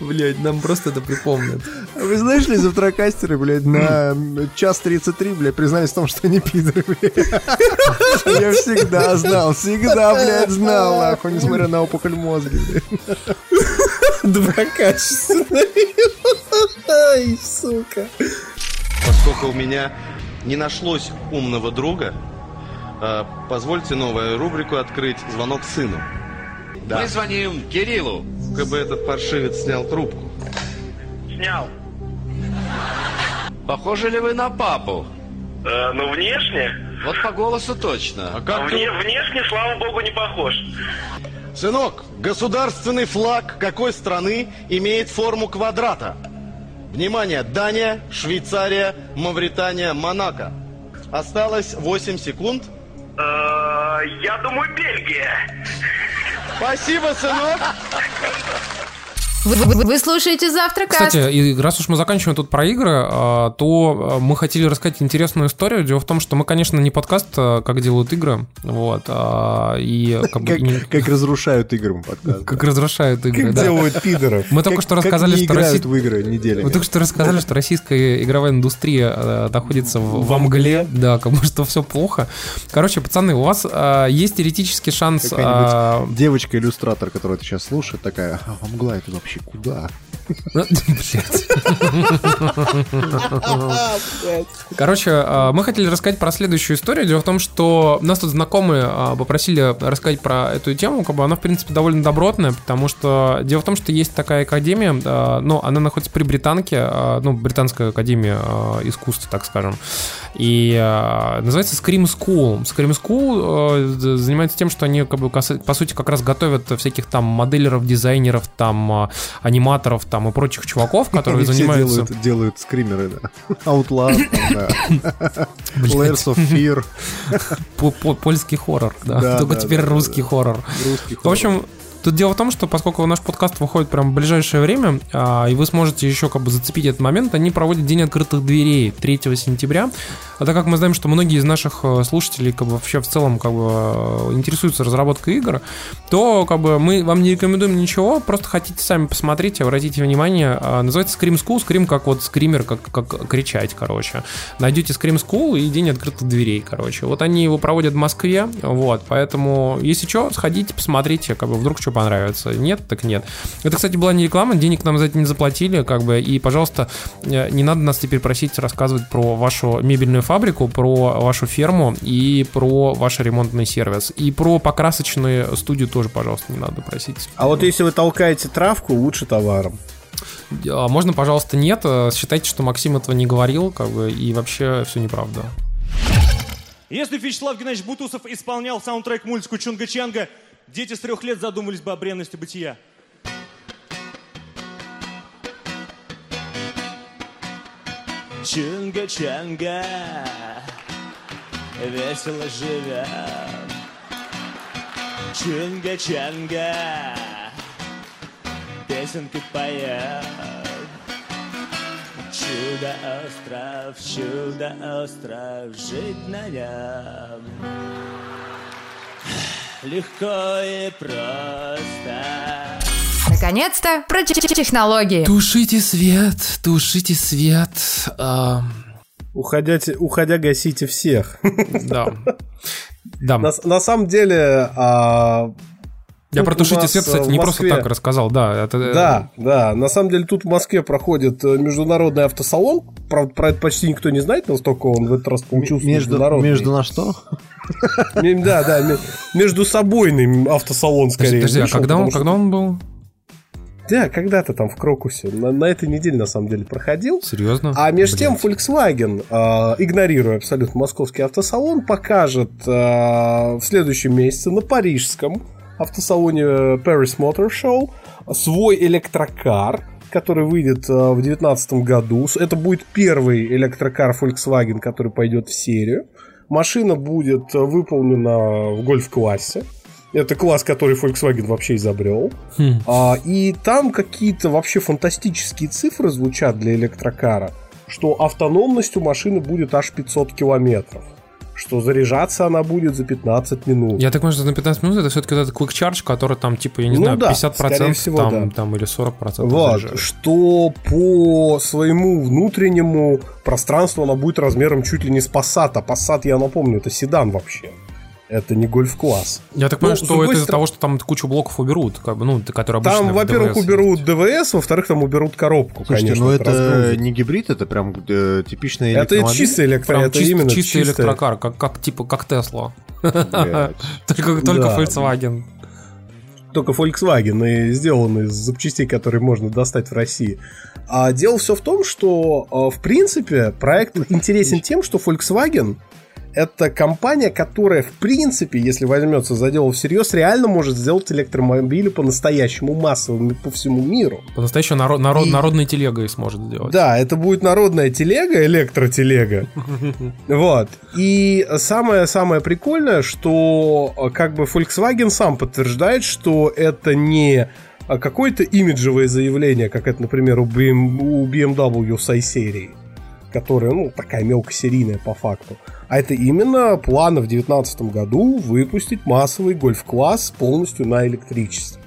Блять, нам просто это припомнят. Вы знаешь ли, завтракастеры, блядь, на час 33, блядь, признались в том, что они пидоры, блядь. Я всегда знал, всегда, блядь, знал, нахуй, несмотря на опухоль мозга, блядь. Доброкачественный. Ай, сука. Поскольку у меня не нашлось умного друга, Э, Позвольте новую рубрику открыть «Звонок сыну». Да. Мы звоним Кириллу. Как бы этот паршивец снял трубку. Снял. Похожи ли вы на папу? Э, ну, внешне. Вот по голосу точно. А А вне- внешне, слава богу, не похож. Сынок, государственный флаг какой страны имеет форму квадрата? Внимание, Дания, Швейцария, Мавритания, Монако. Осталось 8 секунд. Э, я думаю, Бельгия. Спасибо, сынок. Вы, вы- вы слушаете завтракаст. Кстати, и раз уж мы заканчиваем тут про игры, а, то а, мы хотели рассказать интересную историю. Дело в том, что мы, конечно, не подкаст, а, как делают игры, вот, и *laughs* как, бы Как, не- как разрушают игры подкаст. как разрушают игры. Как да. делают пидоров. Мы только Как- что как рассказали, не что Россия- в игры неделями. Вы только что рассказали, что российская игровая индустрия находится в, во мгле, да, как бы что все плохо. Короче, пацаны, у вас есть теоретический шанс... а, девочка-иллюстратор, которая это сейчас слушает, такая, а мгла это вообще куда? Ну. *laughs* Короче, а, мы хотели рассказать про следующую историю. Дело в том, что нас тут знакомые а, попросили рассказать про эту тему. Как бы она, в принципе, довольно добротная, потому что дело в том, что есть такая академия, а, ну, она находится при Британке, ну, Британская академия а, искусств, так скажем. И называется Scream School. Scream School занимается тем, что они, как бы, по сути, как раз готовят всяких там моделеров, дизайнеров, там аниматоров, там и прочих чуваков, *laughs* которые занимаются... делают, делают скримеры, да. Outlast, там, да. *laughs* Layers of Fear. *laughs* По- по- Польский хоррор, да. Только теперь русский хоррор. В общем, тут дело в том, что поскольку наш подкаст выходит прям в ближайшее время, а, и вы сможете еще как бы зацепить этот момент, они проводят День открытых дверей 3 сентября. А так как мы знаем, что многие из наших э, слушателей как бы вообще в целом как бы э, интересуются разработкой игр, то как бы мы вам не рекомендуем ничего, просто хотите сами посмотреть, обратите внимание. А, Называется Scream School, Scream как вот скример, как, как кричать, короче. Найдете Scream School и День открытых дверей, короче. Вот они его проводят в Москве, вот, поэтому, если что, сходите, посмотрите, как бы вдруг что понравится. Нет, так нет. Это, кстати, была не реклама, денег нам за это не заплатили, как бы, и, пожалуйста, э, не надо нас теперь просить рассказывать про вашу мебельную фабрику, про вашу ферму и про ваш ремонтный сервис. И про покрасочную студию тоже, пожалуйста, не надо просить. А вот если вы толкаете травку, лучше товаром. А Можно, пожалуйста, нет. Э, Считайте, что Максим этого не говорил, как бы, и вообще все неправда. Если Вячеслав Геннадьевич Бутусов исполнял саундтрек мультику Чунга-Чанга, дети с трех лет задумались бы о бренности бытия. Чунга-Чанга, весело живем. Чунга-Чанга, песенки поем. Чудо-остров, чудо-остров, жить на нем Легко и просто Наконец-то про технологии. Тушите свет, тушите свет. А, Уходя, уходя гасите всех. Да. Да. На, на самом деле... а, Я про тушите свет, кстати, не Москве- просто так рассказал, да. Это, э, Да, да. На самом деле тут в Москве проходит э, международный автосалон. Правда, про это почти никто не знает, настолько он в этот раз получился Между, международный. между на что? Да, да, ме- между собойный автосалон скорее. Подожди, а когда он, когда он был? Да, когда-то там в Крокусе. На, на этой неделе, на самом деле, проходил. Серьезно? А между тем Volkswagen, э, игнорируя абсолютно московский автосалон, покажет э, в следующем месяце на парижском автосалоне э, Paris Motor Show свой электрокар, который выйдет э, в 2019 году. Это будет первый электрокар Volkswagen, который пойдет в серию. Машина будет э, выполнена в гольф-классе. Это класс, который Volkswagen вообще изобрел. Хм. А, и там какие-то вообще фантастические цифры звучат для электрокара, что автономность у машины будет аж 500 километров. Что заряжаться она будет за 15 минут. Я так понимаю, что на 15 минут это все-таки этот quick charge, который там, типа, я не Ну знаю, да, 50% скорее всего, там, да. там или 40% Вот, заряжает. что по своему внутреннему пространству она будет размером чуть ли не с Passat. А Passat, я напомню, это седан вообще. Это не гольф-класс. Я так Ну, понимаю, с что это из-за того, что там кучу блоков уберут, как бы, ну, которые обычно Там, во-первых, уберут ДВС, во-вторых, там уберут коробку, Слушайте, конечно. ну это разгрузят. не гибрид, это прям э, типичный Это электромобиль. чистый электро, Прям это чист- именно чистый чистый электрокар, как, как типа как Тесла. *laughs* Только только Да. Volkswagen. только Volkswagen и сделан из запчастей, которые можно достать в России. А дело все в том, что, э, в принципе, проект интересен тем, что Volkswagen это компания, которая, в принципе, если возьмется за дело всерьез, реально может сделать электромобили по-настоящему массовыми по всему миру. По-настоящему народ, народ, И- народной телегой сможет сделать. Да, это будет народная телега, электротелега. *laughs* Вот. И самое-самое прикольное, что э, как бы Volkswagen сам подтверждает, что это не а, какое-то имиджевое заявление, как это, например, у, BM у BMW с i-серией, которая, ну, такая мелкосерийная по факту. А это именно планы в 2019 году выпустить массовый гольф-класс полностью на электричестве.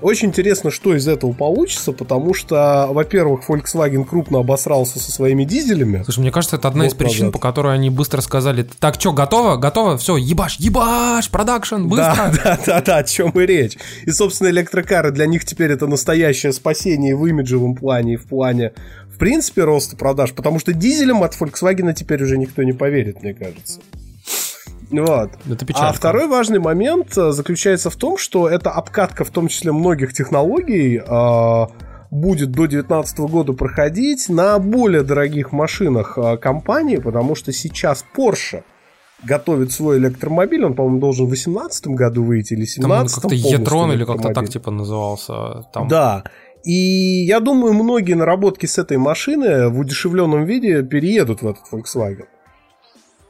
Очень интересно, что из этого получится, потому что, во-первых, Volkswagen крупно обосрался со своими дизелями. Слушай, мне кажется, это одна из Год причин, назад. по которой они быстро сказали, так, что, готово? Готово? Все, ебаш, ебаш, продакшн, быстро. Да, *laughs* да, да, да, о чем и речь. И, собственно, электрокары для них теперь это настоящее спасение в имиджевом плане и в плане, в принципе, роста продаж, потому что дизелем от Volkswagen теперь уже никто не поверит, мне кажется. Вот. Это. А второй важный момент э, заключается в том, что эта обкатка, в том числе многих технологий, э, будет до 2019 года проходить на более дорогих машинах э, компании, потому что сейчас Porsche готовит свой электромобиль, он, по-моему, должен в 2018 году выйти или Там 2017 как-то Етрон или как-то так типа назывался. Там. Да. И я думаю, многие наработки с этой машины в удешевленном виде переедут в этот Volkswagen.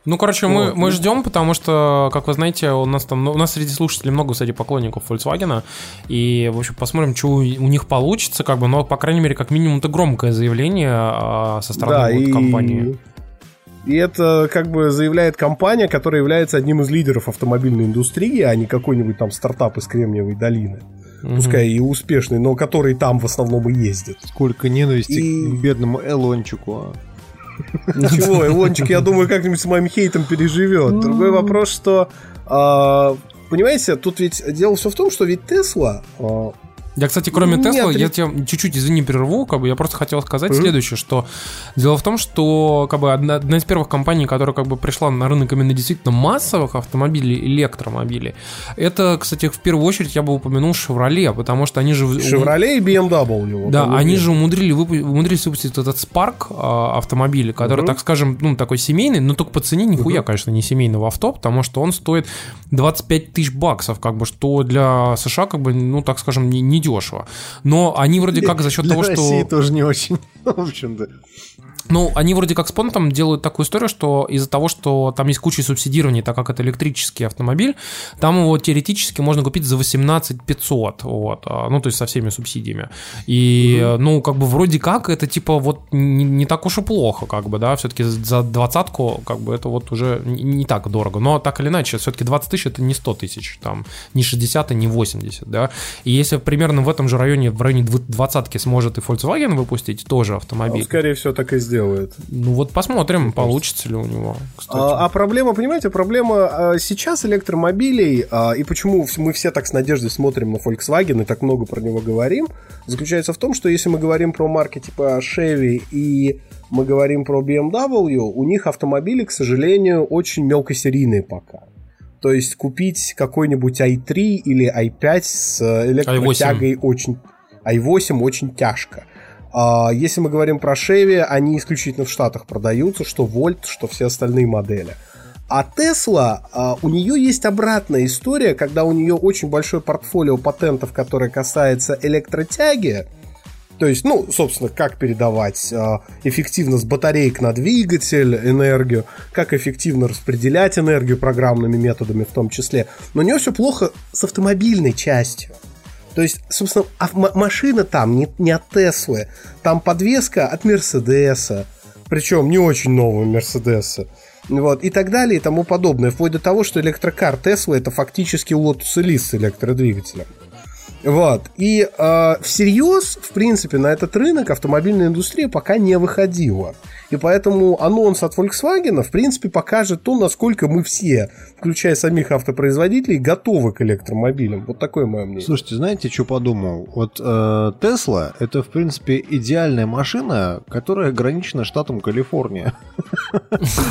Ну, короче, мы, Вот. мы ждем, потому что, как вы знаете, у нас там, ну, у нас среди слушателей много, кстати, поклонников Volkswagen, и, в общем, посмотрим, что у, у них получится, как бы, но, по крайней мере, как минимум, это громкое заявление а, со стороны Да, вот и... компании. И это как бы заявляет компания, которая является одним из лидеров автомобильной индустрии, а не какой-нибудь там стартап из Кремниевой долины. Мгм. Пускай и успешный, но который там в основном и ездит. Сколько ненависти И- к бедному Элончику. а. Чего, Илончик, я думаю, как-нибудь с моим хейтом переживет. Другой вопрос, что... а, Понимаете, тут ведь дело все в том, что ведь Тесла... Я, кстати, кроме Нет, Тесла, я тебя чуть-чуть, извини, прерву, как бы я просто хотел сказать Мгм. следующее, что дело в том, что как бы одна, одна из первых компаний, которая как бы пришла на рынок именно действительно массовых автомобилей, электромобилей, это, кстати, в первую очередь я бы упомянул Chevrolet, потому что они же... Chevrolet и BMW. вот Да, они они же умудрили выпу- умудрились выпустить этот Spark а, автомобиль, который, Мгм. так скажем, ну, такой семейный, но только по цене нихуя, конечно, не семейного авто, потому что он стоит 25 тысяч баксов, как бы, что для США, как бы, ну, так скажем, не, не дешево. Но они вроде как за счет Для того, что... России тоже не очень, *laughs* в общем-то. Ну, они вроде как с понтом делают такую историю, что из-за того, что там есть куча субсидирования, так как это электрический автомобиль, там его теоретически можно купить за 18 500, вот, а, ну, то есть со всеми субсидиями. И, э, ну, как бы вроде как это, типа, вот не, не так уж и плохо, как бы, да, все-таки за двадцатку, как бы, это вот уже не, не так дорого. Но так или иначе, все-таки 20 тысяч это не 100 тысяч, там, не 60 и не 80, да. И если примерно в этом же районе, в районе двадцатки сможет и Volkswagen выпустить тоже Он, автомобиль, скорее всего, так и сделает. ну вот посмотрим, получится ли у него. Кстати. А, а проблема, понимаете, проблема а, сейчас электромобилей, а, и почему мы все так с надеждой смотрим на Volkswagen и так много про него говорим, заключается в том, что если мы говорим про марки типа Chevy и мы говорим про BMW, у них автомобили, к сожалению, очень мелкосерийные пока. То есть купить какой-нибудь i3 или i5 с э, электротягой очень... i8 очень тяжко. А если мы говорим про Chevy, они исключительно в Штатах продаются, что Volt, что все остальные модели. А Tesla, а, у нее есть обратная история, когда у нее очень большое портфолио патентов, которое касается электротяги. То есть, ну, собственно, как передавать а, эффективно с батареек на двигатель энергию, как эффективно распределять энергию программными методами в том числе. Но у нее все плохо с автомобильной частью. То есть, собственно, а машина там не, не от Теслы, там подвеска от Мерседеса, причем не очень нового Мерседеса. Вот, и так далее, и тому подобное. Вплоть до того, что электрокар Тесла это фактически Lotus Elise с электродвигателем. Вот. И э, всерьез, в принципе, на этот рынок автомобильная индустрия пока не выходила. И поэтому анонс от Volkswagen, в принципе, покажет то, насколько мы все, включая самих автопроизводителей, готовы к электромобилям. Вот такое мое мнение. Слушайте, знаете, что подумал? Вот э, Тесла это, в принципе, идеальная машина, которая ограничена штатом Калифорния. *laughs*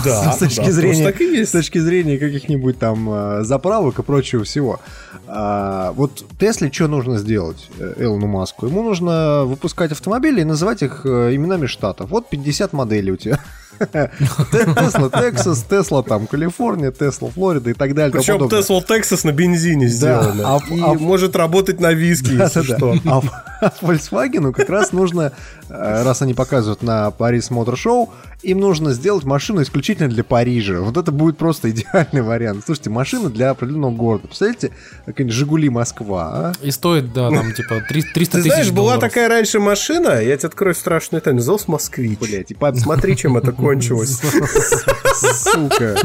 Да, С точки зрения, с точки зрения каких-нибудь там э, заправок и прочего всего. А, вот Тесле что нужно сделать э, Элону Маску? Ему нужно выпускать автомобили и называть их э, именами штатов. Вот 50 моделей у тебя. *laughs* Тесла Тексас, Тесла там Калифорния, Тесла Флорида и так далее. Причем. Tesla Texas на бензине сделано. а- и а- может работать на виске, если что. А а Volkswagen как раз нужно, э, раз они показывают на Парис Мотор Шоу, им нужно сделать машину исключительно для Парижа. Вот это будет просто *laughs* идеальный вариант. Слушайте, машина для определенного города. Представляете, какая-нибудь Жигули Москва, а? И стоит, да, там, типа, три- 300 Ты тысяч знаешь, была долларов. такая раньше машина, я тебе открою страшную тайну, называлась Москвич. Блять, и под... Смотри, *laughs* чем это кончилось. *laughs* Сука.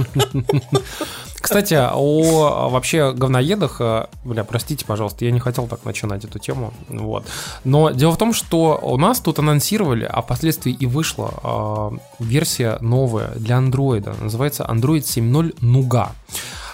Кстати, о вообще говноедах, э, бля, простите, пожалуйста, я не хотел так начинать эту тему, вот. Но дело в том, что у нас тут анонсировали, а впоследствии и вышла э, версия новая для андроида, называется Android 7.0 Nuga.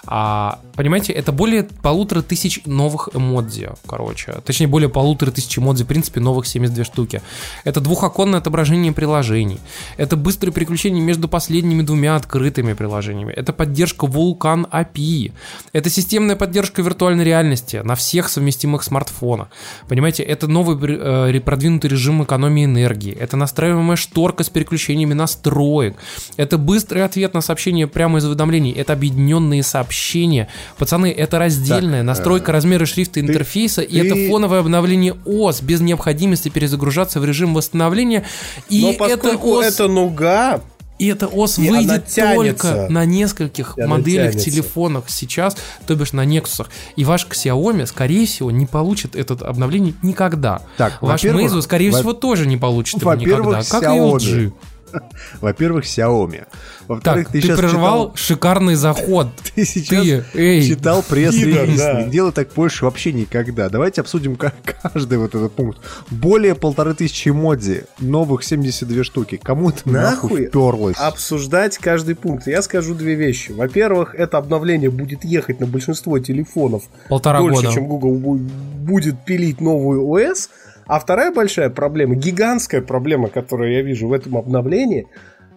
А, понимаете, это более полутора тысяч новых эмодзи, короче. Точнее, более полутора тысяч эмодзи, в принципе, новых 72 штуки. Это двухоконное отображение приложений. Это быстрое переключение между последними двумя открытыми приложениями. Это поддержка Vulkan API. Это системная поддержка виртуальной реальности на всех совместимых смартфонах. Понимаете, это новый э, продвинутый режим экономии энергии. Это настраиваемая шторка с переключениями настроек. Это быстрый ответ на сообщения прямо из уведомлений. Это объединенные сообщения. Пацаны, это раздельная Так, настройка э, размера шрифта интерфейса, и ты- это фоновое обновление ОС без необходимости перезагружаться в режим восстановления. И Но это ОС... это нуга, И эта ОС И выйдет только на нескольких И моделях тянется. телефонах сейчас, то бишь на Nexus. И ваш Xiaomi, скорее всего, не получит это обновление никогда. Так, ваш Meizu, скорее во- всего, тоже не получит его никогда. Как и. LG. *laughs* Во-первых, Xiaomi. Во-вторых, Так, ты, щас прервал читал- шикарный заход. *laughs* Ты сейчас Ты, эй, читал пресс-релиз. да. Не делай так больше вообще никогда. Давайте обсудим ка- *laughs* каждый вот этот пункт. Более полторы тысячи эмодзи, новых 72 штуки. Кому это нахуй Нахуй вперлось? обсуждать каждый пункт. Я скажу две вещи. Во-первых, это обновление будет ехать на большинство телефонов Полтора дольше, года. чем Google бу- будет пилить новую ОС. А вторая большая проблема, гигантская проблема, которую я вижу в этом обновлении,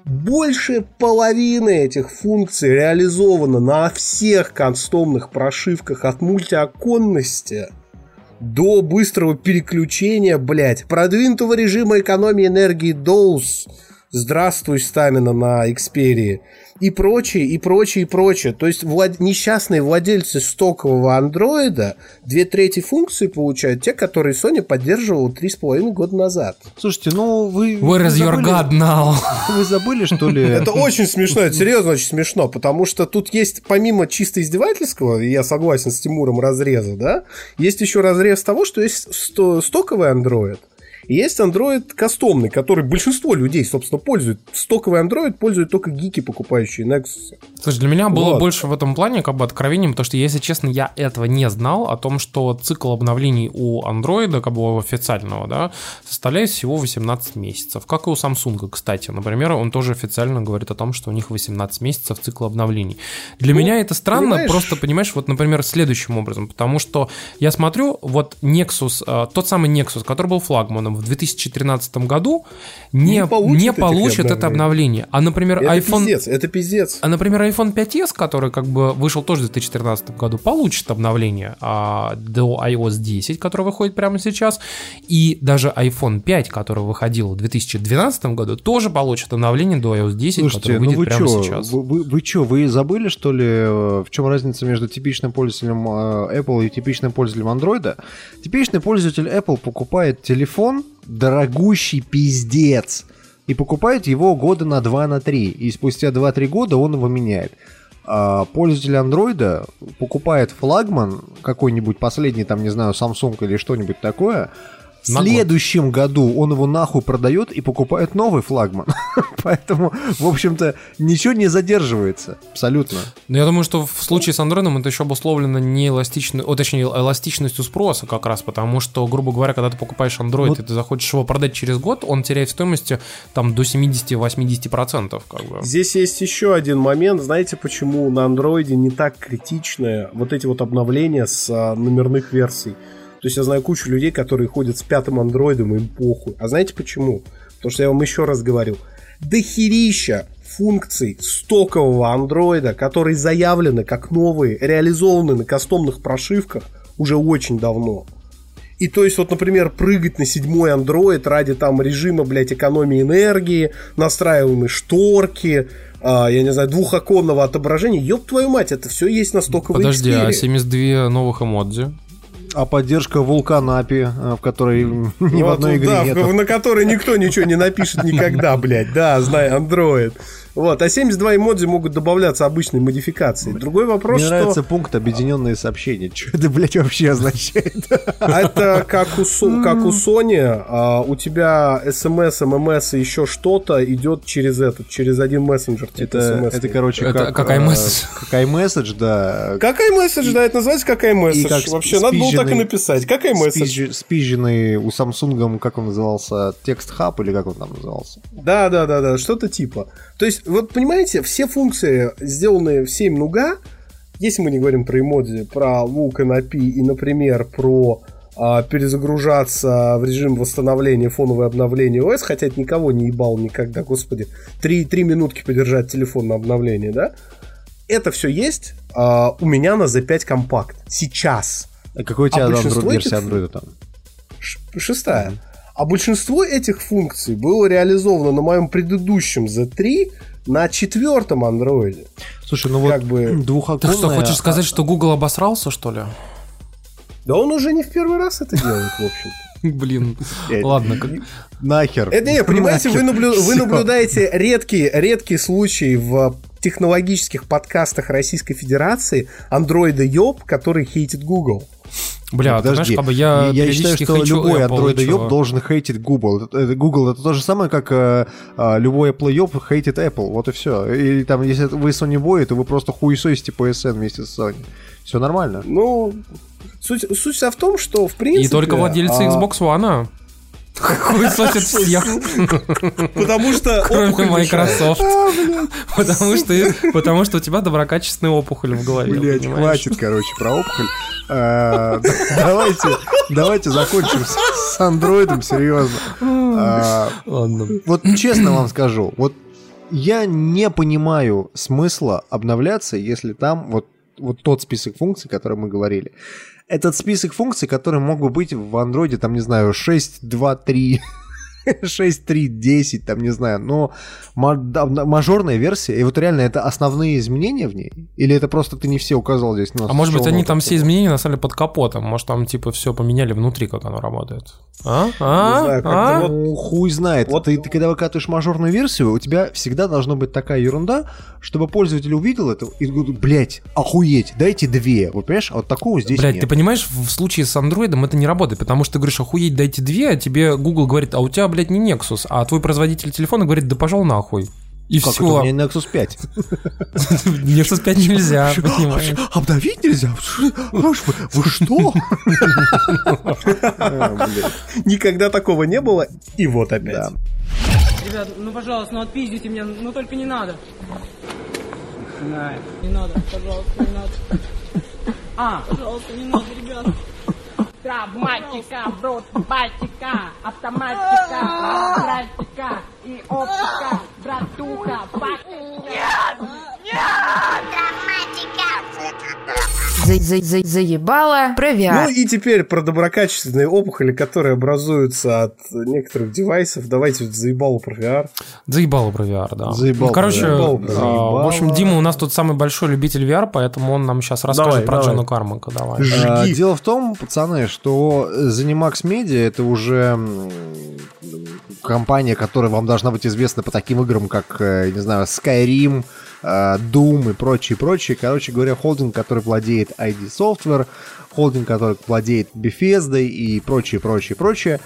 больше половины этих функций реализовано на всех кастомных прошивках от мультиоконности до быстрого переключения, блять, продвинутого режима экономии энергии DOS. Здравствуй, стамина на Xperia. И прочее, и прочее, и прочее. То есть влад- несчастные владельцы стокового андроида две трети функций получают те, которые Sony поддерживала три с половиной года назад. Слушайте, ну вы... Where вы is your забыли- God now? *laughs* Вы забыли, что ли? Это очень смешно, это серьезно очень смешно, потому что тут есть, помимо чисто издевательского, я согласен с Тимуром, разреза, да, есть еще разрез того, что есть сто- стоковый Android, и есть Android кастомный, который большинство людей, собственно, пользуют. Стоковый Android пользуют только гики, покупающие Nexus. Слушай, для меня было Вот. больше в этом плане как бы откровением, потому что, если честно, я этого не знал, о том, что цикл обновлений у андроида, как бы у официального, да, составляет всего 18 месяцев. Как и у Samsung, кстати. Например, он тоже официально говорит о том, что у них 18 месяцев цикл обновлений. Для меня это странно, понимаешь? просто, понимаешь, вот, например, следующим образом, потому что я смотрю, вот Nexus, э, тот самый Nexus, который был флагманом в 2013 году, не, Не получит не получит это обновление. А, например, Это iPhone... пиздец, это пиздец. А, например, iPhone 5s, который как бы вышел тоже в 2013 году, получит обновление а, до iOS 10, который выходит прямо сейчас, и даже iPhone 5, который выходил в 2012 году, тоже получит обновление до iOS 10, Слушайте, который ну выйдет вы прямо чё, сейчас. Вы, вы, вы чё, вы забыли, что ли, э, в чем разница между типичным пользователем э, Apple и типичным пользователем Android? Типичный пользователь Apple покупает телефон, дорогущий пиздец, и покупает его года на 2 на 3, и спустя 2-3 года он его меняет. А пользователь андроида покупает флагман, какой-нибудь последний, там, не знаю, Samsung или что-нибудь такое, В На год. следующем году он его нахуй продает и покупает новый флагман. *laughs* Поэтому, в общем-то, ничего не задерживается. Абсолютно. Но я думаю, что в случае с андроидом это еще обусловлено не эластичной, о, точнее, эластичностью спроса как раз, потому что, грубо говоря, когда ты покупаешь Android Вот. и ты захочешь его продать через год, он теряет в стоимости там до 70-80%. Как бы. Здесь есть еще один момент. Знаете, почему на андроиде не так критичны вот эти вот обновления с а, номерных версий? То есть я знаю кучу людей, которые ходят с пятым андроидом, им похуй. А знаете почему? Потому что я вам еще раз говорю. Дохерища функций стокового андроида, которые заявлены как новые, реализованы на кастомных прошивках уже очень давно. И то есть, вот, например, прыгать на седьмой Android ради там режима, блядь, экономии энергии, настраиваемой шторки, а, я не знаю, двухоконного отображения. Ёб твою мать, это все есть на стоковой Подожди, а Xperia. 72 новых эмодзи? А поддержка вулканапи, э, в которой ни в Вот, одной игре да, нету. в- на которой никто ничего не напишет никогда, блядь. Да, знай, Android. Вот, а 72 эмодзи могут добавляться обычной модификацией. Другой вопрос, Мне что... нравится пункт объединенные сообщения. Что это, блядь, вообще означает? А Это как у, как у Sony, а, у тебя смс, ММС и еще что-то идет через этот, через один мессенджер. типа Это, SMS. это, короче, Это как... как iMessage. Как iMessage, да. Как iMessage, да, это называется как iMessage. И как Вообще, надо было так и написать. Как iMessage. Спизженный у Samsung, как он назывался, текст хаб или как он там назывался? Да, да, да, да, что-то типа. То есть, вот понимаете, все функции, сделанные в 7 нуга, если мы не говорим про эмодзи, про Vulkan API и, например, про а, перезагружаться в режим восстановления, фоновое обновление ОС, хотя это никого не ебал никогда, господи, три, три минутки подержать телефон на обновление, да? Это все есть а, у меня на Z5 компакт. Сейчас. А какой у тебя А Android- версия андроида там? Шестая. А большинство этих функций было реализовано на моем предыдущем Z3 на четвертом андроиде. Слушай, ну вот Как бы- Ты двухоконная... что, хочешь сказать, что Google обосрался, что ли? Да он уже не в первый раз это делает, в общем. *laughs* Блин, Э, ладно. как- Нахер. Это не, понимаете, вы, наблю- вы наблюдаете редкий, редкий случай в технологических подкастах Российской Федерации андроида ёб, который хейтит Google. Бля, знаешь, Подожди, как бы я, я, я считаю, что любой и ёб должен хейтить Google. Это, это Google это то же самое, как э, э, любой Apple ёб хейтит Apple. Вот и все. Или там, если вы Sony Boy, то вы просто хуесосите по SN вместе с Sony. Все нормально. Ну, суть, суть вся в том, что в принципе... И только владельцы а, Xbox One. Хуесосят всех, Потому что... кроме Microsoft. Потому что, потому что у тебя доброкачественная опухоль в голове. Блять, хватит, короче, про опухоль. А, Давайте, давайте закончим с с андроидом, серьезно. А, Ладно. Вот честно вам скажу, вот я не понимаю смысла обновляться, если там вот, вот тот список функций, о котором мы говорили. Этот список функций, который мог бы быть в андроиде, там, не знаю, 6, 2, 3, 6, 3, 10, там, не знаю, но мажорная версия, и вот реально это основные изменения в ней? Или это просто ты не все указал здесь? А может быть, они там все изменения на самом деле под капотом. Может, там типа все поменяли внутри, как оно работает. А? Не А? знаю, как-то А? вот- Ну, хуй знает. Вот- Ты, ты когда выкатываешь мажорную версию, у тебя всегда должна быть такая ерунда, чтобы пользователь увидел это и говорит, блять, охуеть, дайте две. Вот понимаешь, а вот такого здесь Блять, нет. ты понимаешь, в случае с андроидом это не работает, потому что ты говоришь, охуеть, дайте две, а тебе Google говорит, а у тебя, блядь, не Nexus, а твой производитель телефона говорит, да пошел нахуй. И Как все. это у меня Nexus 5? *laughs* Nexus 5 нельзя, понимаешь? Обновить нельзя? Вы, что? *laughs* Никогда такого не было, и вот опять. Ребят, ну пожалуйста, ну отпиздите меня, ну только не надо. Не надо, пожалуйста, не надо. А, пожалуйста, не надо, ребят. Травматика, брат-батика, автоматика, практика и оптика, братуха, Нет! За- за- за- Заебало про Ну и теперь про доброкачественные опухоли, которые образуются от некоторых девайсов. Давайте вот заебало про VR. Заебало про VR, да. Заебало Ну, короче, про VR. а, Заебало. в общем, Дима у нас тут самый большой любитель VR, поэтому он нам сейчас расскажет Давай, про давай. Джона Кармака. Давай. А, Дело в том, пацаны, что ZeniMax Media это уже компания, которая вам должна быть известна по таким играм, как, э, не знаю, Skyrim, э, Doom и прочее, прочее. Короче говоря, холдинг, который владеет ID Software, холдинг, который владеет Bethesda и прочее, прочее, прочее.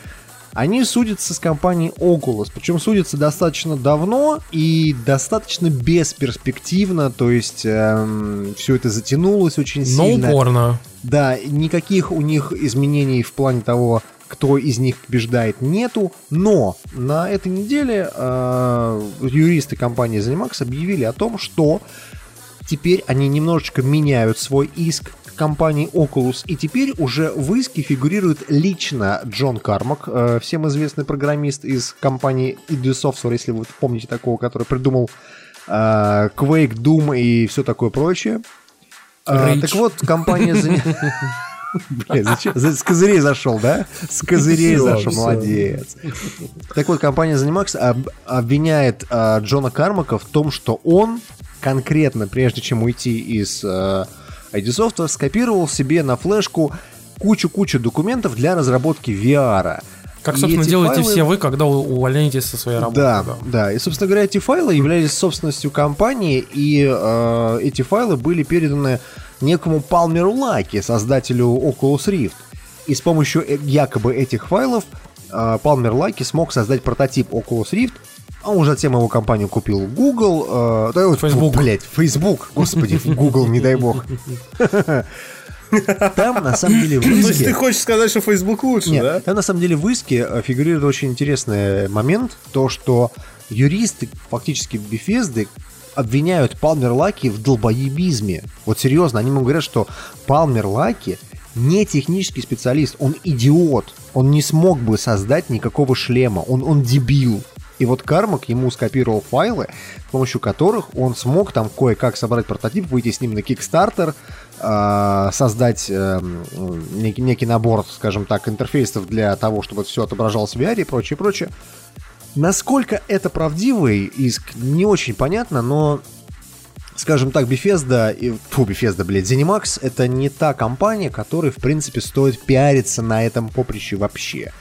Они судятся с компанией Oculus, причем судятся достаточно давно и достаточно бесперспективно, то есть эм, все это затянулось очень Но сильно. упорно. Да, никаких у них изменений в плане того, кто из них побеждает, нету. Но на этой неделе э, юристы компании ZeniMax объявили о том, что теперь они немножечко меняют свой иск к компании Oculus, и теперь уже в иске фигурирует лично Джон Кармак, э, всем известный программист из компании ID Software, если вы помните такого, который придумал э, Quake, Doom и все такое прочее. Rage. так вот, компания *laughs* Блин, С козырей зашел, да? С козырей зашел, молодец. Так вот, компания ZeniMax об- обвиняет а, Джона Кармака в том, что он конкретно, прежде чем уйти из а, ID Software, скопировал себе на флешку кучу-кучу документов для разработки VR. Как, собственно, делаете файлы- все вы, когда увольняетесь со своей работы. да, да, И, собственно говоря, эти файлы являлись собственностью компании, и э, эти файлы были переданы некому Палмеру Лаки, создателю Oculus Rift. И с помощью э, якобы этих файлов э, Палмер Лаки смог создать прототип Oculus Rift, а уже затем его компанию купил Google. Э, да, Facebook. Блять, Facebook. Господи, Google, не дай бог. Там, на самом деле, в То есть иске- ты хочешь сказать, что Facebook лучше, нет, да? там на самом деле в иске э, фигурирует очень интересный момент, то, что юристы фактически Bethesda обвиняют Палмер Лаки в долбоебизме. Вот серьезно, они ему говорят, что Палмер Лаки не технический специалист, он идиот. Он не смог бы создать никакого шлема, он, он дебил. И вот Кармак ему скопировал файлы, с помощью которых он смог там кое-как собрать прототип, выйти с ним на Kickstarter, э, создать э, некий, некий набор, скажем так, интерфейсов для того, чтобы все отображалось в VR и прочее, прочее. Насколько это правдивый иск, не очень понятно, но, скажем так, Bethesda, и, фу, Bethesda, блядь, ZeniMax это не та компания, которой, в принципе, стоит пиариться на этом поприще вообще.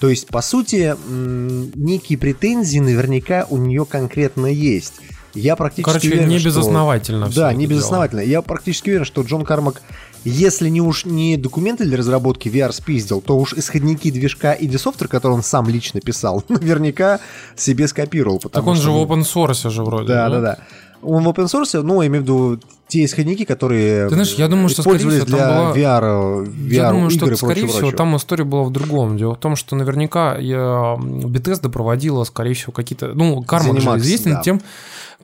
То есть, по сути, м, некие претензии наверняка у нее конкретно есть. Я практически Короче, уверен, не что- безосновательно всё Да, не дело. безосновательно. Я практически уверен, что Джон Кармак, если не уж не документы для разработки VR спиздил, то уж исходники движка и Software, который он сам лично писал, *laughs* наверняка себе скопировал. Так он что, же в open source же вроде. Да, да, да. Он в open source, ну, я имею в виду те исходники, которые Ты знаешь, я думаю, что, скорее всего, для там была- VR, VR Я думаю, что, и скорее всего, прочего. там история была в другом. Дело в том, что наверняка я, Bethesda проводила, скорее всего, какие-то... Ну, Кармак же ZeniMax, известен да. тем...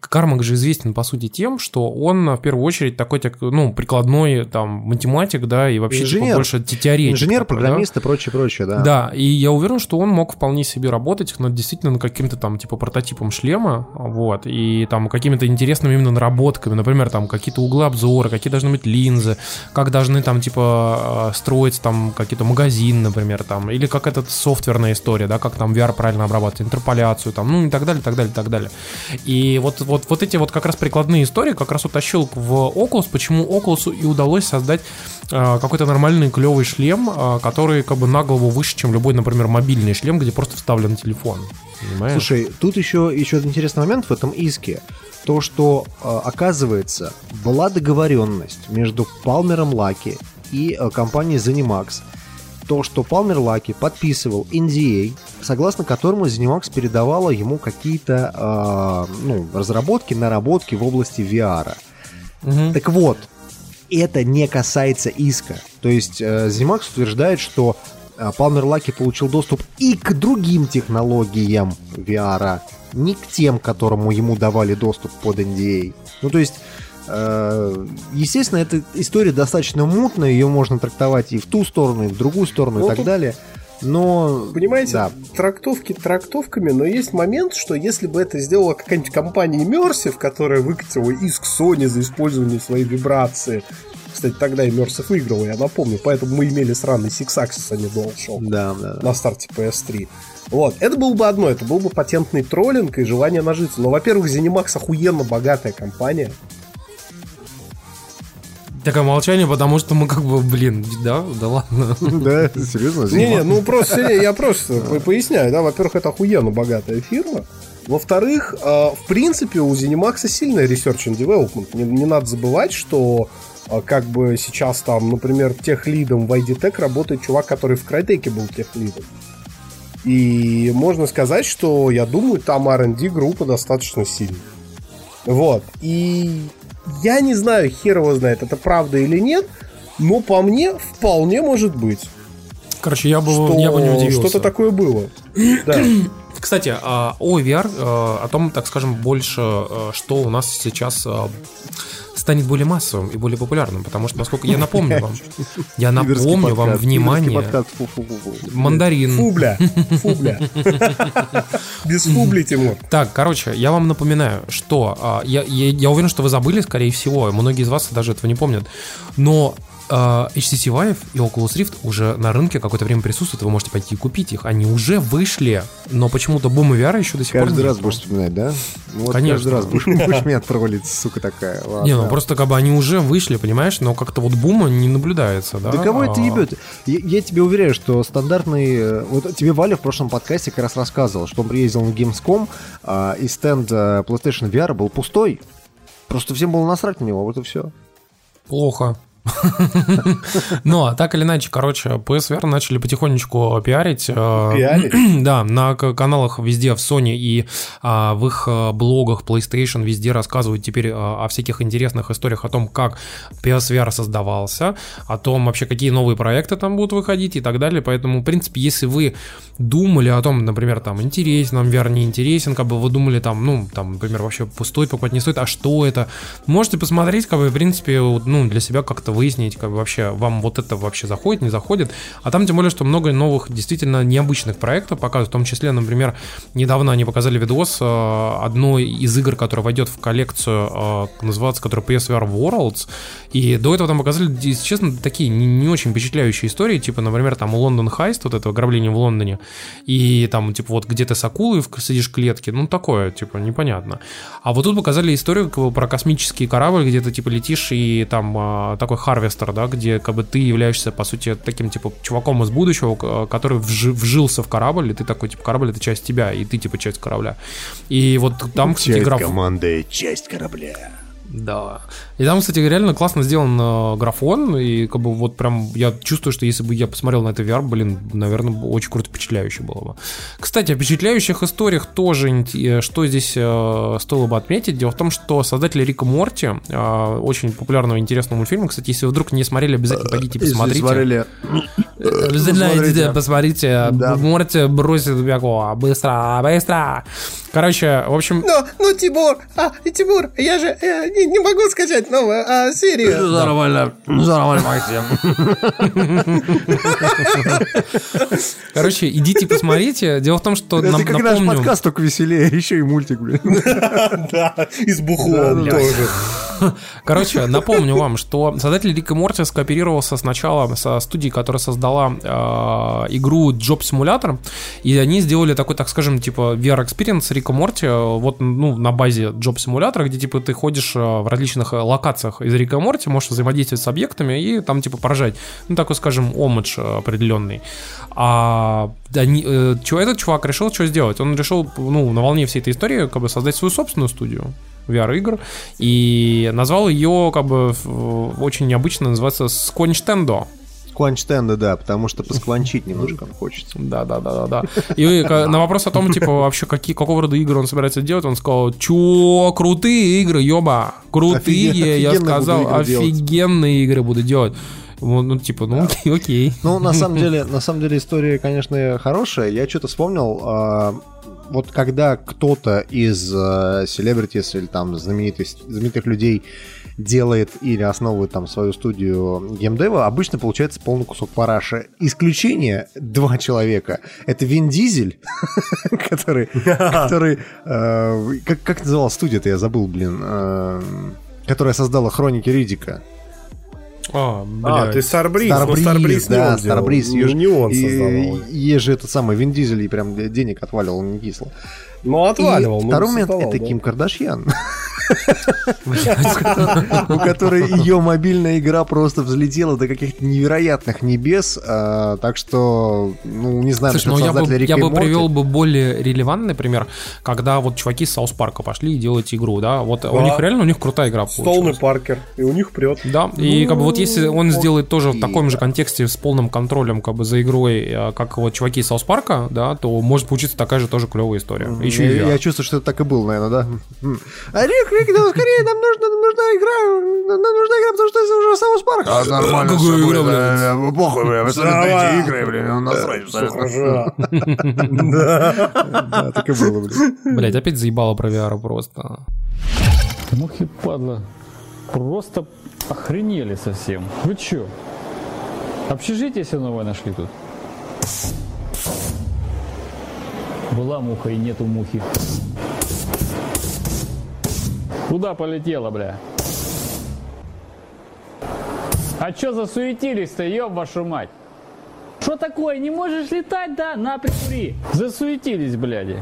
Кармак же известен, по сути, тем, что он, в первую очередь, такой, так, ну, прикладной, там, математик, да, и вообще, типа, Инженер. больше те- теоретик. Инженер, такой, да. программист и прочее, прочее, да. Да, и я уверен, что он мог вполне себе работать над действительно над каким-то там типа прототипом шлема, вот, и там какими-то интересными именно наработками, например, там какие-то углы обзора, какие должны быть линзы, как должны там типа э, строить там какие-то магазин, например, там, или как это софтверная история, да, как там VR правильно обрабатывать, интерполяцию, там, ну и так далее, так далее, так далее. И вот, вот, вот эти вот как раз прикладные истории как раз утащил в Oculus, почему Oculus и удалось создать э, какой-то нормальный клевый шлем, э, который как бы на голову выше, чем любой, например, мобильный шлем, где просто вставлен телефон. Понимаешь? Слушай, тут еще, еще один интересный момент в этом иске. То, что, э, оказывается, была договоренность между Палмером Лаки и э, компанией ZeniMax. То, что Палмер Лаки подписывал NDA, согласно которому ZeniMax передавала ему какие-то э, ну, разработки, наработки в области VR. Так вот, это не касается иска. То есть э, ZeniMax утверждает, что э, Палмер Лаки получил доступ и к другим технологиям VR, не к тем, которому ему давали доступ под NDA. Ну, то есть, естественно, эта история достаточно мутная, ее можно трактовать и в ту сторону, и в другую сторону, Ну, и так тут- далее. Но... Понимаете, Да. трактовки трактовками, но есть момент, что если бы это сделала какая-нибудь компания Immersive, которая выкатила иск Sony за использование своей вибрации, кстати, тогда Immersive выиграла, я напомню, поэтому мы имели сраный Six Axis, а не DualShock Да, да, да. на старте PS3. Вот, это было бы одно, это был бы патентный троллинг и желание нажиться. Но, во-первых, ZeniMax охуенно богатая компания. Такое молчание, потому что мы как бы, блин, да, да ладно. Да, серьезно? Не-не, ну просто я просто по- поясняю, да, во-первых, это охуенно богатая фирма. Во-вторых, э, в принципе, у ZeniMax сильный research and development. Не, не надо забывать, что э, как бы сейчас там, например, тех лидом в IDTech работает чувак, который в Crytek был тех лидом. И можно сказать, что, я думаю, там R&D группа достаточно сильная. Вот. И я не знаю, хер его знает, это правда или нет, но по мне вполне может быть. Короче, я бы, что я бы не удивился. Что-то такое было. *clears throat* Да. Кстати, а, о VR, а, о том, так скажем, больше, а, что у нас сейчас а, станет более массовым и более популярным, потому что, насколько я напомню вам, *laughs* я напомню вам, внимание, мандарин. Фубля, фубля. *laughs* Без фубли, Тимур. Так, короче, я вам напоминаю, что а, я, я, я уверен, что вы забыли, скорее всего, многие из вас даже этого не помнят, но HTC Vive и Oculus Rift уже на рынке какое-то время присутствуют, вы можете пойти и купить их. Они уже вышли, но почему-то бум VR еще до сих пор Каждый раз будешь вспоминать, да? Ну Вот Конечно. каждый раз будешь, *laughs* будешь меня троллить, сука такая. Ладно. Не, ну просто как бы они уже вышли, понимаешь, но как-то вот бума не наблюдается, да? Да кого это А, ебет? Я, я тебе уверяю, что стандартный... э, Вот тебе Валя в прошлом подкасте как раз рассказывал, что он приездил на Gamescom, а, и стенд э, PlayStation VR был пустой. Просто всем было насрать на него, вот и все. Плохо. *laughs* А так или иначе, короче, PSVR начали потихонечку пиарить. э, Пиарить? *clears throat* Да, на каналах везде в Sony и а, в их э, блогах PlayStation везде рассказывают теперь э, о всяких интересных историях о том, как PSVR создавался, о том вообще, какие новые проекты там будут выходить и так далее. Поэтому, в принципе, если вы думали о том, например, там, интересен нам VR, не интересен, как бы вы думали там, ну, там, например, вообще стоит покупать, не стоит, а что это, можете посмотреть, как бы, в принципе, ну, для себя как-то выяснить, как вообще вам вот это вообще заходит, не заходит. А там тем более, что много новых, действительно необычных проектов показывают, в том числе, например, недавно они показали видос э, одной из игр, которая войдет в коллекцию, э, называется, которая PSVR Worlds, и до этого там показали, честно, такие не, не очень впечатляющие истории, типа, например, там London Heist, вот это ограбление в Лондоне, и там, типа, вот где ты с акулой сидишь в клетке, ну, такое, типа, непонятно. А вот тут показали историю про космический корабль, где ты, типа, летишь, и там а, такой харвестер, да, где, как бы, ты являешься, по сути, таким, типа, чуваком из будущего, к- который вжи- вжился в корабль, и ты такой, типа, корабль — это часть тебя, и ты, типа, часть корабля. И вот там, кстати, Часть граф... команды, часть корабля. Да. И там, кстати, реально классно сделан э, графон, и как бы вот прям я чувствую, что если бы я посмотрел на это VR, блин, наверное, очень круто впечатляюще было бы. Кстати, о впечатляющих историях тоже, э, что здесь э, стоило бы отметить. Дело в том, что создатели Рика Морти, э, очень популярного и интересного мультфильма, кстати, если вы вдруг не смотрели, обязательно пойдите Если посмотрите. смотрели- Э, Обязательно идите, посмотрите. Да. Морти бросит Бяко. Быстро, быстро. Короче, в общем... Ну, ну, Тимур, а, Тимур, я же э, не, не могу скачать новую а, серию. Нормально, нормально, Максим. Короче, идите посмотрите. Дело в том, что Это нам как наш напомню... подкаст, только веселее, еще и мультик, блин. *laughs* Да, и с бухлом тоже. Короче, напомню вам, что создатель Рика Морти скооперировался сначала со студией, которая создала э, игру Job Simulator, и они сделали такой, так скажем, типа VR Experience Рика Морти, э, вот ну, на базе Job Simulator, где типа ты ходишь э, в различных э, локациях из Рика Морти, можешь взаимодействовать с объектами и там типа поражать, ну такой, скажем, омадж э, определенный. А они, э, чё- этот чувак решил, что сделать? Он решил, ну, на волне всей этой истории, как бы создать свою собственную студию. VR-игр, и назвал ее, как бы, очень необычно, называется Скончтендо. Скванчтенда, да, потому что поскванчить немножко хочется. Да, да, да, да, да. И к- на вопрос о том, типа, вообще, какие, какого рода игры он собирается делать, он сказал, чё, крутые игры, ёба, крутые, Офиген- я сказал, игры делать». офигенные игры буду делать. Вот, Ну, типа, ну, окей, *laughs* окей. Ну, на самом деле, на самом деле история, конечно, хорошая. Я что-то вспомнил, а, вот когда кто-то из э, селебритис или там знаменитых людей делает или основывает там свою студию геймдева, обычно получается полный кусок параши. Исключение два человека. Это Вин Дизель, *laughs* который, *laughs* который э, как, как называлась студия-то, я забыл, блин, э, которая создала Хроники Ридика. А, А, ты ну, Starbreeze, Starbreeze не да, он делал. Starbreeze. Ну, не он и- создавал. Ей же этот самый Вин Дизель и прям денег отваливал не кисло. Ну, отваливал, И ну, второй момент создавал, это да. Ким Кардашьян. *laughs* у которой ее мобильная игра просто взлетела до каких-то невероятных небес, а, так что, ну, не знаю, Слушай, насчет ну я бы, я и бы привел бы более релевантный пример, когда вот чуваки с South Park а пошли и делать игру, да, вот у них реально у них крутая игра Стоун и получилась. Паркер. И у них прет. Да, и как бы вот если он Ну, сделает тоже в таком же контексте с полным контролем как бы за игрой, э, как вот чуваки из South Park а, да, то может получиться такая же тоже клевая история. Еще я, и чувствую, что это так и было, наверное, да? Рик, Рик, ну скорее, нам нужна, нам нужна игра, нам нужна игра, потому что это уже South Park. А нормально, игра, будет, блин? *laughs* да, да, похуй, блин, абсолютно Давай. эти игры, блин, ну, насрать абсолютно. Да, так и было, блин. Блять, опять заебало про VR просто. Мухи, падла, просто охренели совсем. Вы чё? Общежитие себе новое нашли тут? Была муха и нету мухи. Куда полетела, бля? А чё засуетились-то, ёб вашу мать? Что такое, не можешь летать, да? На, прикури. Засуетились, бляди.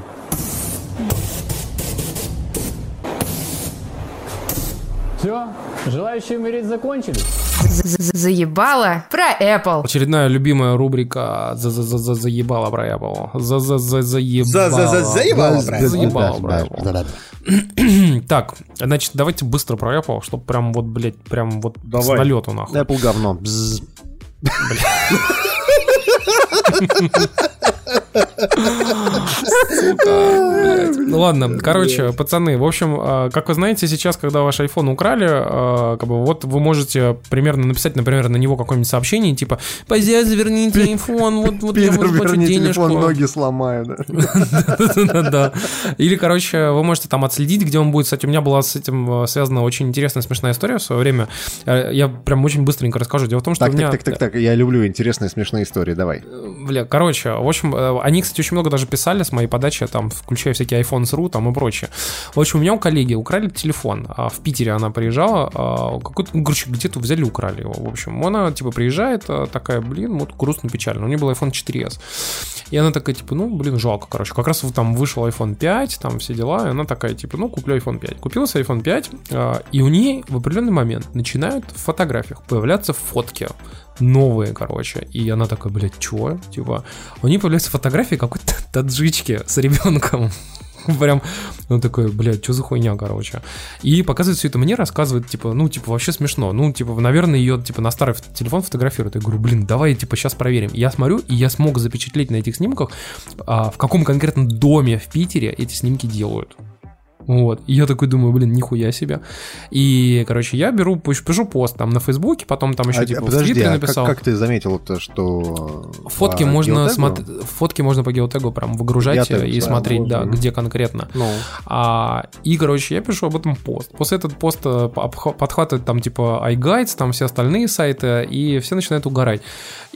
Все, желающие умереть закончились? Заебало про Apple. Очередная любимая рубрика за за за за заебало про Apple. За за за заебало. За-за-за- заебало про Apple. *clears throat* Так, значит, давайте быстро про Apple, чтобы прям вот, блядь, прям вот с Давай. налету нахуй. Apple говно. *laughs* Ну ладно, короче, пацаны, в общем, э, как вы знаете, сейчас, когда ваш iPhone украли, э, как бы вот вы можете примерно написать, например, на него какое-нибудь сообщение, типа, «Пойдя, заверните iPhone, вот, вот я вам заплачу денежку». телефон, ноги сломаю. да. Или, короче, вы можете там отследить, где он будет. Кстати, у меня была с этим э, связана очень интересная, смешная история в свое время. Я прям очень быстренько расскажу. Дело в том, что Так, у меня... так, так, так, так, я люблю интересные смешные истории, давай. Бля, короче, в общем, они, кстати, очень много даже писали с моей подачи, там, включая всякие iPhones.ru там и прочее. В общем, у меня у коллеги украли телефон. а В Питере она приезжала, а, какой-то, ну, короче, где-то взяли, украли его. В общем, она, типа, приезжает, а, такая, блин, вот грустно, печально. У нее был iPhone 4s. И она такая, типа, ну, блин, жалко, короче. Как раз там вышел iPhone 5, там все дела, и она такая, типа, ну, куплю iPhone 5. Купила себе iPhone 5, а, и у нее в определенный момент начинают в фотографиях появляться фотки новые, короче. И она такая, блядь, чё? Типа, у нее появляются фотографии какой-то *laughs* таджички с ребенком. *laughs* Прям, он такой, блядь, что за хуйня, короче. И показывает все это мне, рассказывает, типа, ну, типа, вообще смешно. Ну, типа, наверное, ее, типа, на старый телефон фотографируют. Я говорю, блин, давай, типа, сейчас проверим. Я смотрю, и я смог запечатлеть на этих снимках, а, в каком конкретно доме в Питере эти снимки делают. Вот. И я такой думаю, блин, нихуя себе. И, короче, я беру, пишу пост там на Фейсбуке, потом там еще, А, типа, в подожди, Твиттере а как, написал. как ты заметил то, что... Фотки по можно геотегу? смотреть, фотки можно по геотегу прям выгружать Геотег, и да, смотреть, да, можно. где конкретно. Ну. А, и, короче, я пишу об этом пост. После этот пост э, подхватывает там типа iGuides, там все остальные сайты, и все начинают угорать.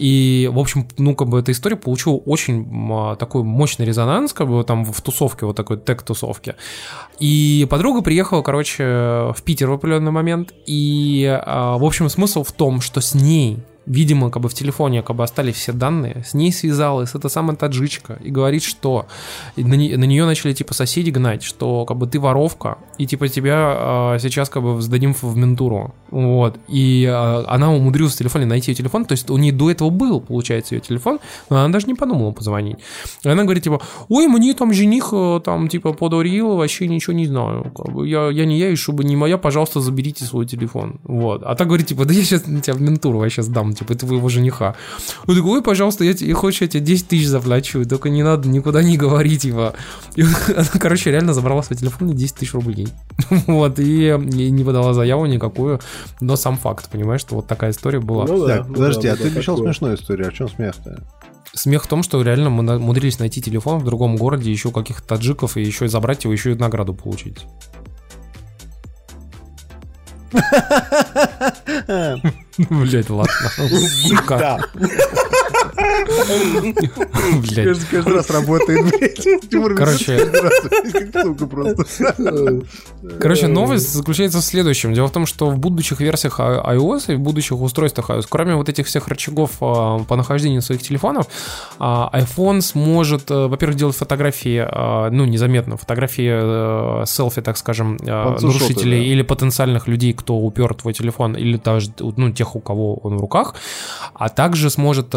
И, в общем, ну, как бы эта история получила очень а, такой мощный резонанс, как бы там в тусовке, вот такой тег-тусовке. И подруга приехала, короче, в Питер в определенный момент, и, а, в общем, смысл в том, что с ней Видимо, как бы в телефоне как бы остались все данные. С ней связалась эта самая таджичка и говорит, что на, не- на нее начали типа соседи гнать, что как бы ты воровка, и типа тебя а, сейчас как бы сдадим в ментуру. Вот. И а, она умудрилась в телефоне найти ее телефон, то есть у нее до этого был, получается, ее телефон, но она даже не подумала позвонить. И она говорит, типа, ой, мне там жених э, там типа подарил, вообще ничего не знаю. Как бы, я, я не я, и чтобы не моя, пожалуйста, заберите свой телефон. Вот. А та говорит, типа, да я сейчас тебя в ментуру вообще сдам, типа, твоего жениха. Он такой, ой, пожалуйста, я тебе, хочешь, я тебе 10 тысяч заплачу, только не надо никуда не говорить, типа. И *laughs* она, короче, реально забрала свой телефон и 10 тысяч рублей. *laughs* Вот, и, и не подала заяву никакую, но сам факт, понимаешь, что вот такая история была. Ну да, Так, ну подожди, да, а ты обещал такое. смешную историю, а в чем смех-то? Смех в том, что реально мы на- умудрились найти телефон в другом городе, еще каких-то таджиков, и еще и забрать его, еще и награду получить. *laughs* Блять, ладно. Сука. Блядь. Каждый, раз работает, блядь. Короче. Короче, новость заключается в следующем. Дело в том, что в будущих версиях i- iOS и в будущих устройствах iOS, кроме вот этих всех рычагов а, по нахождению своих телефонов, а, iPhone сможет, э, во-первых, делать фотографии, а, ну, незаметно, фотографии э, селфи, так скажем, э, нарушителей да. или потенциальных людей, кто упер твой телефон, или даже, ну, тех, у кого он в руках, а также сможет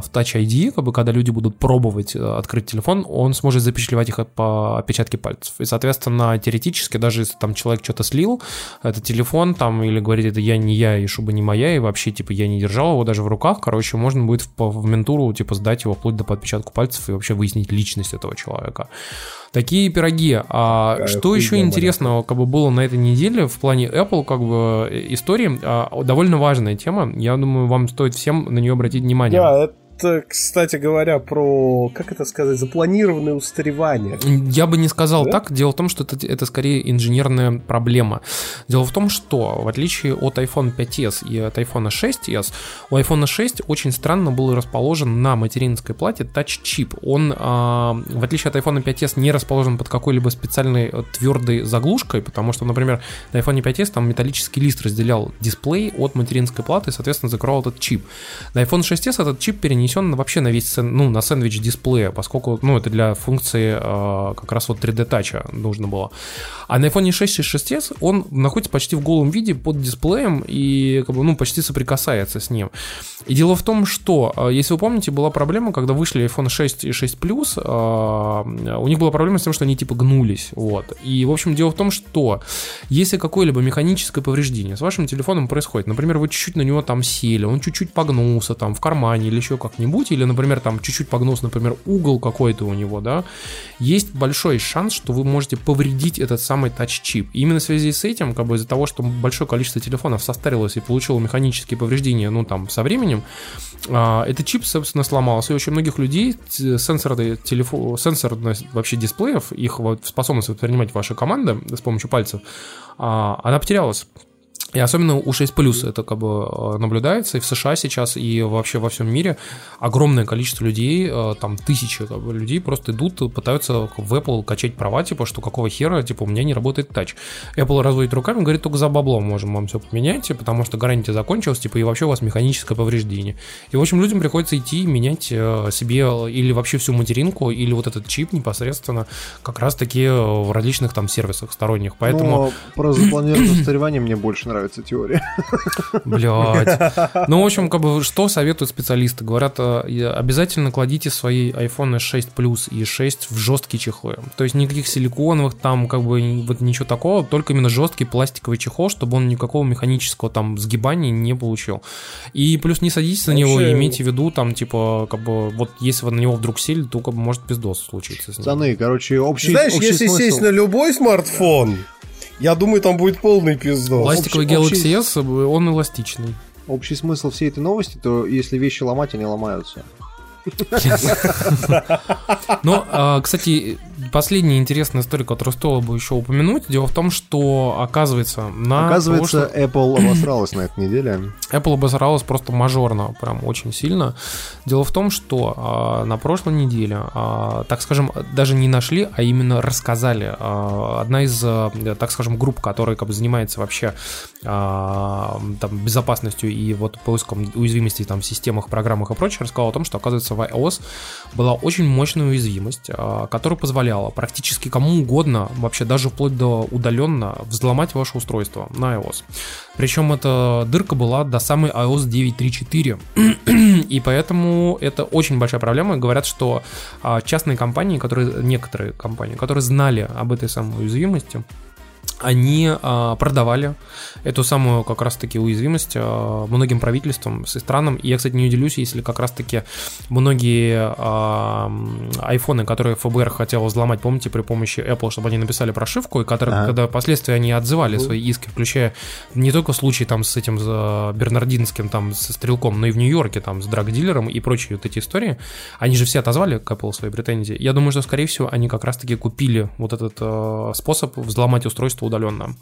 в Touch ID, как бы, когда люди будут пробовать э, открыть телефон, он сможет запечатлевать их по отпечатке пальцев. И, соответственно, теоретически, даже если там человек что-то слил, этот телефон там, или говорит, это я не я, и шуба не моя, и вообще, типа, я не держал его даже в руках, короче, можно будет в, в ментуру, типа, сдать его вплоть до по пальцев и вообще выяснить личность этого человека. Такие пироги. А Какая что еще интересного как бы было на этой неделе в плане Apple как бы э, истории? А, довольно важная тема. Я думаю, вам стоит всем на нее обратить внимание. Да, это, кстати говоря, про, как это сказать, запланированное устаревание. Я бы не сказал Да? так. Дело в том, что это, это скорее инженерная проблема. Дело в том, что в отличие от iPhone 5s и от iPhone 6s, у iPhone 6 очень странно был расположен на материнской плате тач-чип. Он, а, в отличие от iPhone 5s, не расположен под какой-либо специальной э, твердой заглушкой, потому что, например, на iPhone 5s там металлический лист разделял дисплей от материнской платы и, соответственно, закрывал этот чип. На iPhone 6s этот чип перенесен вообще на весь, ну, на сэндвич дисплея, поскольку, ну, это для функции э, как раз вот 3D тача нужно было. А на iPhone 6 и 6s он находится почти в голом виде под дисплеем и, как бы, ну, почти соприкасается с ним. И дело в том, что, э, если вы помните, была проблема, когда вышли iPhone 6 и 6 Plus, э, у них была проблема с тем, что они типа гнулись, вот. И, в общем, дело в том, что если какое-либо механическое повреждение с вашим телефоном происходит, например, вы чуть-чуть на него там сели, он чуть-чуть погнулся там в кармане или еще как-нибудь, или, например, там чуть-чуть погнулся, например, угол какой-то у него, да, есть большой шанс, что вы можете повредить этот самый тач-чип. И именно в связи с этим, как бы из-за того, что большое количество телефонов состарилось и получило механические повреждения, ну, там, со временем, а, этот чип, собственно, сломался, и очень многих людей т- сенсорные телефо... сенсорность вообще дисплеев, их вот способность воспринимать ваши команды с помощью пальцев, а, она потерялась. И особенно у 6 Plus это как бы э, наблюдается, и в США сейчас, и вообще во всем мире огромное количество людей, э, там тысячи как бы, людей просто идут, пытаются в Apple качать права, типа, что какого хера, типа, у меня не работает тач. Apple разводит руками, говорит, только за бабло можем вам все поменять, потому что гарантия закончилась, типа, и вообще у вас механическое повреждение. И, в общем, людям приходится идти менять э, себе или вообще всю материнку, или вот этот чип непосредственно как раз-таки в различных там сервисах сторонних. Поэтому... Но про запланированное *clears throat* устаревание мне больше нравится теория. Блять. *laughs* Ну, в общем, как бы, что советуют специалисты? Говорят, э, обязательно кладите свои iPhone 6 Plus и 6 в жесткие чехлы. То есть никаких силиконовых там, как бы, вот ничего такого, только именно жесткий пластиковый чехол, чтобы он никакого механического там сгибания не получил. И плюс не садитесь на него, Вообще- и имейте в виду, там, типа, как бы, вот если вы на него вдруг сели, то, как бы, может пиздос случиться с ним. Пацаны, короче, общий Знаешь, общий если смысл- сесть на любой смартфон, я думаю, там будет полный пиздос. Пластиковый общий- Galaxy S, он эластичный. Общий смысл всей этой новости, то если вещи ломать, они ломаются. *laughs* Но, а, кстати, последняя интересная история, которую стоило бы еще упомянуть, дело в том, что, оказывается, на Оказывается, Apple *coughs* обосралась на этой неделе. Apple обосралась просто мажорно, прям очень сильно. Дело в том, что а, на прошлой неделе, а, так скажем, даже не нашли, а именно рассказали. одна из, так скажем, групп, которая как бы занимается вообще там, безопасностью и вот поиском уязвимостей там, в системах, программах и прочее, рассказала о том, что, оказывается, в iOS была очень мощная уязвимость, а, которая позволяла практически кому угодно, вообще даже вплоть до удаленно, взломать ваше устройство на iOS. Причем эта дырка была до самой iOS *clears throat* 9.3.4. И поэтому это очень большая проблема. Говорят, что а, частные компании, которые, некоторые компании, которые знали об этой самой уязвимости, они а, продавали эту самую как раз-таки уязвимость а, многим правительствам и странам. И я, кстати, не удивлюсь, если как раз-таки многие а, айфоны, которые ФБР хотело взломать, помните, при помощи Apple, чтобы они написали прошивку, и которые, Ага. когда впоследствии они отзывали свои иски, включая не только случай там с этим за Бернардинским там со стрелком, но и в Нью-Йорке там с драгдилером и прочие вот эти истории, они же все отозвали к Apple свои претензии. Я думаю, что, скорее всего, они как раз-таки купили вот этот э, способ взломать устройство удаленно.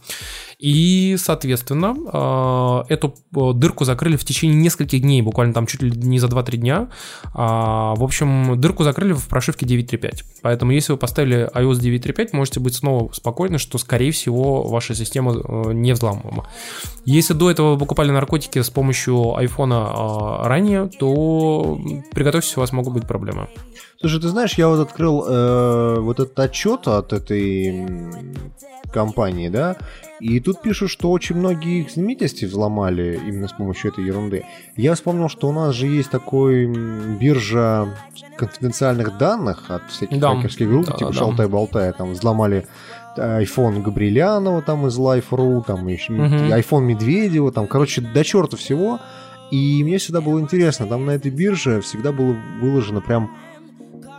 И, соответственно, э, эту э, дырку закрыли в течение нескольких дней, буквально там чуть ли не за 2-3 дня. А, В общем, дырку закрыли в прошивке 9.3.5. Поэтому, если вы поставили iOS 9.3.5, можете быть снова спокойны, что, скорее всего, ваша система э, не взламываема. Если до этого вы покупали наркотики с помощью айфона э, ранее, то приготовьтесь, у вас могут быть проблемы. Слушай, ты знаешь, я вот открыл э, вот этот отчет от этой компании, да, и тут пишут, что очень многие их знаменитости взломали именно с помощью этой ерунды. Я вспомнил, что у нас же есть такой биржа конфиденциальных данных от всяких Да. хакерских групп, Да, типа да. Шалтай-Болтай, там взломали iPhone Габрилянова там из Life.ru, там еще Мгм. iPhone Медведева, там, короче, до черта всего. И мне всегда было интересно, там на этой бирже всегда было выложено прям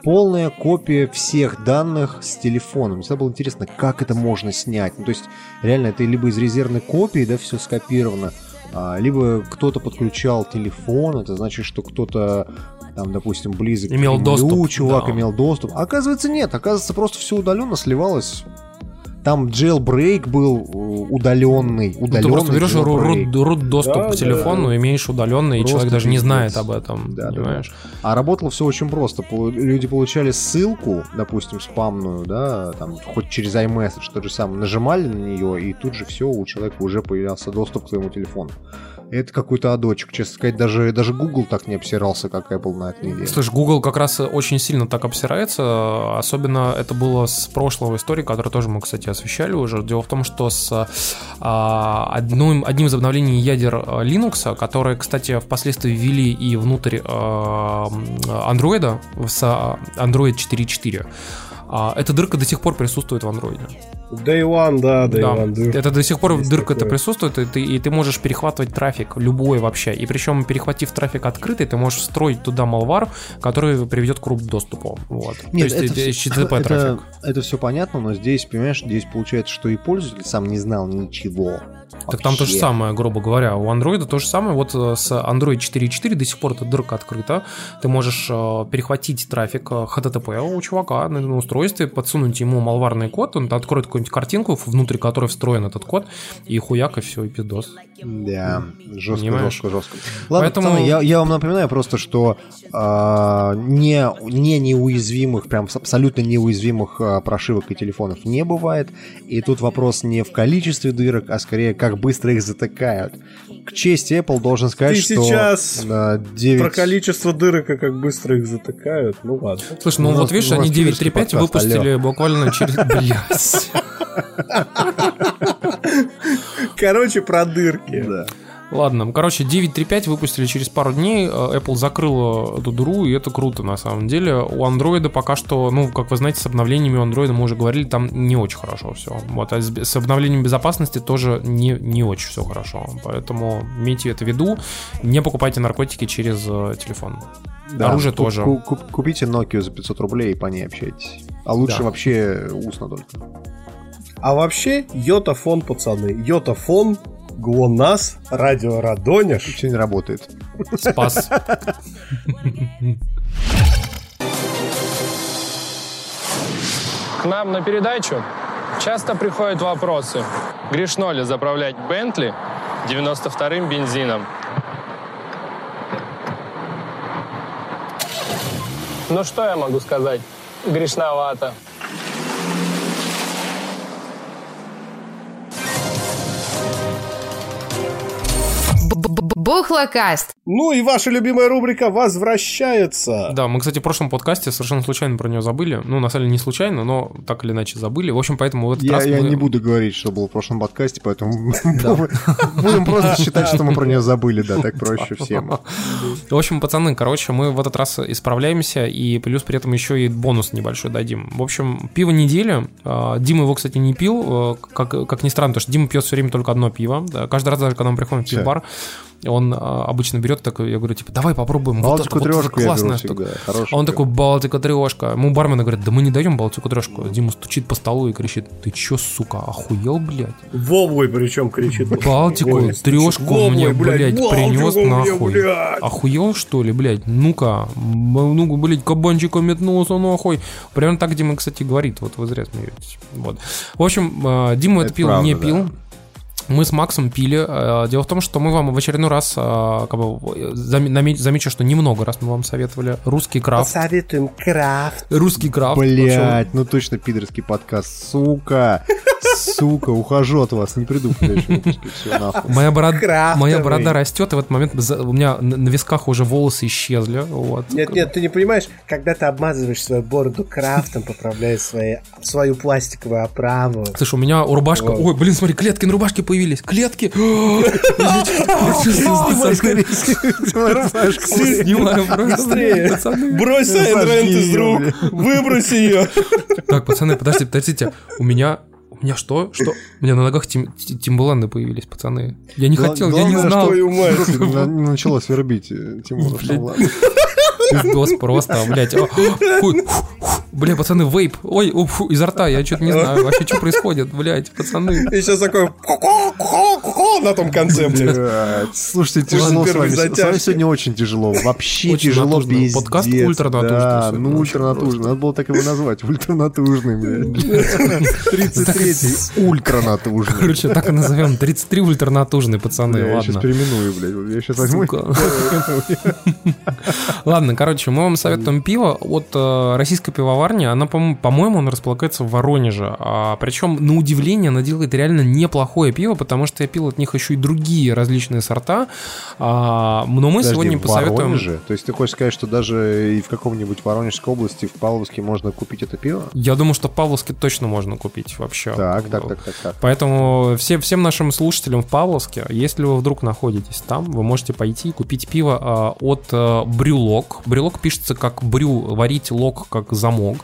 полная копия всех данных с телефоном. Мне всегда было интересно, как это можно снять. Ну, то есть, реально, это либо из резервной копии, да, все скопировано, а, либо кто-то подключал телефон, это значит, что кто-то там, допустим, близок Имел к Кремлю, доступ, чувак да. имел доступ. Оказывается, нет. Оказывается, просто все удаленно сливалось. Там jailbreak был удаленный. Ну, ты удаленный просто берешь ру- root доступ Да, к да. телефону, имеешь удаленный, и человек даже не знает об этом, Да, да, понимаешь? А работало все очень просто. Люди получали ссылку, допустим, спамную, да, там, хоть через iMessage, то же самое, нажимали на нее, и тут же все, у человека уже появлялся доступ к твоему телефону. Это какой-то адочек, честно сказать, даже, даже Google так не обсирался, как Apple на этой неделе. Слышь, Google как раз очень сильно так обсирается, особенно это было с прошлого истории, которую тоже мы, кстати, освещали уже. Дело в том, что с а, одним, одним из обновлений ядер а, Linux, которые, кстати, впоследствии ввели и внутрь а, Android, с а, Android 4.4, а, эта дырка до сих пор присутствует в Android. Day One, да, Day Да, One. это до сих пор дырка это присутствует, и ты, и ты можешь перехватывать трафик, любой вообще. И причем, перехватив трафик открытый, ты можешь встроить туда малвар, который приведет к доступу. Вот. Нет, То есть это, это HTTP это, это все понятно, но здесь, понимаешь, здесь получается, что и пользователь сам не знал ничего. Так там то же самое, грубо говоря. У Android то же самое. Вот э, с Android 4.4 до сих пор эта дырка открыта. Ты можешь э, перехватить трафик э, HTTP у чувака на, устройстве, подсунуть ему малварный код, он откроет какую-нибудь картинку, внутри которой встроен этот код, и хуяк, и все, и пиздос. Да, жестко, Понимаешь? жестко, жестко. Ладно, Поэтому- пацаны, я, я вам напоминаю просто, что а, не, не неуязвимых, прям абсолютно неуязвимых а, прошивок и телефонов не бывает. И тут вопрос не в количестве дырок, а скорее, как быстро их затыкают. К чести Apple должен сказать, Ты что сейчас а, 9... Про количество дырок и как быстро их затыкают. Ну ладно. Слушай, ну У вот видишь, они киллерский 9.3.5 подкаст, выпустили алло. буквально через... *laughs* Блядь. Короче, про дырки. Да. Ладно, короче, 9.3.5 выпустили через пару дней, э, Apple закрыла эту дыру, и это круто на самом деле. У Android пока что, ну, как вы знаете, с обновлениями у Android мы уже говорили, там не очень хорошо все. Вот, а с, обновлением безопасности тоже не, не очень все хорошо. Поэтому имейте это в виду, не покупайте наркотики через э, телефон. Да, Оружие тоже. ку- ку- купите Nokia за 500 рублей и по ней общайтесь. А лучше Да. вообще устно только. А вообще, йотафон, пацаны. Йотафон, ГЛОНАСС, радио Радоняш. Все не работает. Спас. К нам на передачу часто приходят вопросы. Грешно ли заправлять Бентли 92-м бензином? Ну что я могу сказать? Грешновато. Бухлокаст. Ну и ваша любимая рубрика возвращается. Да, мы, кстати, в прошлом подкасте совершенно случайно про нее забыли. Ну, на самом деле не случайно, но так или иначе забыли. В общем, поэтому в этот Я, раз я мы- не буду говорить, что было в прошлом подкасте, поэтому *laughs* будем просто считать, что мы про нее забыли, да, так проще всем. В общем, пацаны, короче, мы в этот раз исправляемся, и плюс при этом еще и бонус небольшой дадим. В общем, пиво недели. А, Дима его, кстати, не пил, э, как, как ни странно, потому что Дима пьет все время только одно пиво. Каждый раз, даже когда мы приходим в пивбар, он а, обычно берет такой, я говорю, типа, давай попробуем. вот Балтику вот это я беру классная всегда, штука. хорошую А он такой, Балтика трешка. Ему бармены говорят, да мы не даем Балтику трешку. Дима стучит по столу и кричит, ты чё, сука, охуел, блядь? Воблой причем кричит. Балтику, Ой, трешку мне, блядь, принес нахуй. блядь. Охуел, что ли, блядь? Ну-ка, м, ну, блядь, кабанчика метнулся, нахуй. Примерно так Дима, кстати, говорит, вот вы зря смеетесь. Вот. В общем, э, Дима это, Это пил, правда, не да. Мы с Максом пили. Э, Дело в том, что мы вам в очередной раз, э, как бы, замечу, что немного раз мы вам советовали русский крафт. Посоветуем крафт. Русский крафт. Блять, ну точно пидорский подкаст, сука, *laughs* сука, ухожу от вас, не приду в следующем выпуске, все нахуй. Моя, бород- Крафтовый. моя борода растет, и в этот момент у меня на висках уже волосы исчезли. Вот. Нет, нет, ты не понимаешь, когда ты обмазываешь свою бороду крафтом, поправляешь свои, свою пластиковую оправу. Слушай, у меня рубашка... Вот. Ой, блин, смотри, клетки на рубашке появились. Клетки! *gasps* Снимаю *laughs* просто. Брось Айн из рук. Выбрось ее. Так, пацаны, подождите, подождите. У меня... У меня что? Что? У меня на ногах тим, Ти- Тимбаланды появились, пацаны. Я не Гла- хотел, я не главное, знал. Мать. что *laughs* на- не начало свербить э, Тимура. Ладно. Пиздос просто, *laughs* блядь. Бля, пацаны, вейп. Ой, фу, изо рта, я что-то не знаю вообще, что происходит, блядь, пацаны. И сейчас такой на том конце, блядь. Слушайте, тяжело с вами. С вами сегодня очень тяжело. Вообще тяжело пиздец. Подкаст ультранатужный Да, ну ультранатужный. Надо было так его назвать. Ультранатужный, блядь. *laughs* 33-й ультранатужный. Короче, так и назовем. 33 ультранатужные пацаны, Бля, Я сейчас ладно. переименую, блядь. Я сейчас возьму. *laughs* Ладно, короче, мы вам советуем пиво от э, российской пивоварни. Она, по- по-моему, она располагается в Воронеже. А, причем, на удивление, она делает реально неплохое пиво, потому что я пил от них еще и другие различные сорта. А, но мы Подожди, сегодня посоветуем... Воронеже? То есть ты хочешь сказать, что даже и в каком-нибудь Воронежской области, в Павловске можно купить это пиво? Я думаю, что в Павловске точно можно купить вообще. Так, так, так, так, так. Поэтому все, всем нашим слушателям в Павловске, если вы вдруг находитесь там, вы можете пойти и купить пиво а, от а, Брюлок. Брюлок пишется как брю, варить лок как замок,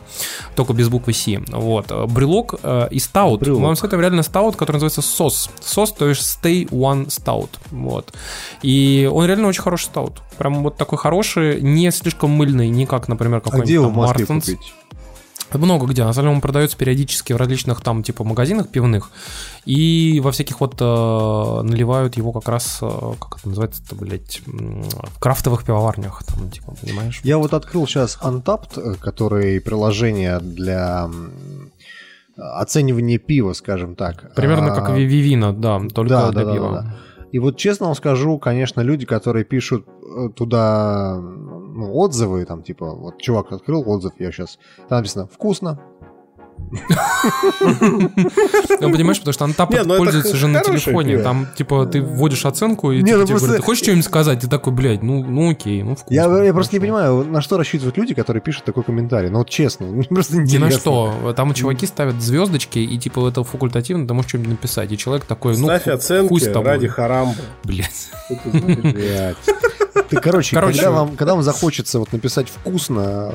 только без буквы Си. Вот. А, Брюлок а, и стаут. Брюлок. Мы вам советуем реально стаут, который называется сос. Сос, то есть Stay One Stout. Вот. И он реально очень хороший стаут. Прям вот такой хороший, не слишком мыльный, не как, например, А какой-нибудь где его там в Москве купить? Много где. На самом деле он продается периодически в различных там типа магазинах пивных. И во всяких вот э, наливают его как раз, э, как это называется-то, блядь, в крафтовых пивоварнях. Там, типа, понимаешь? Я вот открыл сейчас Untapped, э, который приложение для оценивания пива, скажем так. Примерно А, как Ви- Вивина, да, только да, для да, да, пива. да, да. И вот честно вам скажу, конечно, люди, которые пишут э, туда ну, отзывы, там типа, вот чувак открыл отзыв, я сейчас, там написано «вкусно», *laughs* Ну, понимаешь, потому что Антап ну пользуется же на телефоне. Там, типа, ты вводишь оценку, и типа, ну тебе говорят, ты хочешь что-нибудь сказать? Ты такой, блядь, ну, ну окей, ну вкусно. Я, просто не понимаю, на что рассчитывают люди, которые пишут такой комментарий. Ну вот честно, *laughs* мне просто Ни интересно. на что. Там чуваки ставят звездочки, и типа это факультативно, ты можешь что-нибудь написать. И человек такой, ну, Ставь оценки ради харамбы. Блядь. Блядь. Ты, короче, Короче. Когда, вам, когда вам захочется вот написать вкусно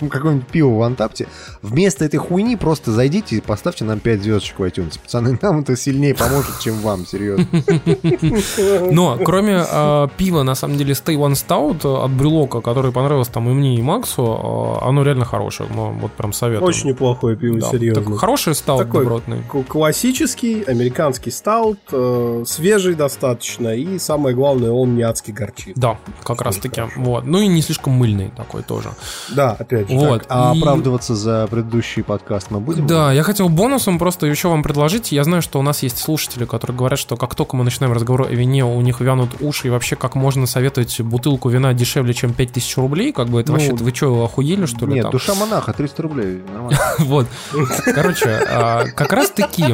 *laughs* какое-нибудь пиво в Антапте, вместо этой хуйни просто зайдите и поставьте нам 5 звездочек в iTunes. Пацаны, *laughs* нам это сильнее поможет, чем вам, серьезно. *laughs* Но кроме э, пива, на самом деле, Stay One Stout от Брюлока, который понравился там и мне, и Максу, э, оно реально хорошее. Мы вот прям советуем. Очень неплохое пиво, Да, серьезно. хороший стаут Такой добротный. классический американский стаут, э, свежий достаточно, и самое главное, он не адски горчит. Да, как раз таки. Вот. Ну и не слишком мыльный такой тоже. Да, опять же. Вот. А и- оправдываться за предыдущий подкаст мы будем? Да, я хотел бонусом просто еще вам предложить. Я знаю, что у нас есть слушатели, которые говорят, что как только мы начинаем разговор о вине, у них вянут уши, и вообще как можно советовать бутылку вина дешевле, чем 5000 рублей, как бы это Ну, вообще, вы что, охуели, что ли? Нет, там? душа монаха, 300 рублей. Нормально. *laughs* Вот. Короче, а, как раз таки...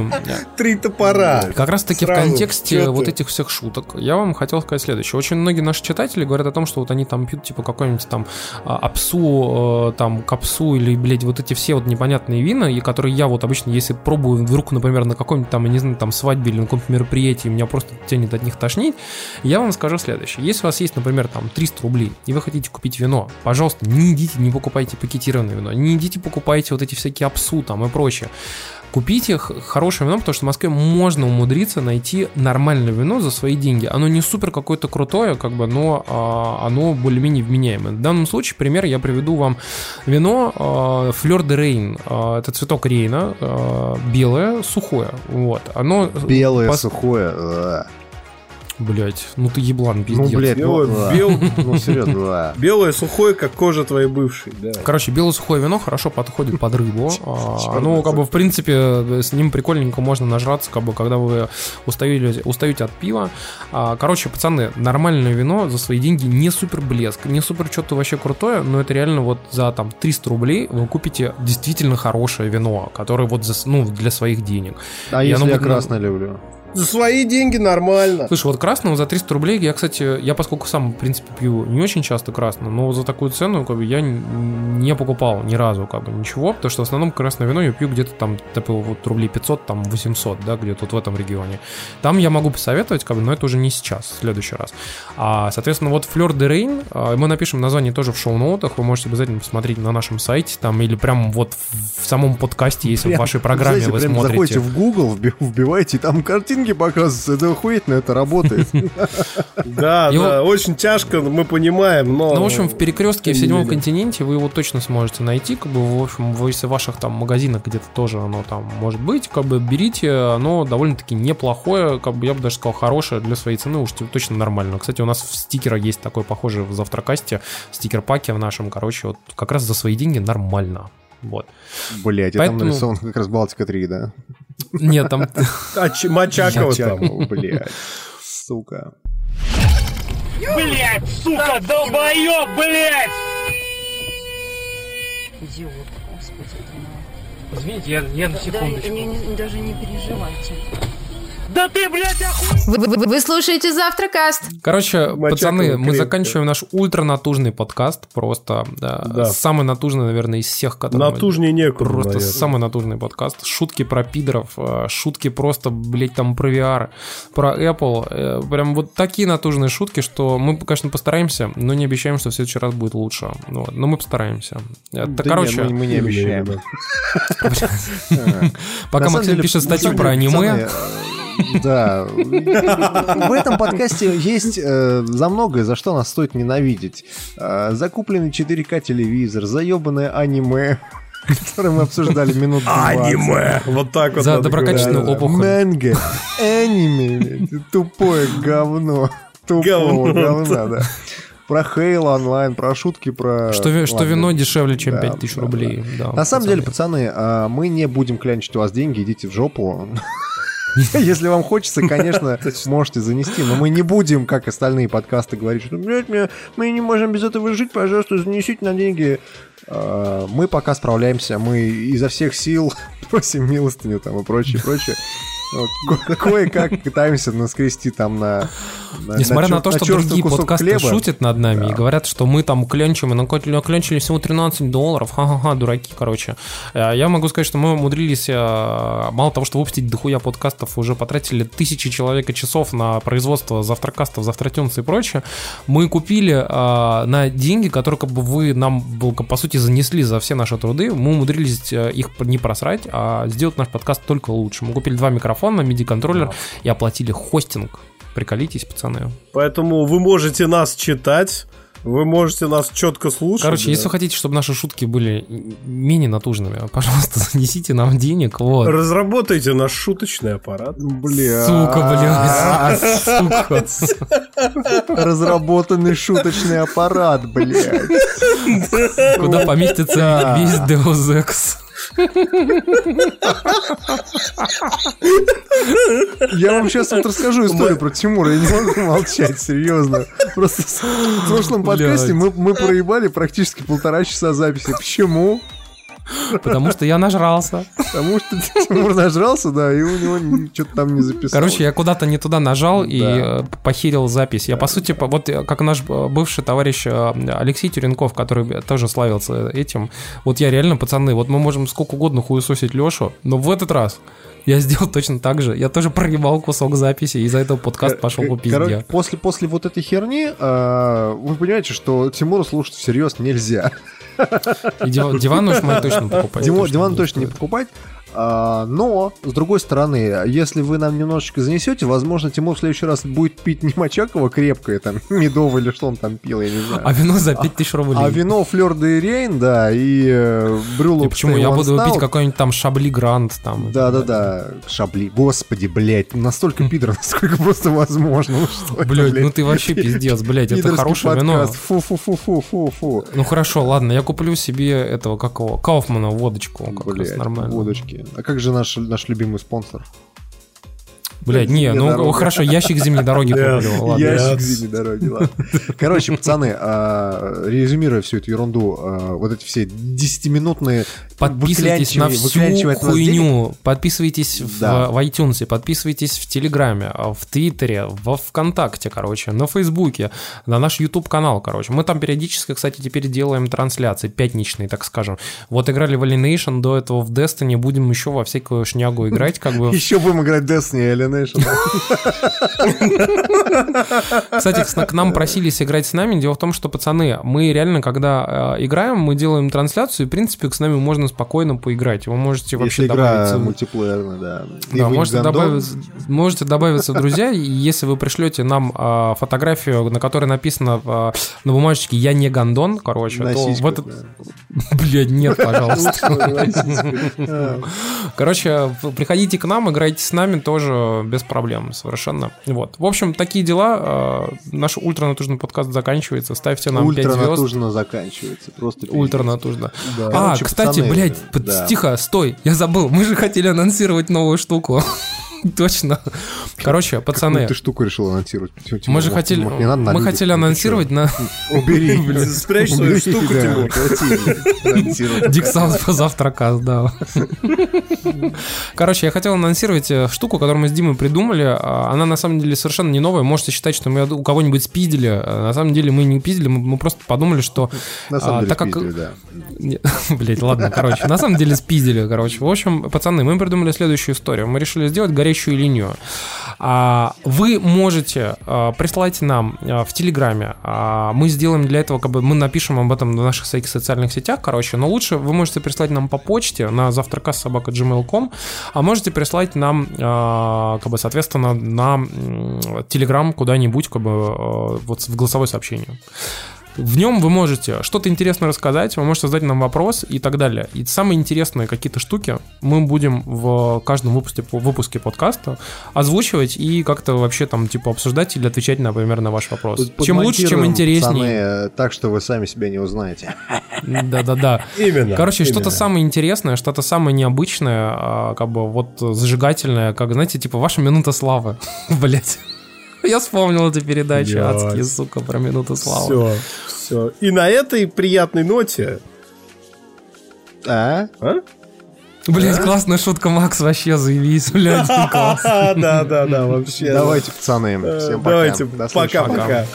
Три топора. Как раз таки в контексте вот этих всех шуток я вам хотел сказать следующее. Очень многие наши читатели говорят о том, что вот они там пьют типа какой-нибудь там а, апсу, э, там капсу или, блядь, вот эти все вот непонятные вина, и которые я вот обычно, если пробую вдруг, например, на каком-нибудь там, не знаю, там свадьбе или на каком-то мероприятии, меня просто тянет от них тошнить, я вам скажу следующее. Если у вас есть, например, там 300 рублей, и вы хотите купить вино, пожалуйста, не идите, не покупайте пакетированное вино, не идите покупайте вот эти всякие апсу там и прочее. Купите х- хорошее вино, потому что в Москве можно умудриться найти нормальное вино за свои деньги. Оно не супер какое-то крутое, как бы, но а, оно более-менее вменяемое. В данном случае, пример, я приведу вам вино Флер де Рейн. Это цветок рейна, а, белое, сухое. Вот. Оно Белое, по- сухое. А. Блять, ну ты еблан, Ну, пиздец. блядь, Белое, ну, а. бел- *laughs* ну серьезно, да. Белое сухое, как кожа твоей бывшей, да. Короче, белое сухое вино хорошо подходит под рыбу. *laughs* А, Ну, как бы, в принципе, с ним прикольненько можно нажраться, как бы, когда вы устаете, устаете от пива. А, Короче, пацаны, нормальное вино за свои деньги не супер блеск, не супер что-то вообще крутое, но это реально вот за там 300 рублей вы купите действительно хорошее вино, которое вот за, ну, для своих денег. А И если оно я красное люблю? За свои деньги нормально. Слушай, вот красного за 300 рублей, я, кстати, я поскольку сам, в принципе, пью не очень часто красное, но за такую цену, как бы, я не покупал ни разу, как бы, ничего, потому что в основном красное вино я пью где-то там, типа, вот рублей 500, там, 800, да, где-то вот в этом регионе. Там я могу посоветовать, как бы, но это уже не сейчас, в следующий раз. А, соответственно, вот Fleur de Rain, мы напишем название тоже в шоу-ноутах, вы можете обязательно посмотреть на нашем сайте, там, или прям вот в, в самом подкасте, если в Прям, вашей программе знаете, вы прям смотрите. заходите в Google, вби- вбиваете, и там картинки показываются. Это охуительно, это работает. *laughs* Да, да, очень тяжко, мы понимаем, но... Ну, в общем, в перекрестке в седьмом континенте вы его точно сможете найти. Как бы, в общем, в если в ваших там магазинах где-то тоже оно там может быть. Как бы берите, оно довольно-таки неплохое, как бы я бы даже сказал, хорошее для своей цены, уж точно нормально. Кстати, у нас в стикерах есть такой похожий в завтракасте, стикер-паке в нашем, короче, вот как раз за свои деньги нормально. Вот. Блять, и там Поэтому- нарисован как раз Балтика 3, да? Нет, там... А Мачакова там. Блядь. Сука. Блять, сука, долбоёб, блять! Идиот, господи мой. Извините, я, я на Да, не- не- даже не переживайте. Да ты, блядь, охуел! Вы, вы- вы слушаете Завтракаст. Короче, Мочакова пацаны, мы заканчиваем наш ультранатужный подкаст. Просто да, Да. самый натужный, наверное, из всех, которые... Натужнее некуда, Просто наверное. самый натужный подкаст. Шутки про пидоров, э, шутки просто, блять, там про VR, про Apple. э, Прям вот такие натужные шутки, что мы, конечно, постараемся, но не обещаем, что в следующий раз будет лучше. Вот. Но мы постараемся. Это, Да короче, не, мы, мы не обещаем. *laughs* пока Максим пишет статью про аниме, Да. В этом подкасте есть э, за многое, за что нас стоит ненавидеть. Э, Закупленный 4К телевизор, заебанное аниме, которое мы обсуждали минут 20. Аниме! Вот так вот за доброкачественную опухоль. Манго, аниме, тупое говно. Тупого Говно. говна, да. Про Хейл онлайн, про шутки, про... Что, что вино дешевле, чем Да, 5000 да, рублей. Да, На самом пацаны. деле, пацаны, а, мы не будем клянчить у вас деньги, идите в жопу. *laughs* Если вам хочется, конечно, *laughs* можете занести, но мы не будем, как остальные подкасты, говорить, что, блядь, мы, не можем без этого жить, пожалуйста, занесите на деньги. А, Мы пока справляемся, мы изо всех сил *laughs* просим милостыню там и прочее, прочее. Кое-как пытаемся наскрести там на... на- Несмотря на, чер- то, что чёрствый другие подкасты хлеба. шутят над нами и говорят, что мы там клянчим, и наклянчили всего 13 долларов, ха-ха-ха, дураки, короче. Э, Я могу сказать, что мы умудрились, э, мало того, что выпустить дохуя подкастов, уже потратили тысячи человека часов на производство завтракастов, завтратюнс и прочее. Мы купили э, на деньги, которые как бы вы нам, по сути, занесли за все наши труды, мы умудрились их не просрать, а сделать наш подкаст только лучше. Мы купили два микрофона, MIDI-контроллер и оплатили хостинг. Приколитесь, пацаны. Поэтому вы можете нас читать, вы можете нас четко слушать. Короче, да. если вы хотите, чтобы наши шутки были менее натужными, *laughs* пожалуйста, занесите нам денег. Вот. Разработайте наш шуточный аппарат. Бля. Сука, блядь. *laughs* Сука. Разработанный шуточный аппарат, блядь. Куда поместится весь Deus Ex. Я вам сейчас вот расскажу историю про Тимура, я не могу молчать, серьезно. Просто в прошлом подкасте мы, мы проебали практически полтора часа записи. Почему? Потому что я нажрался. Потому что Тимур нажрался, да, и у него что-то там не записалось. Короче, я куда-то не туда нажал и э, похерил запись. Я, по сути, вот э, как наш э, бывший товарищ Алексей Тюренков, который тоже славился этим, вот я реально, пацаны, вот мы можем сколько угодно хуесосить Лешу, но в этот раз я сделал точно так же. Я тоже проебал кусок записи, и из-за этого подкаст пошел по Короче, пизде. после, после вот этой херни а, вы понимаете, что Тимура слушать всерьез нельзя. И диван, диван уж мы точно покупать. Диван, точно диван не точно не покупать. А, но, с другой стороны, если вы нам немножечко занесете, возможно, Тимур в следующий раз будет пить не Мочакова крепкое, там, *laughs* медовое или что он там пил, я не знаю. А вино за 5000 рублей. А вино Флёр де Рейн, да, и э, Брюло И почему? Я буду пить какой-нибудь там Шабли Грант там. Да-да-да, Шабли. Господи, блядь, настолько пидор, *laughs* насколько просто возможно. Ну Блядь, ну ты вообще пиздец, блядь, это хорошее вино. Фу-фу-фу-фу-фу-фу. Ну хорошо, ладно, я куплю себе этого какого Кауфмана водочку, как раз нормально. водочки. А как же наш, наш любимый спонсор? Блядь, не, ну хорошо, ящик зимней дороги *laughs* куплю. ладно. Ящик зимней дороги, ладно. Короче, пацаны, а, резюмируя всю эту ерунду, а, вот эти все 10-минутные Подписывайтесь на всю хуйню. Подписывайтесь в, в iTunes, подписывайтесь в Телеграме, в Твиттере, во Вконтакте, короче, на Фейсбуке, на наш YouTube канал, короче. Мы там периодически, кстати, теперь делаем трансляции, пятничные, так скажем. Вот играли в Alienation, до этого в Destiny, будем еще во всякую шнягу играть, как бы. *laughs* Еще будем играть Destiny Alienation. Кстати, к нам просились играть с нами. Дело в том, что, пацаны, мы реально, когда э, играем, мы делаем трансляцию, и, в принципе, с нами можно спокойно поиграть. Вы можете вообще Если игра добавиться... мультиплеерная, да. Да, можете добавиться, можете добавиться в друзья, и если вы пришлете нам а, фотографию, на которой написано а, на бумажечке «Я не гондон», короче, На то в сиськах, этот... *laughs* Блядь, нет, пожалуйста. Короче, в- приходите к нам, играйте с нами тоже без проблем совершенно. Вот. В общем, такие дела. А, Наш ультранатужный подкаст заканчивается. Ставьте нам 5 звезд. Ультранатужно заканчивается. Просто. Ультранатужно. Да. А, Короче, кстати, пацаны, блядь, да. тихо, стой, я забыл. Мы же хотели анонсировать новую штуку. *laughs* Точно. Короче, пацаны, ты штуку решил анонсировать? Мы же хотели, мы хотели анонсировать на? *laughs* Убери. *laughs* Спрячь свою штуку, Тимур. Диксаус по завтракас, да. Короче, я хотел анонсировать э, штуку, которую мы с Димой придумали. А, Она на самом деле совершенно не новая. Можете считать, что мы у кого-нибудь спиздили. А, На самом деле мы не пиздили, мы, просто подумали, что... На самом а, деле, так как- спиздили, да. Блять, ладно, короче. На самом деле спиздили, короче. В общем, пацаны, мы придумали следующую историю. Мы решили сделать горящую линию. А, Вы можете а, прислать нам а, в Телеграме. Мы сделаем для этого, как бы мы напишем об этом на наших всяких социальных сетях, короче. Но лучше вы можете прислать нам по почте на завтракасобака.gmail.com, а можете прислать нам, как бы, соответственно, на Телеграм куда-нибудь, как бы, вот в голосовое сообщение. В нем вы можете что-то интересное рассказать, вы можете задать нам вопрос и так далее. И самые интересные какие-то штуки мы будем в каждом выпуске, выпуске подкаста озвучивать и как-то вообще там типа обсуждать или отвечать, например, на ваш вопрос. Чем лучше, чем интереснее. пацаны, так что вы сами себя не узнаете. Да-да-да. *laughs* Именно. Короче, что-то самое интересное, что-то самое необычное, а, как бы вот зажигательное, как, знаете, типа ваша минута славы. *laughs* Блять. Я вспомнил эту передачу, Блядь. адские, сука, про минуту славы. Все, все. И на этой приятной ноте... А? А? Блять, классная шутка, Макс, вообще заявись, блядь, класс. *laughs* Да, да, да, вообще. Давайте, пацаны, всем пока. Давайте, пока-пока.